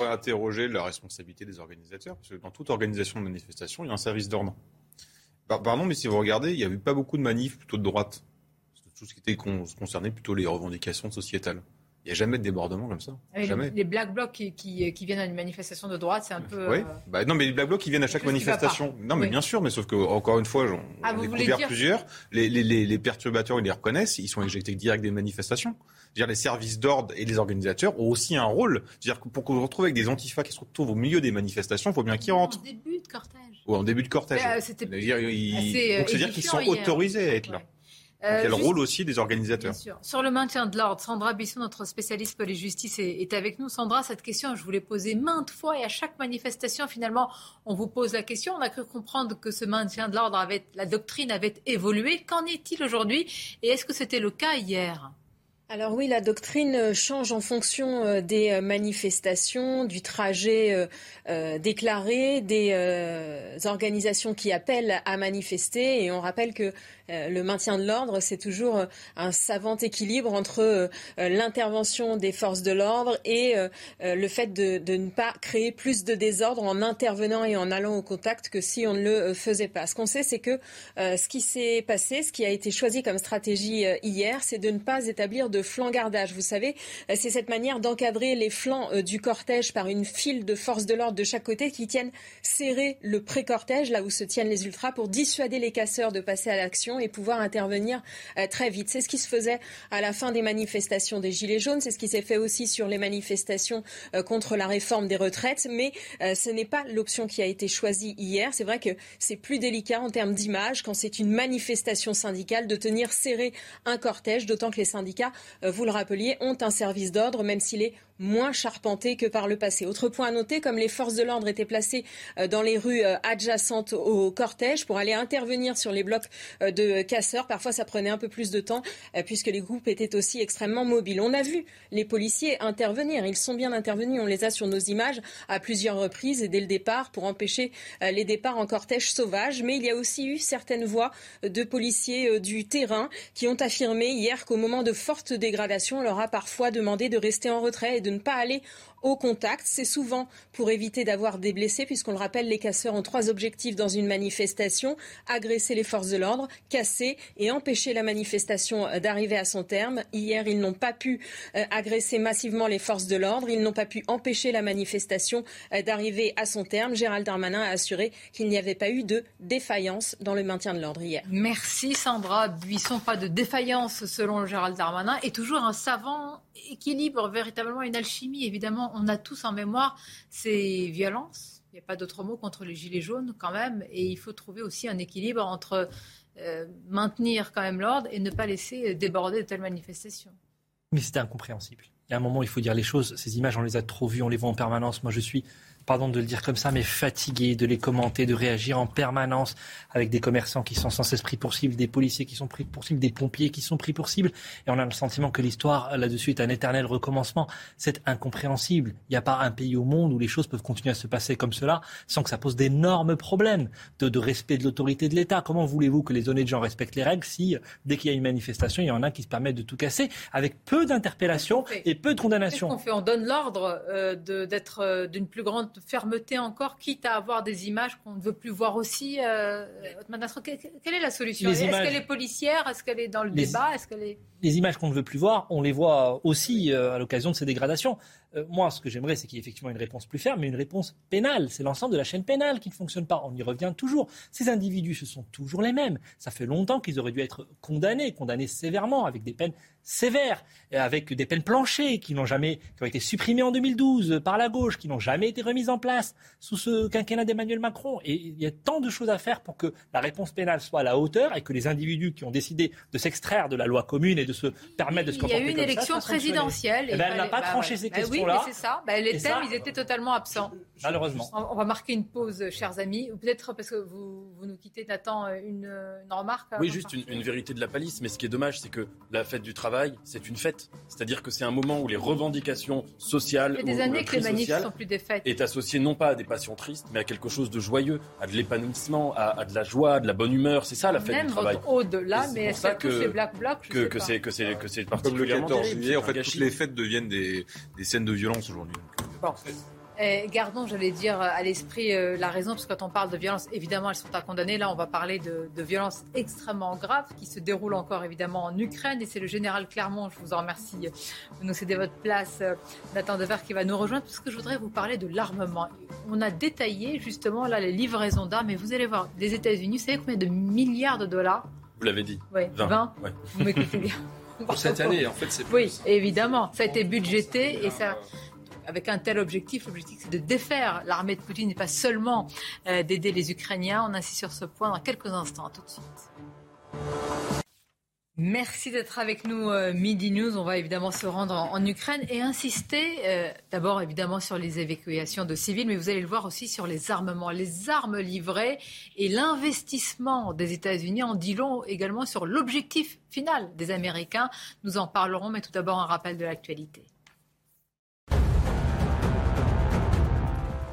On va interroger la responsabilité des organisateurs, parce que dans toute organisation de manifestation, il y a un service d'ordre. Pardon, mais si vous regardez, il n'y a eu pas beaucoup de manifs plutôt de droite. Tout ce qui était concerné plutôt les revendications sociétales. Il n'y a jamais de débordement comme ça. Ah jamais. Les, Black Blocs qui, qui, viennent à une manifestation de droite, c'est un peu. Oui. Euh, bah, non, mais les Black Blocs qui viennent à chaque manifestation. Non, mais bien sûr, mais sauf que encore une fois, j'en ah, ai couvert plusieurs. Les, les, les, perturbateurs, ils les reconnaissent, ils sont éjectés direct des manifestations. Dire, les services d'ordre et les organisateurs ont aussi un rôle. dire pour qu'on se retrouve avec des antifas qui se retrouvent au milieu des manifestations, il faut bien qu'ils rentrent. En début de cortège. Ou en début de cortège. Bah, c'était Donc c'est-à-dire qu'ils sont autorisés à être là. Euh, quel rôle aussi des organisateurs. Sur le maintien de l'ordre, Sandra Bisson, notre spécialiste police justice, est, avec nous. Sandra, cette question, je vous l'ai posée maintes fois et à chaque manifestation, finalement, on vous pose la question. On a cru comprendre que ce maintien de l'ordre avait, la doctrine avait évolué. Qu'en est-il aujourd'hui Et est-ce que c'était le cas hier? Alors oui, la doctrine change en fonction euh, des euh, manifestations, du trajet déclaré, des organisations qui appellent à manifester. Et on rappelle que euh, le maintien de l'ordre, c'est toujours euh, un savant équilibre entre euh, l'intervention des forces de l'ordre et le fait de, ne pas créer plus de désordre en intervenant et en allant au contact que si on ne le faisait pas. Ce qu'on sait, c'est que ce qui s'est passé, ce qui a été choisi comme stratégie hier, c'est de ne pas établir de flanc-gardage. Vous savez, c'est cette manière d'encadrer les flancs du cortège par une file de forces de l'ordre de chaque côté qui tiennent serré le pré-cortège, là où se tiennent les ultras, pour dissuader les casseurs de passer à l'action et pouvoir intervenir euh, très vite. C'est ce qui se faisait à la fin des manifestations des Gilets jaunes, c'est ce qui s'est fait aussi sur les manifestations euh, contre la réforme des retraites, mais euh, ce n'est pas l'option qui a été choisie hier. C'est vrai que c'est plus délicat en termes d'image quand c'est une manifestation syndicale de tenir serré un cortège, d'autant que les syndicats, vous le rappeliez, ont un service d'ordre, même s'il est moins charpenté que par le passé. Autre point à noter, comme les forces de l'ordre étaient placées euh, dans les rues euh, adjacentes au cortège pour aller intervenir sur les blocs euh, de casseurs, parfois ça prenait un peu plus de temps puisque les groupes étaient aussi extrêmement mobiles. On a vu les policiers intervenir, ils sont bien intervenus, on les a sur nos images à plusieurs reprises et dès le départ pour empêcher les départs en cortège sauvage, mais il y a aussi eu certaines voix de policiers du terrain qui ont affirmé hier qu'au moment de fortes dégradations, on leur a parfois demandé de rester en retrait et de ne pas aller au contact. C'est souvent pour éviter d'avoir des blessés, puisqu'on le rappelle, les casseurs ont trois objectifs dans une manifestation agresser les forces de l'ordre, casser et empêcher la manifestation euh, d'arriver à son terme. Hier, ils n'ont pas pu euh, agresser massivement les forces de l'ordre, ils n'ont pas pu empêcher la manifestation euh, d'arriver à son terme. Gérald Darmanin a assuré qu'il n'y avait pas eu de défaillance dans le maintien de l'ordre hier. Merci Sandra Buisson. Pas de défaillance selon Gérald Darmanin et toujours un savant équilibre, véritablement une alchimie. Évidemment, on a tous en mémoire ces violences. Il n'y a pas d'autre mot contre les gilets jaunes quand même. Et il faut trouver aussi un équilibre entre euh, maintenir quand même l'ordre et ne pas laisser déborder de telles manifestations. Mais c'était incompréhensible. Il y a un moment, il faut dire les choses. Ces images, on les a trop vues, on les voit en permanence. Moi, je suis pardon de le dire comme ça, mais fatigué de les commenter, de réagir en permanence avec des commerçants qui sont sans cesse pris pour cible, des policiers qui sont pris pour cible, des pompiers qui sont pris pour cible. Et on a le sentiment que l'histoire là-dessus est un éternel recommencement. C'est incompréhensible. Il n'y a pas un pays au monde où les choses peuvent continuer à se passer comme cela sans que ça pose d'énormes problèmes de, de, respect de l'autorité de l'État. Comment voulez-vous que les honnêtes gens respectent les règles si, dès qu'il y a une manifestation, il y en a qui se permettent de tout casser avec peu d'interpellations et peu de condamnations. Qu'on fait? On donne l'ordre euh, d'être euh, d'une plus grande fermeté encore, quitte à avoir des images qu'on ne veut plus voir aussi. Euh, quelle est la solution? Est-ce qu'elle est policière? Est-ce qu'elle est dans le débat? Est-ce qu'elle est les images qu'on ne veut plus voir, on les voit aussi euh, à l'occasion de ces dégradations. Euh, moi, ce que j'aimerais, c'est qu'il y ait effectivement une réponse plus ferme, mais une réponse pénale. C'est l'ensemble de la chaîne pénale qui ne fonctionne pas. On y revient toujours. Ces individus, ce sont toujours les mêmes. Ça fait longtemps qu'ils auraient dû être condamnés, condamnés sévèrement, avec des peines sévères, avec des peines planchées qui n'ont jamais, qui ont été supprimées en 2012 par la gauche, qui n'ont jamais été remises en place sous ce quinquennat d'Emmanuel Macron. Et il y a tant de choses à faire pour que la réponse pénale soit à la hauteur et que les individus qui ont décidé de s'extraire de la loi commune et de se permettre de se comporter Il y a eu une élection présidentielle. Eh ben, elle n'a pas bah tranché ces questions-là. oui, c'est ça. Bah, les thèmes, ils étaient totalement absents. Malheureusement. On va marquer une pause, chers amis. Peut-être parce que vous, vous nous quittez, Nathan, une, une remarque. Oui, juste une, une, vérité de la palisse. Mais ce qui est dommage, c'est que la fête du travail, c'est une fête. C'est-à-dire que c'est un moment où les revendications sociales. Des années que les manifs sont plus des fêtes. Est associé non pas à des passions tristes, mais à quelque chose de joyeux, à de l'épanouissement, à, de la joie, à de la bonne humeur. C'est ça la fête du travail. Au-delà, mais est-ce que c'est Black Bloc que, que c'est que c'est que c'est Comme le 14 juillet, en fait, toutes les fêtes deviennent des, des scènes de violence aujourd'hui. Bon. Eh, gardons, j'allais dire, à l'esprit euh, la raison, parce que quand on parle de violence, évidemment, elles sont à condamner. Là, on va parler de, de violences extrêmement graves qui se déroulent encore, évidemment, en Ukraine. Et c'est le général Clermont, je vous en remercie de nous céder votre place, euh, Nathan Dever, qui va nous rejoindre, parce que je voudrais vous parler de l'armement. On a détaillé, justement, là, les livraisons d'armes. Et vous allez voir, les États-Unis, vous savez combien de milliards de dollars? Vous l'avez dit. Oui, 20. Vous m'écoutez bien. Pour cette année, en fait, c'est Oui, évidemment. Ça a été budgété et ça avec un tel objectif. L'objectif, c'est de défaire l'armée de Poutine et pas seulement euh, d'aider les Ukrainiens. On insiste sur ce point dans quelques instants. tout de suite. Merci d'être avec nous, euh, Midi News. On va évidemment se rendre en, Ukraine et insister euh, d'abord évidemment sur les évacuations de civils, mais vous allez le voir aussi sur les armements, les armes livrées et l'investissement des États-Unis en dit long également sur l'objectif final des Américains. Nous en parlerons, mais tout d'abord un rappel de l'actualité.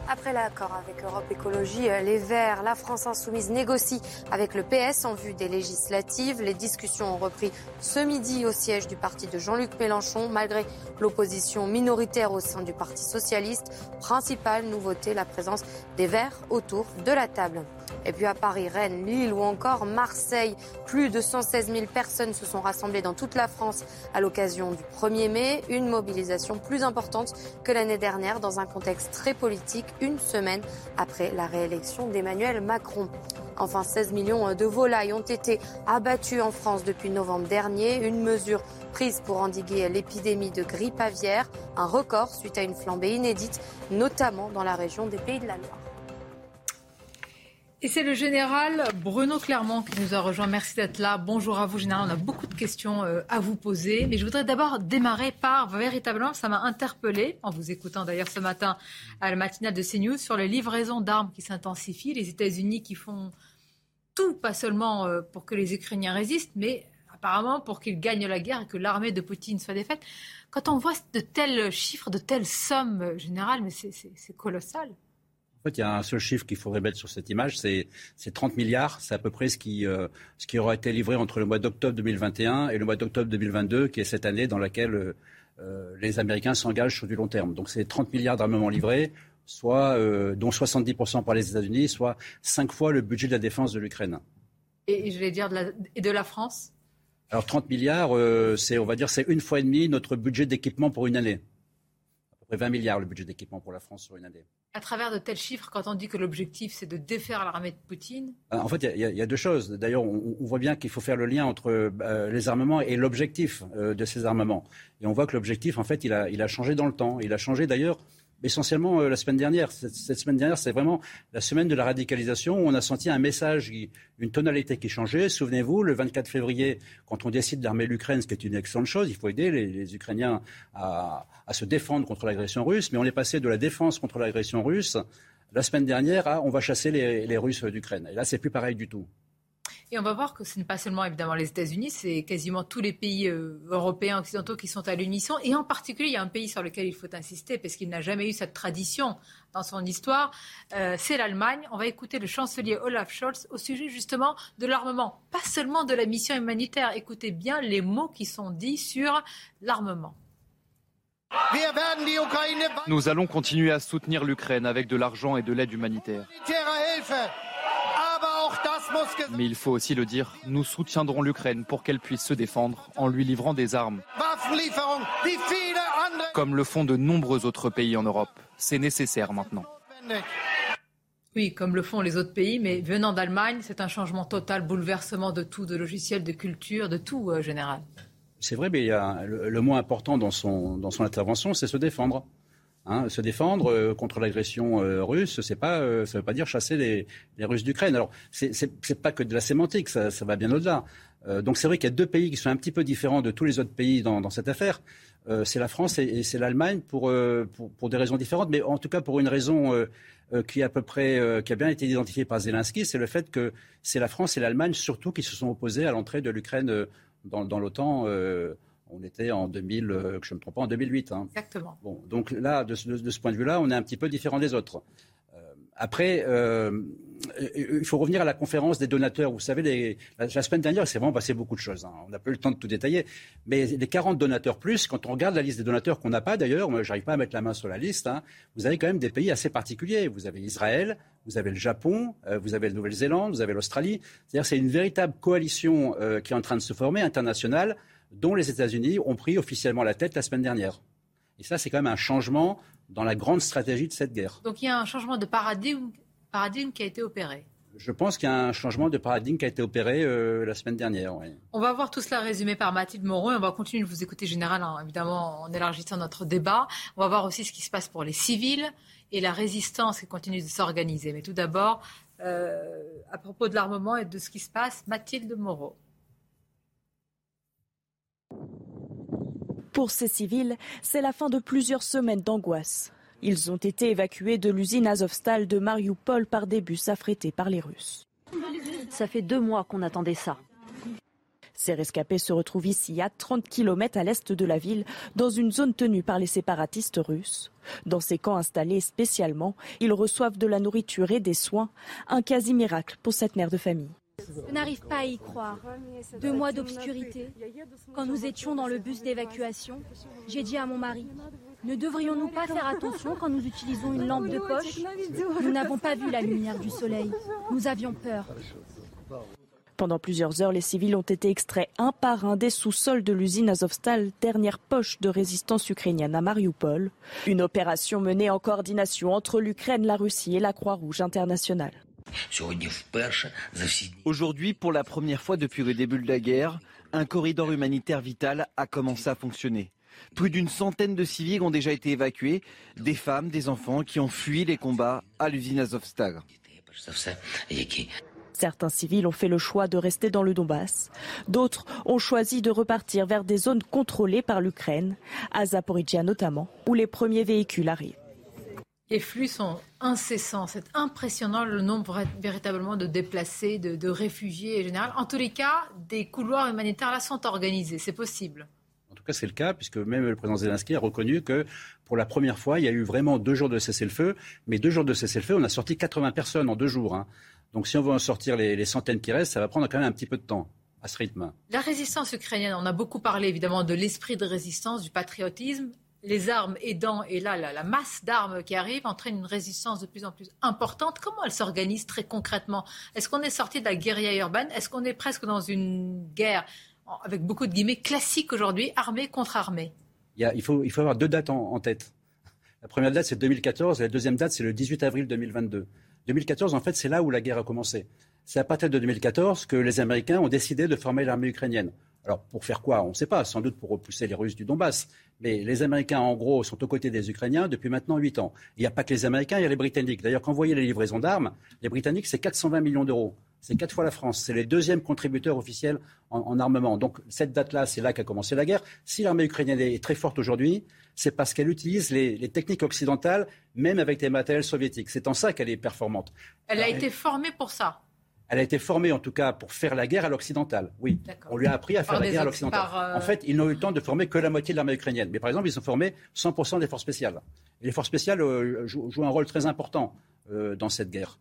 Après l'accord avec Europe Écologie euh, Les Verts, la France insoumise négocie avec le PS en vue des législatives. Les discussions ont repris ce midi au siège du parti de Jean-Luc Mélenchon, malgré l'opposition minoritaire au sein du Parti socialiste. Principale nouveauté, la présence des Verts autour de la table. Et puis à Paris, Rennes, Lille ou encore Marseille, plus de 116 000 personnes se sont rassemblées dans toute la France à l'occasion du 1er mai. Une mobilisation plus importante que l'année dernière dans un contexte très politique, une semaine après la réélection d'Emmanuel Macron. Enfin, 16 millions de volailles ont été abattues en France depuis novembre dernier, une mesure prise pour endiguer l'épidémie de grippe aviaire, un record suite à une flambée inédite, notamment dans la région des Pays de la Loire. Et c'est le général Bruno Clermont qui nous a rejoint. Merci d'être là. Bonjour à vous, général. On a beaucoup de questions euh, à vous poser. Mais je voudrais d'abord démarrer par, véritablement, ça m'a interpellé, en vous écoutant d'ailleurs ce matin à la matinale de CNews, sur les livraisons d'armes qui s'intensifient. Les États-Unis qui font tout, pas seulement euh, pour que les Ukrainiens résistent, mais apparemment pour qu'ils gagnent la guerre et que l'armée de Poutine soit défaite. Quand on voit de tels chiffres, de telles sommes, euh, général, mais c'est colossal. En fait, il y a un seul chiffre qu'il faudrait mettre sur cette image, c'est 30 milliards. C'est à peu près ce qui, euh, ce qui aura été livré entre le mois d'octobre 2021 et le mois d'octobre 2022, qui est cette année dans laquelle euh, euh, les Américains s'engagent sur du long terme. Donc c'est 30 milliards d'armements livrés, soit, dont 70% par les États-Unis, soit cinq fois le budget de la défense de l'Ukraine. Et je vais dire de la, et de la France? Alors 30 milliards, c'est, on va dire, c'est une fois et demie notre budget d'équipement pour une année. À peu près 20 milliards le budget d'équipement pour la France sur une année à travers de tels chiffres quand on dit que l'objectif c'est de défaire l'armée de Poutine euh, En fait, il y, a deux choses. D'ailleurs, on, voit bien qu'il faut faire le lien entre euh, les armements et l'objectif euh, de ces armements. Et on voit que l'objectif, en fait, il a, il a changé dans le temps. Il a changé d'ailleurs essentiellement euh, la semaine dernière. Cette, semaine dernière, c'est vraiment la semaine de la radicalisation où on a senti un message, une tonalité qui changeait. Souvenez-vous, le 24 février, quand on décide d'armer l'Ukraine, ce qui est une excellente chose, il faut aider les, Ukrainiens à, se défendre contre l'agression russe, mais on est passé de la défense contre l'agression russe la semaine dernière à on va chasser les, les Russes d'Ukraine. Et là, c'est plus pareil du tout. Et on va voir que ce n'est pas seulement évidemment les États-Unis, c'est quasiment tous les pays euh, européens, occidentaux qui sont à l'unisson. Et en particulier, il y a un pays sur lequel il faut insister parce qu'il n'a jamais eu cette tradition dans son histoire, euh, c'est l'Allemagne. On va écouter le chancelier Olaf Scholz au sujet justement de l'armement, pas seulement de la mission humanitaire. Écoutez bien les mots qui sont dits sur l'armement. Nous allons continuer à soutenir l'Ukraine avec de l'argent et de l'aide humanitaire. Mais il faut aussi le dire, nous soutiendrons l'Ukraine pour qu'elle puisse se défendre en lui livrant des armes. Comme le font de nombreux autres pays en Europe. C'est nécessaire maintenant. Oui, comme le font les autres pays, mais venant d'Allemagne, c'est un changement total, bouleversement de tout, de logiciels, de culture, de tout, euh, général. C'est vrai, mais il y a, le, le, mot important dans son, dans son intervention, c'est se défendre. Hein, se défendre euh, contre l'agression euh, russe, c'est pas, euh, ça ne veut pas dire chasser les, Russes d'Ukraine. Alors, c'est pas que de la sémantique, ça, va bien au-delà. Donc, c'est vrai qu'il y a deux pays qui sont un petit peu différents de tous les autres pays dans, cette affaire. C'est la France et, c'est l'Allemagne pour, pour, des raisons différentes, mais en tout cas pour une raison qui à peu près, qui a bien été identifiée par Zelensky, c'est le fait que c'est la France et l'Allemagne surtout qui se sont opposés à l'entrée de l'Ukraine dans l'OTAN on était en 2000, euh, que je ne me trompe pas, en 2008. Hein. Exactement. Bon, donc là, de, de, de, ce point de vue-là, on est un petit peu différent des autres. Euh, après, euh, il faut revenir à la conférence des donateurs. Vous savez, les, la, la, semaine dernière, c'est vraiment passé beaucoup de choses. Hein. On n'a pas eu le temps de tout détailler. Mais les 40 donateurs plus, quand on regarde la liste des donateurs qu'on n'a pas d'ailleurs, moi, j'arrive pas à mettre la main sur la liste, hein, vous avez quand même des pays assez particuliers. Vous avez Israël, vous avez le Japon, euh, vous avez la Nouvelle-Zélande, vous avez l'Australie. C'est-à-dire c'est une véritable coalition euh, qui est en train de se former, internationale, dont les États-Unis ont pris officiellement la tête la semaine dernière. Et ça, c'est quand même un changement dans la grande stratégie de cette guerre. Donc il y a un changement de paradigme, paradigme qui a été opéré. Je pense qu'il y a un changement de paradigme qui a été opéré euh, la semaine dernière. Oui. On va voir tout cela résumé par Mathilde Moreau et on va continuer de vous écouter, Général, hein, évidemment en élargissant notre débat. On va voir aussi ce qui se passe pour les civils et la résistance qui continue de s'organiser. Mais tout d'abord, euh, à propos de l'armement et de ce qui se passe, Mathilde Moreau. Pour ces civils, c'est la fin de plusieurs semaines d'angoisse. Ils ont été évacués de l'usine Azovstal de Mariupol par des bus affrétés par les Russes. Ça fait deux mois qu'on attendait ça. Ces rescapés se retrouvent ici à 30 km à l'est de la ville, dans une zone tenue par les séparatistes russes. Dans ces camps installés spécialement, ils reçoivent de la nourriture et des soins, un quasi miracle pour cette mère de famille. Je n'arrive pas à y croire. Deux mois d'obscurité. Quand nous étions dans le bus d'évacuation, j'ai dit à mon mari, ne devrions-nous pas faire attention quand nous utilisons une lampe de poche? Nous n'avons pas vu la lumière du soleil. Nous avions peur. Pendant plusieurs heures, les civils ont été extraits un par un des sous-sols de l'usine Azovstal, dernière poche de résistance ukrainienne à Mariupol. Une opération menée en coordination entre l'Ukraine, la Russie et la Croix-Rouge internationale. Aujourd'hui, pour la première fois depuis le début de la guerre, un corridor humanitaire vital a commencé à fonctionner. Plus d'une centaine de civils ont déjà été évacués, des femmes, des enfants qui ont fui les combats à l'usine Azovstal. Certains civils ont fait le choix de rester dans le Donbass. D'autres ont choisi de repartir vers des zones contrôlées par l'Ukraine, à Zaporizhia notamment, où les premiers véhicules arrivent. Les flux sont incessants. C'est impressionnant le nombre véritablement de déplacés, de, de réfugiés en général. En tous les cas, des couloirs humanitaires là sont organisés. C'est possible. En tout cas, c'est le cas, puisque même le président Zelensky a reconnu que pour la première fois, il y a eu vraiment deux jours de cessez-le-feu. Mais deux jours de cessez-le-feu, on a sorti 80 personnes en deux jours. Hein. Donc si on veut en sortir les, les, centaines qui restent, ça va prendre quand même un petit peu de temps à ce rythme. La résistance ukrainienne, on a beaucoup parlé évidemment de l'esprit de résistance, du patriotisme. Les armes aidant, et là, la, masse d'armes qui arrive entraîne une résistance de plus en plus importante. Comment elle s'organise très concrètement? Est-ce qu'on est sorti de la guérilla urbaine? Est-ce qu'on est presque dans une guerre, avec beaucoup de guillemets, classique aujourd'hui, armée contre armée? Il faut avoir deux dates en, en tête. La première date, c'est 2014, et la deuxième date, c'est le 18 avril 2022. 2014, en fait, c'est là où la guerre a commencé. C'est à partir de 2014 que les Américains ont décidé de former l'armée ukrainienne. Alors, pour faire quoi On ne sait pas, sans doute pour repousser les Russes du Donbass. Mais les Américains, en gros, sont aux côtés des Ukrainiens depuis maintenant huit ans. Il n'y a pas que les Américains, il y a les Britanniques. D'ailleurs, quand vous voyez les livraisons d'armes, les Britanniques, c'est 420 millions d'euros. C'est quatre fois la France. C'est les deuxièmes contributeurs officiels en, en armement. Donc, cette date-là, c'est là qu'a commencé la guerre. Si l'armée ukrainienne est très forte aujourd'hui, c'est parce qu'elle utilise les, les, techniques occidentales, même avec des matériels soviétiques. C'est en ça qu'elle est performante. Elle a été formée pour ça elle a été formée en tout cas pour faire la guerre à l'occidentale. Oui, on lui a appris à faire par la guerre à l'occidentale. Euh... En fait, ils n'ont eu le temps de former que la moitié de l'armée ukrainienne. Mais par exemple, ils ont formé 100% des forces spéciales. Et les forces spéciales euh, jouent, jouent, un rôle très important euh, dans cette guerre.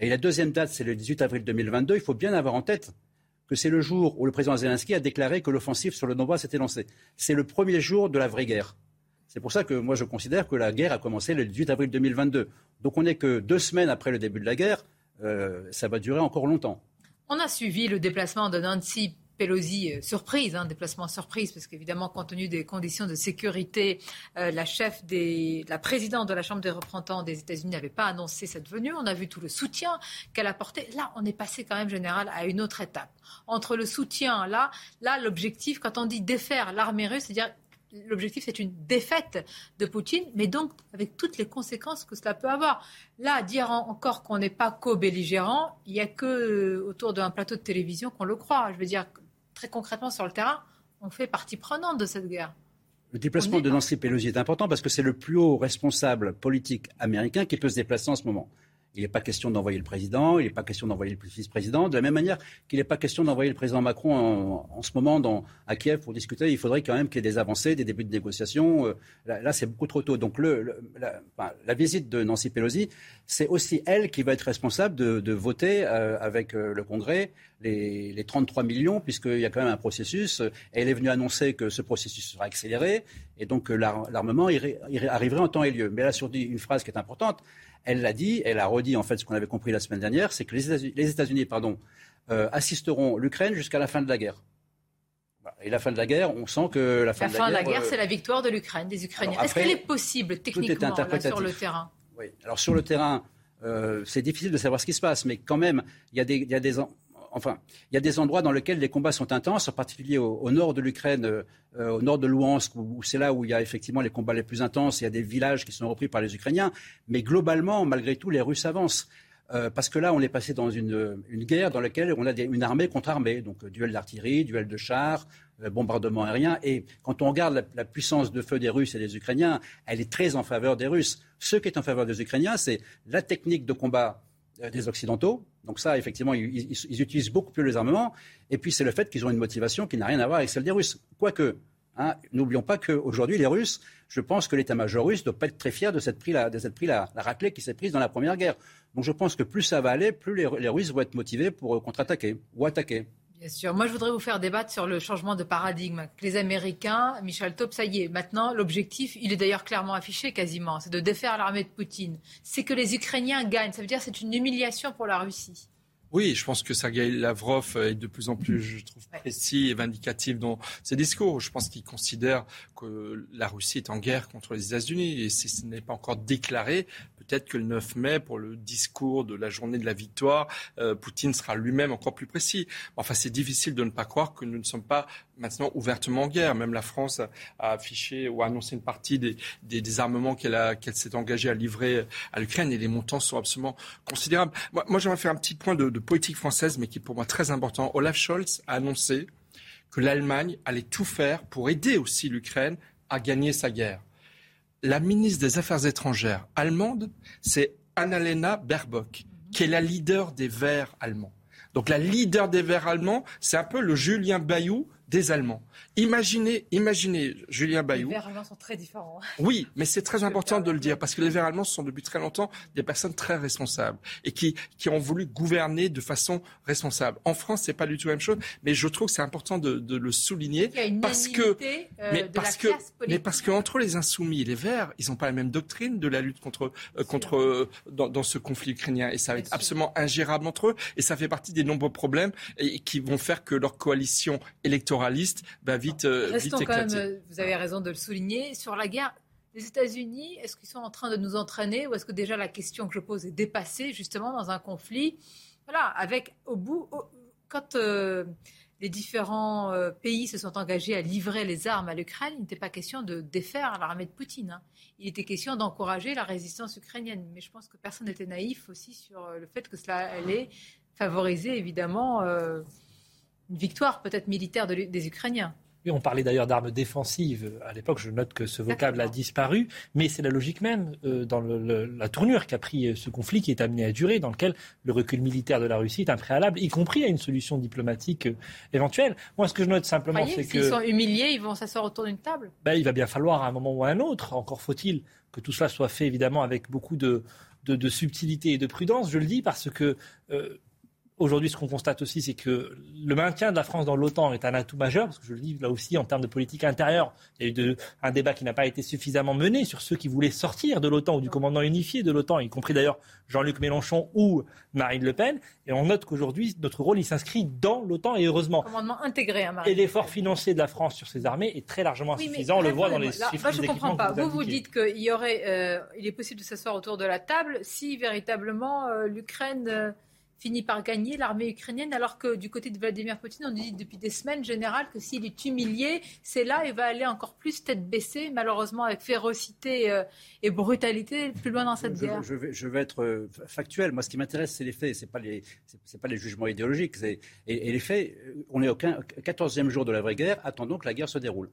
Et la deuxième date, c'est le 18 avril 2022. Il faut bien avoir en tête que c'est le jour où le président Zelensky a déclaré que l'offensive sur le Donbass était lancée. C'est le premier jour de la vraie guerre. C'est pour ça que moi je considère que la guerre a commencé le 18 avril 2022. Donc on n'est que deux semaines après le début de la guerre. Euh, ça va durer encore longtemps. On a suivi le déplacement de Nancy Pelosi, euh, surprise, hein, déplacement surprise, parce qu'évidemment, compte tenu des conditions de sécurité, euh, la chef des, la présidente de la Chambre des représentants des États-Unis n'avait pas annoncé cette venue. On a vu tout le soutien qu'elle apportait. Là, on est passé quand même, général, à une autre étape. Entre le soutien, là, là, l'objectif, quand on dit défaire l'armée russe, c'est-à-dire l'objectif, c'est une défaite de Poutine, mais donc avec toutes les conséquences que cela peut avoir. Là, dire encore qu'on n'est pas co-belligérant, il n'y a que euh, autour d'un plateau de télévision qu'on le croit. Je veux dire, très concrètement, sur le terrain, on fait partie prenante de cette guerre. Le déplacement de Nancy Pelosi est important parce que c'est le plus haut responsable politique américain qui peut se déplacer en ce moment. Il n'est pas question d'envoyer le président, il n'est pas question d'envoyer le vice-président, de la même manière qu'il n'est pas question d'envoyer le président Macron en, ce moment à Kiev pour discuter. Il faudrait quand même qu'il y ait des avancées, des débuts de négociations. Euh, là, c'est beaucoup trop tôt. Donc la, visite de Nancy Pelosi, c'est aussi elle qui va être responsable de, voter euh, avec euh, le Congrès les, les 33 millions, puisqu'il y a quand même un processus. Elle est venue annoncer que ce processus sera accéléré et donc l'armement arriverait en temps et lieu. Mais a surtout une phrase qui est importante. Elle l'a dit, elle a redit en fait ce qu'on avait compris la semaine dernière, c'est que les États-Unis pardon, euh, assisteront l'Ukraine jusqu'à la fin de la guerre. Et la fin de la guerre, on sent que la fin, de, la guerre, euh, c'est la victoire de l'Ukraine, des Ukrainiens. Est-ce qu'elle est possible techniquement sur le terrain? Oui. Alors sur le terrain, euh, c'est difficile de savoir ce qui se passe, mais quand même, il y a des, il y a des enfin, il y a des endroits dans lesquels les combats sont intenses, en particulier au, nord de l'Ukraine, euh, au nord de Louhansk, où, c'est là où il y a effectivement les combats les plus intenses. Il y a des villages qui sont repris par les Ukrainiens. Mais globalement, malgré tout, les Russes avancent. Euh, parce que là, on est passé dans une, guerre dans laquelle on a une armée contre armée, donc euh, duel d'artillerie, duel de chars, bombardement aérien. Et quand on regarde la, puissance de feu des Russes et des Ukrainiens, elle est très en faveur des Russes. Ce qui est en faveur des Ukrainiens, c'est la technique de combat des Occidentaux, donc ça, effectivement, ils, utilisent beaucoup plus les armements. Et puis c'est le fait qu'ils ont une motivation qui n'a rien à voir avec celle des Russes. Quoique, hein, n'oublions pas qu'aujourd'hui, les Russes, je pense que l'état-major russe ne doit pas être très fier de cette prise, la, de cette la, raclée qui s'est prise dans la Première Guerre. Donc je pense que plus ça va aller, plus les, les Russes vont être motivés pour euh, contre-attaquer ou attaquer. Bien sûr. Moi, je voudrais vous faire débattre sur le changement de paradigme. Les Américains, Michel Taub, ça y est, maintenant, l'objectif, il est d'ailleurs clairement affiché quasiment, c'est de défaire l'armée de Poutine. C'est que les Ukrainiens gagnent. Ça veut dire que c'est une humiliation pour la Russie. Oui, je pense que Sergei Lavrov est de plus en plus, je trouve, précis et vindicatif dans ses discours. Je pense qu'il considère que la Russie est en guerre contre les États-Unis et si ce n'est pas encore déclaré, peut-être que le 9 mai, pour le discours de la journée de la victoire, euh, Poutine sera lui-même encore plus précis. Enfin, c'est difficile de ne pas croire que nous ne sommes pas maintenant ouvertement en guerre. Même la France a, affiché ou a annoncé une partie des, des, armements qu'elle s'est engagée à livrer à l'Ukraine et les montants sont absolument considérables. Moi, moi j'aimerais faire un petit point de, de politique française, mais qui est pour moi très important. Olaf Scholz a annoncé que l'Allemagne allait tout faire pour aider aussi l'Ukraine à gagner sa guerre la ministre des Affaires étrangères allemande, c'est Annalena Baerbock, qui est la leader des Verts allemands. Donc la leader des Verts allemands, c'est un peu le Julien Bayou des Allemands. Imaginez, imaginez Julien Bayou. Les Verts allemands sont très différents. Oui, mais c'est très important de le dire parce que les Verts allemands sont depuis très longtemps des personnes très responsables et qui, qui ont voulu gouverner de façon responsable. En France, c'est pas du tout la même chose, mais je trouve que c'est important de, de, le souligner parce que, euh, mais parce que, mais parce que entre les insoumis et les Verts, ils n'ont pas la même doctrine de la lutte contre, euh, contre euh, dans, dans, ce conflit ukrainien et ça va être absolument ingérable entre eux et ça fait partie des nombreux problèmes et, qui vont faire que leur coalition va vite, euh, Restons quand même, euh, vous avez raison de le souligner, sur la guerre. Les États-Unis, est-ce qu'ils sont en train de nous entraîner ou est-ce que déjà la question que je pose est dépassée justement dans un conflit? Voilà, avec au bout, quand euh, les différents pays se sont engagés à livrer les armes à l'Ukraine, il n'était pas question de défaire l'armée de Poutine. Hein. Il était question d'encourager la résistance ukrainienne. Mais je pense que personne n'était naïf aussi sur le fait que cela allait favoriser évidemment une victoire peut-être militaire des Ukrainiens. Oui, on parlait d'ailleurs d'armes défensives. À l'époque, je note que ce vocable a disparu, mais c'est la logique même euh, dans la tournure qu'a pris euh, ce conflit qui est amené à durer, dans lequel le recul militaire de la Russie est un préalable, y compris à une solution diplomatique euh, éventuelle. Moi, ce que je note simplement, c'est que... S'ils sont humiliés, ils vont s'asseoir autour d'une table? Ben, Il va bien falloir à un moment ou à un autre, encore faut-il que tout cela soit fait évidemment avec beaucoup de, de, subtilité et de prudence. Je le dis parce que Aujourd'hui, ce qu'on constate aussi, c'est que le maintien de la France dans l'OTAN est un atout majeur, parce que je le dis là aussi en termes de politique intérieure, il y a eu de, un débat qui n'a pas été suffisamment mené sur ceux qui voulaient sortir de l'OTAN ou du commandement unifié de l'OTAN, y compris d'ailleurs Jean-Luc Mélenchon ou Marine Le Pen. Et on note qu'aujourd'hui, notre rôle, il s'inscrit dans l'OTAN et heureusement. Commandement intégré, hein, Marine Et l'effort financier de la France sur ses armées est très largement insuffisant. on le voit dans les chiffres. Moi, je ne comprends pas. Vous, vous dites qu'il y aurait, euh, il est possible de s'asseoir autour de la table si véritablement euh, l'Ukraine. Euh, finit par gagner l'armée ukrainienne, alors que du côté de Vladimir Poutine, on dit depuis des semaines général que s'il est humilié, c'est là il va aller encore plus tête baissée, malheureusement avec férocité euh, et brutalité plus loin dans cette guerre. Je vais, je vais, être euh, factuel. Moi, ce qui m'intéresse, c'est les faits, c'est pas les, c'est pas les jugements idéologiques. Et, et, les faits, euh, on est au 14e jour de la vraie guerre. Attendons que la guerre se déroule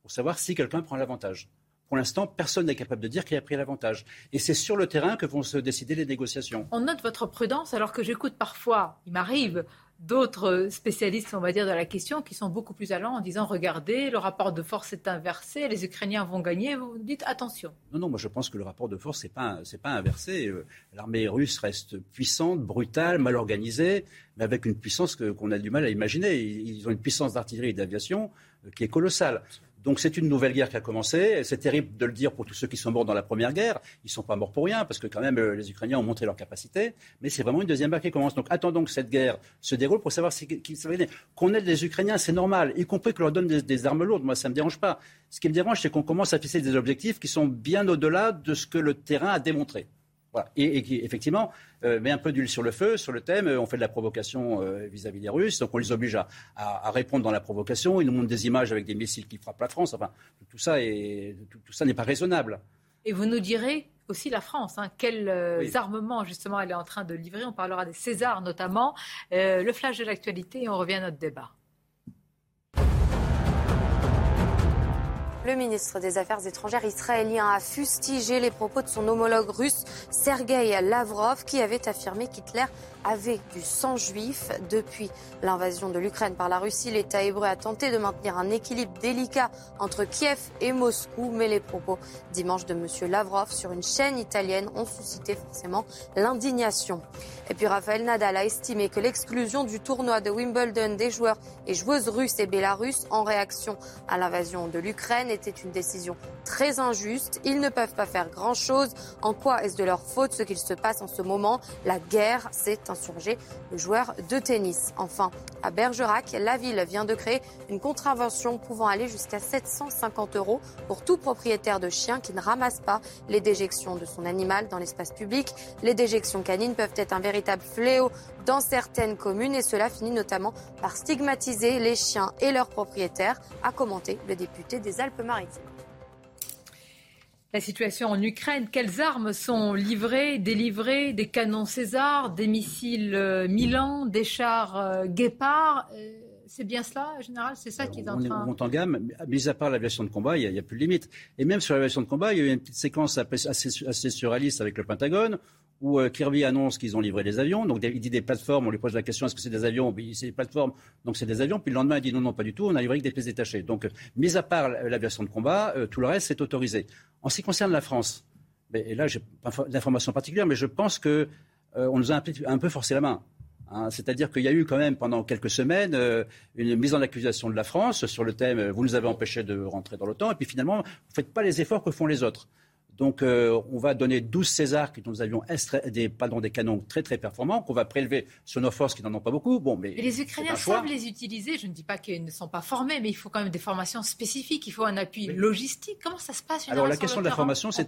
pour savoir si quelqu'un prend l'avantage. Pour l'instant, personne n'est capable de dire qui a pris l'avantage. Et c'est sur le terrain que vont se décider les négociations. On note votre prudence alors que j'écoute parfois, il m'arrive, d'autres spécialistes, on va dire, de la question qui sont beaucoup plus allants en disant regardez, le rapport de force est inversé, les Ukrainiens vont gagner. Vous dites attention. Non, non, moi je pense que le rapport de force n'est pas, pas inversé. Euh, l'armée russe reste puissante, brutale, mal organisée, mais avec une puissance qu'on a du mal à imaginer. Ils ont une puissance d'artillerie et d'aviation euh, qui est colossale. Donc c'est une nouvelle guerre qui a commencé. C'est terrible de le dire pour tous ceux qui sont morts dans la première guerre. Ils ne sont pas morts pour rien, parce que quand même euh, les Ukrainiens ont montré leur capacité. Mais c'est vraiment une deuxième guerre qui commence. Donc attendons que cette guerre se déroule pour savoir si, qu'on aide les Ukrainiens, c'est normal, y compris qu'on leur donne des, armes lourdes. Moi, ça ne me dérange pas. Ce qui me dérange, c'est qu'on commence à fixer des objectifs qui sont bien au-delà de ce que le terrain a démontré. Et, qui, effectivement, euh, met un peu d'huile sur le feu, sur le thème. On fait de la provocation euh, vis-à-vis des Russes, donc on les oblige à, répondre dans la provocation. Ils nous montrent des images avec des missiles qui frappent la France. Enfin, tout ça, tout, ça n'est pas raisonnable. Et vous nous direz aussi la France, hein, quels euh, armements justement elle est en train de livrer. On parlera des Césars notamment. le flash de l'actualité et on revient à notre débat. Le ministre des Affaires étrangères israélien a fustigé les propos de son homologue russe Sergei Lavrov qui avait affirmé qu'Hitler avait du sang juif. Depuis l'invasion de l'Ukraine par la Russie, l'État hébreu a tenté de maintenir un équilibre délicat entre Kiev et Moscou, mais les propos dimanche de M. Lavrov sur une chaîne italienne ont suscité forcément l'indignation. Et puis Raphaël Nadal a estimé que l'exclusion du tournoi de Wimbledon des joueurs et joueuses russes et bélarusses en réaction à l'invasion de l'Ukraine était une décision très injuste. Ils ne peuvent pas faire grand-chose. En quoi est-ce de leur faute ce qu'il se passe en ce moment? La guerre, c'est insurgé le joueur de tennis. Enfin, à Bergerac, la ville vient de créer une contravention pouvant aller jusqu'à 750 euros pour tout propriétaire de chien qui ne ramasse pas les déjections de son animal dans l'espace public. Les déjections canines peuvent être un véritable fléau dans certaines communes et cela finit notamment par stigmatiser les chiens et leurs propriétaires, a commenté le député des Alpes-Maritimes la situation en Ukraine. Quelles armes sont livrées, délivrées Des canons César, des missiles euh, Milan, des chars euh, Guépard euh, c'est bien cela, en général C'est ça qui est en train... On monte en gamme, mis à part l'aviation de combat, il n'y a, plus de limite. Et même sur l'aviation de combat, il y a eu une petite séquence assez, assez surréaliste avec le Pentagone, où Kirby annonce qu'ils ont livré des avions. Donc il dit des plateformes, on lui pose la question est-ce que c'est des avions? C'est des plateformes, donc c'est des avions. Puis le lendemain, il dit non, non, pas du tout, on a livré que des pièces détachées. Donc, mis à part l'aviation de combat, tout le reste, c'est autorisé. En ce qui concerne la France, et là, j'ai pas d'informations particulières, mais je pense qu'on euh, nous a un peu, forcé la main. Hein. C'est-à-dire qu'il y a eu quand même pendant quelques semaines euh, une mise en accusation de la France sur le thème vous nous avez empêché de rentrer dans l'OTAN, et puis finalement, vous ne faites pas les efforts que font les autres. Donc, euh, on va donner 12 Césars, qui nous avions des, pardon, des canons très très performants, qu'on va prélever sur nos forces qui n'en ont pas beaucoup. Bon, mais, les Ukrainiens savent les utiliser. Je ne dis pas qu'ils ne sont pas formés, mais il faut quand même des formations spécifiques. Il faut un appui logistique. Comment ça se passe Alors, la question de la formation, c'est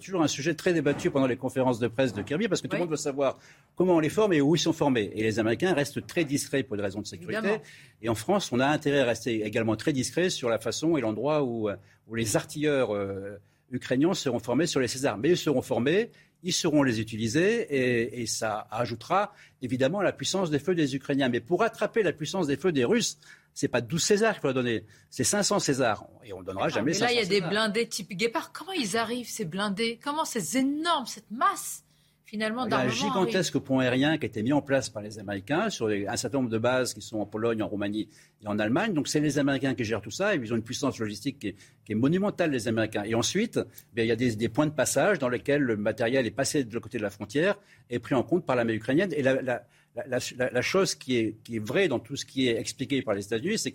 toujours un sujet très débattu pendant les conférences de presse de Kirby, parce que tout le monde veut savoir comment on les forme et où ils sont formés. Et les Américains restent très discrets pour des raisons de sécurité. Et en France, on a intérêt à rester également très discret sur la façon et l'endroit où, où les artilleurs. Euh, Ukrainiens seront formés sur les Césars. Mais ils seront formés, ils seront les utiliser et, ça ajoutera évidemment la puissance des feux des Ukrainiens. Mais pour attraper la puissance des feux des Russes, c'est pas 12 Césars qu'il faut donner, c'est 500 Césars. Et on ne donnera jamais mais Là, il y a des blindés type Guépard. Comment ils arrivent, ces blindés? Comment ces énormes, cette masse il y a un gigantesque pont aérien qui a été mis en place par les Américains sur un certain nombre de bases qui sont en Pologne, en Roumanie et en Allemagne. Donc c'est les Américains qui gèrent tout ça et ils ont une puissance logistique qui est, monumentale, les Américains. Et ensuite, eh il y a des, points de passage dans lesquels le matériel est passé de l'autre côté de la frontière et pris en compte par l'armée ukrainienne. Et la, chose qui est, qui est vraie dans tout ce qui est expliqué par les États-Unis, c'est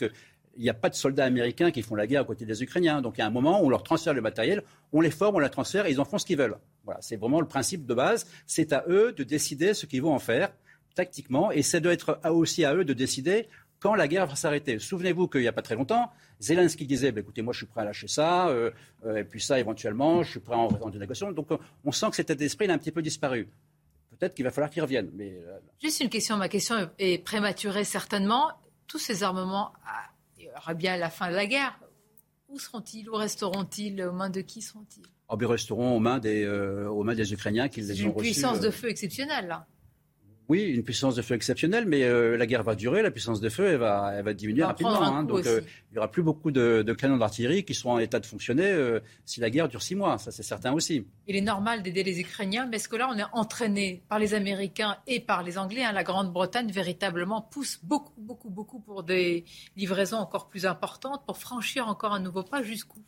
qu'il n'y a pas de soldats américains qui font la guerre à côté des Ukrainiens. Donc il y a un moment où on leur transfère le matériel, on les forme, on la transfère et ils en font ce qu'ils veulent. Voilà, c'est vraiment le principe de base. C'est à eux de décider ce qu'ils vont en faire tactiquement et c'est d'être aussi à eux de décider quand la guerre va s'arrêter. Souvenez-vous qu'il n'y a pas très longtemps, Zelensky disait bah, écoutez, moi je suis prêt à lâcher ça, euh, et puis ça éventuellement, je suis prêt à en faire des négociations. Donc on sent que cet état d'esprit a un petit peu disparu peut-être qu'il va falloir qu'ils reviennent. Mais... Euh, Juste une question, ma question est prématurée certainement. Tous ces armements, il aura bien la fin de la guerre. Où seront-ils? Où resteront-ils? Aux mains de qui seront-ils? Oh, Ils resteront aux mains des, euh, aux mains des Ukrainiens qui les ont reçus. une puissance de euh, feu exceptionnelle, là. Oui, une puissance de feu exceptionnelle, mais euh, la guerre va durer, la puissance de feu, elle va, elle va diminuer rapidement. Hein. donc, euh, il n'y aura plus beaucoup de, canons d'artillerie qui seront en état de fonctionner euh, si la guerre dure six mois. Ça, c'est certain aussi. Il est normal d'aider les Ukrainiens, mais est-ce que là, on est entraîné par les Américains et par les Anglais hein? La Grande-Bretagne, véritablement, pousse beaucoup, beaucoup, beaucoup pour des livraisons encore plus importantes, pour franchir encore un nouveau pas jusqu'où?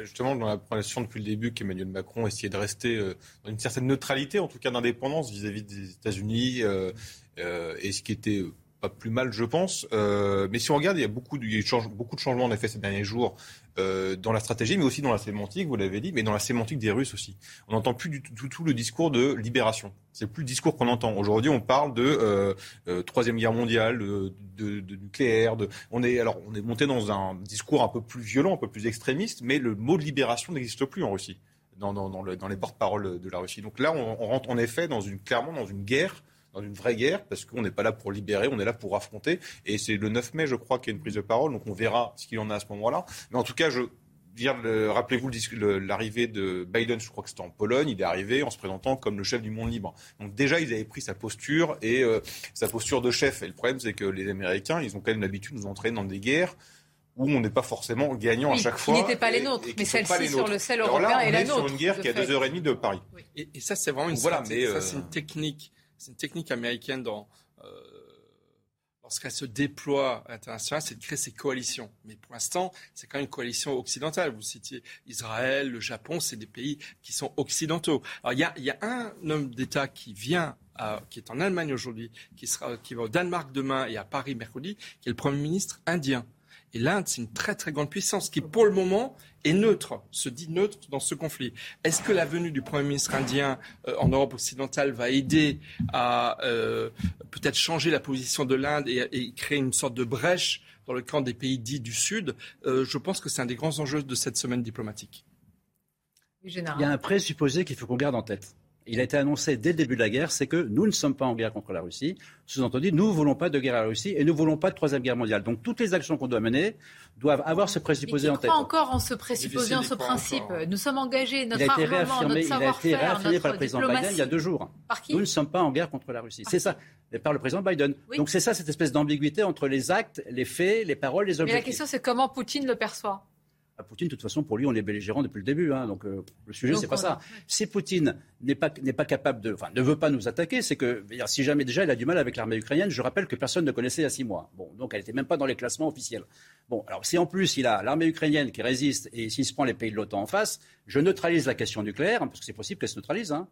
Justement, dans la présentation depuis le début qu'Emmanuel Macron essayait de rester euh, dans une certaine neutralité, en tout cas d'indépendance vis-à-vis des États-Unis, euh, euh, et ce qui était plus mal, je pense. mais si on regarde, il y a beaucoup de, a beaucoup de changements en effet ces derniers jours euh, dans la stratégie, mais aussi dans la sémantique, vous l'avez dit, mais dans la sémantique des Russes aussi. On n'entend plus du tout, le discours de libération. C'est plus le discours qu'on entend. Aujourd'hui, on parle de euh, euh, troisième guerre mondiale, de, nucléaire. On est alors on est monté dans un discours un peu plus violent, un peu plus extrémiste, mais le mot de libération n'existe plus en Russie, dans, dans, dans, le, dans les porte-paroles de la Russie. Donc là, on, on rentre en effet dans une clairement dans une guerre dans une vraie guerre, parce qu'on n'est pas là pour libérer, on est là pour affronter. Et c'est le 9 mai, je crois, qu'il y a une prise de parole, donc on verra ce qu'il en a à ce moment-là. Mais en tout cas, je rappelez-vous l'arrivée de Biden, je crois que c'était en Pologne, il est arrivé en se présentant comme le chef du monde libre. Donc déjà, ils avaient pris sa posture et euh, sa posture de chef. Et le problème, c'est que les Américains, ils ont quand même l'habitude de nous entraîner dans des guerres où on n'est pas forcément gagnant à chaque fois. Qui n'étaient pas les nôtres, mais celle-ci sur le sel européen est la nôtre. sur une guerre qui a deux heures et demie de Paris. Et, ça, c'est vraiment une, voilà, mais, ça, c'est une technique c'est une technique américaine euh, lorsqu'elle se déploie internationalement, c'est de créer ces coalitions. Mais pour l'instant, c'est quand même une coalition occidentale. Vous citiez Israël, le Japon, c'est des pays qui sont occidentaux. Il y a, un homme d'État qui vient qui est en Allemagne aujourd'hui, qui va au Danemark demain et à Paris mercredi, qui est le Premier ministre indien. Et l'Inde, c'est une très très grande puissance qui, pour le moment, est neutre, se dit neutre dans ce conflit. Est-ce que la venue du Premier ministre indien euh, en Europe occidentale va aider à euh, peut-être changer la position de l'Inde et, créer une sorte de brèche dans le camp des pays dits du Sud? Euh, Je pense que c'est un des grands enjeux de cette semaine diplomatique. Il y a un présupposé qu'il faut qu'on garde en tête il a été annoncé dès le début de la guerre, c'est que nous ne sommes pas en guerre contre la Russie. Sous-entendu, nous ne voulons pas de guerre à la Russie et nous ne voulons pas de troisième guerre mondiale. Donc toutes les actions qu'on doit mener doivent avoir ce présupposé en tête. Pas encore en ce présupposé, en ce principe? Nous sommes engagés, notre il a été réaffirmé, il a été réaffirmé par le président Biden il y a deux jours. Par qui? Nous ne sommes pas en guerre contre la Russie. C'est ça, par le président Biden. Donc c'est ça cette espèce d'ambiguïté entre les actes, les faits, les paroles, les objectifs. Mais la question c'est comment Poutine le perçoit? Poutine, de toute façon, pour lui, on est belligérant depuis le début. Hein, donc euh, le sujet, c'est pas ça. Si Poutine n'est pas, n'est pas capable de, enfin, ne veut pas nous attaquer, c'est que si jamais déjà il a du mal avec l'armée ukrainienne, je rappelle que personne ne connaissait il y a six mois. Bon, donc elle n'était même pas dans les classements officiels. Bon, alors si en plus il a l'armée ukrainienne qui résiste et s'il se prend les pays de l'OTAN en face, je neutralise la question nucléaire, parce que c'est possible qu'elle se neutralise. Hein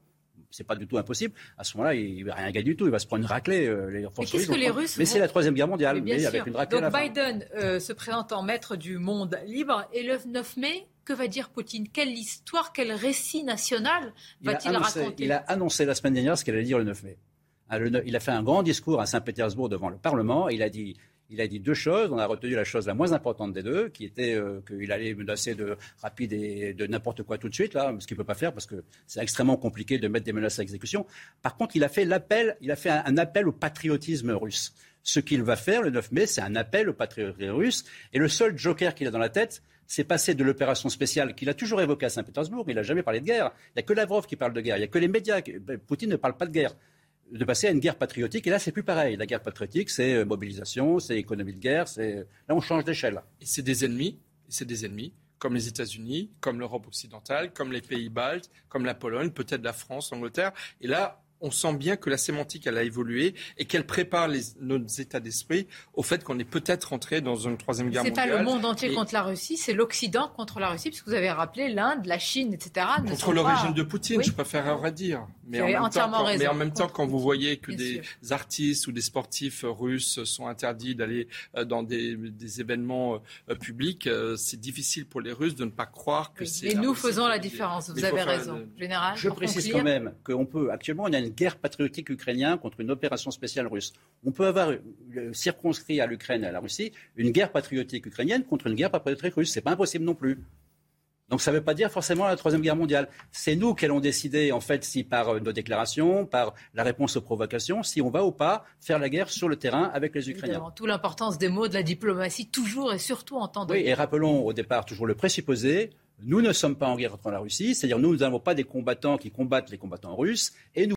c'est pas du tout impossible. À ce moment-là, il va rien gagner du tout. Il va se prendre une raclée. Euh, les forces russes, que les Russes mais c'est la troisième guerre mondiale, mais, avec une raclée. Donc Biden euh, se présente en maître du monde libre et le 9 mai, que va dire Poutine? Quelle histoire, quel récit national va-t-il raconter? Il a annoncé la semaine dernière ce qu'il allait dire le 9 mai. Ah, il a fait un grand discours à Saint-Pétersbourg devant le Parlement. Il a dit il a dit deux choses. On a retenu la chose la moins importante des deux, qui était euh, qu'il allait menacer de rapide et de n'importe quoi tout de suite, là, ce qu'il ne peut pas faire parce que c'est extrêmement compliqué de mettre des menaces à exécution. Par contre, il a fait l'appel, il a fait un, appel au patriotisme russe. Ce qu'il va faire le 9 mai, c'est un appel au patriotisme russe. Et le seul joker qu'il a dans la tête, c'est passer de l'opération spéciale qu'il a toujours évoquée à Saint-Pétersbourg. Il n'a jamais parlé de guerre. Il n'y a que Lavrov qui parle de guerre. Il n'y a que les médias. Ben, Poutine ne parle pas de guerre de passer à une guerre patriotique. Et là, c'est plus pareil. La guerre patriotique, c'est euh, mobilisation, c'est économie de guerre. C'est là, on change d'échelle. Et c'est des ennemis. c'est des ennemis comme les États-Unis, comme l'Europe occidentale, comme les pays baltes, comme la Pologne, peut-être la France, l'Angleterre. Et là, on sent bien que la sémantique, elle a évolué et qu'elle prépare les, nos états d'esprit au fait qu'on est peut-être rentré dans une troisième guerre mondiale. C'est pas le monde entier contre la Russie, c'est l'Occident contre la Russie, puisque vous avez rappelé l'Inde, la Chine, etc. Contre le régime de Poutine, je préfère dire. Mais en, même temps, quand, mais en, même temps, quand, vous voyez que des artistes ou des sportifs russes sont interdits d'aller euh, dans des, des événements euh, publics, euh, c'est difficile pour les Russes de ne pas croire que c'est. Et nous faisons la différence. Vous avez raison, général. Je précise quand même qu'on peut actuellement, on a une guerre patriotique ukrainienne contre une opération spéciale russe. On peut avoir circonscrit à l'Ukraine et à la Russie une guerre patriotique ukrainienne contre une guerre patriotique russe. C'est pas impossible non plus. Donc ça ne veut pas dire forcément la Troisième Guerre mondiale. C'est nous qui allons décider, en fait, si par euh, nos déclarations, par la réponse aux provocations, si on va ou pas faire la guerre sur le terrain avec les Ukrainiens. Évidemment, toute l'importance des mots, de la diplomatie, toujours et surtout en temps de... Oui, et rappelons au départ toujours le présupposé, nous ne sommes pas en guerre contre la Russie, c'est-à-dire nous n'avons pas des combattants qui combattent les combattants russes, et nous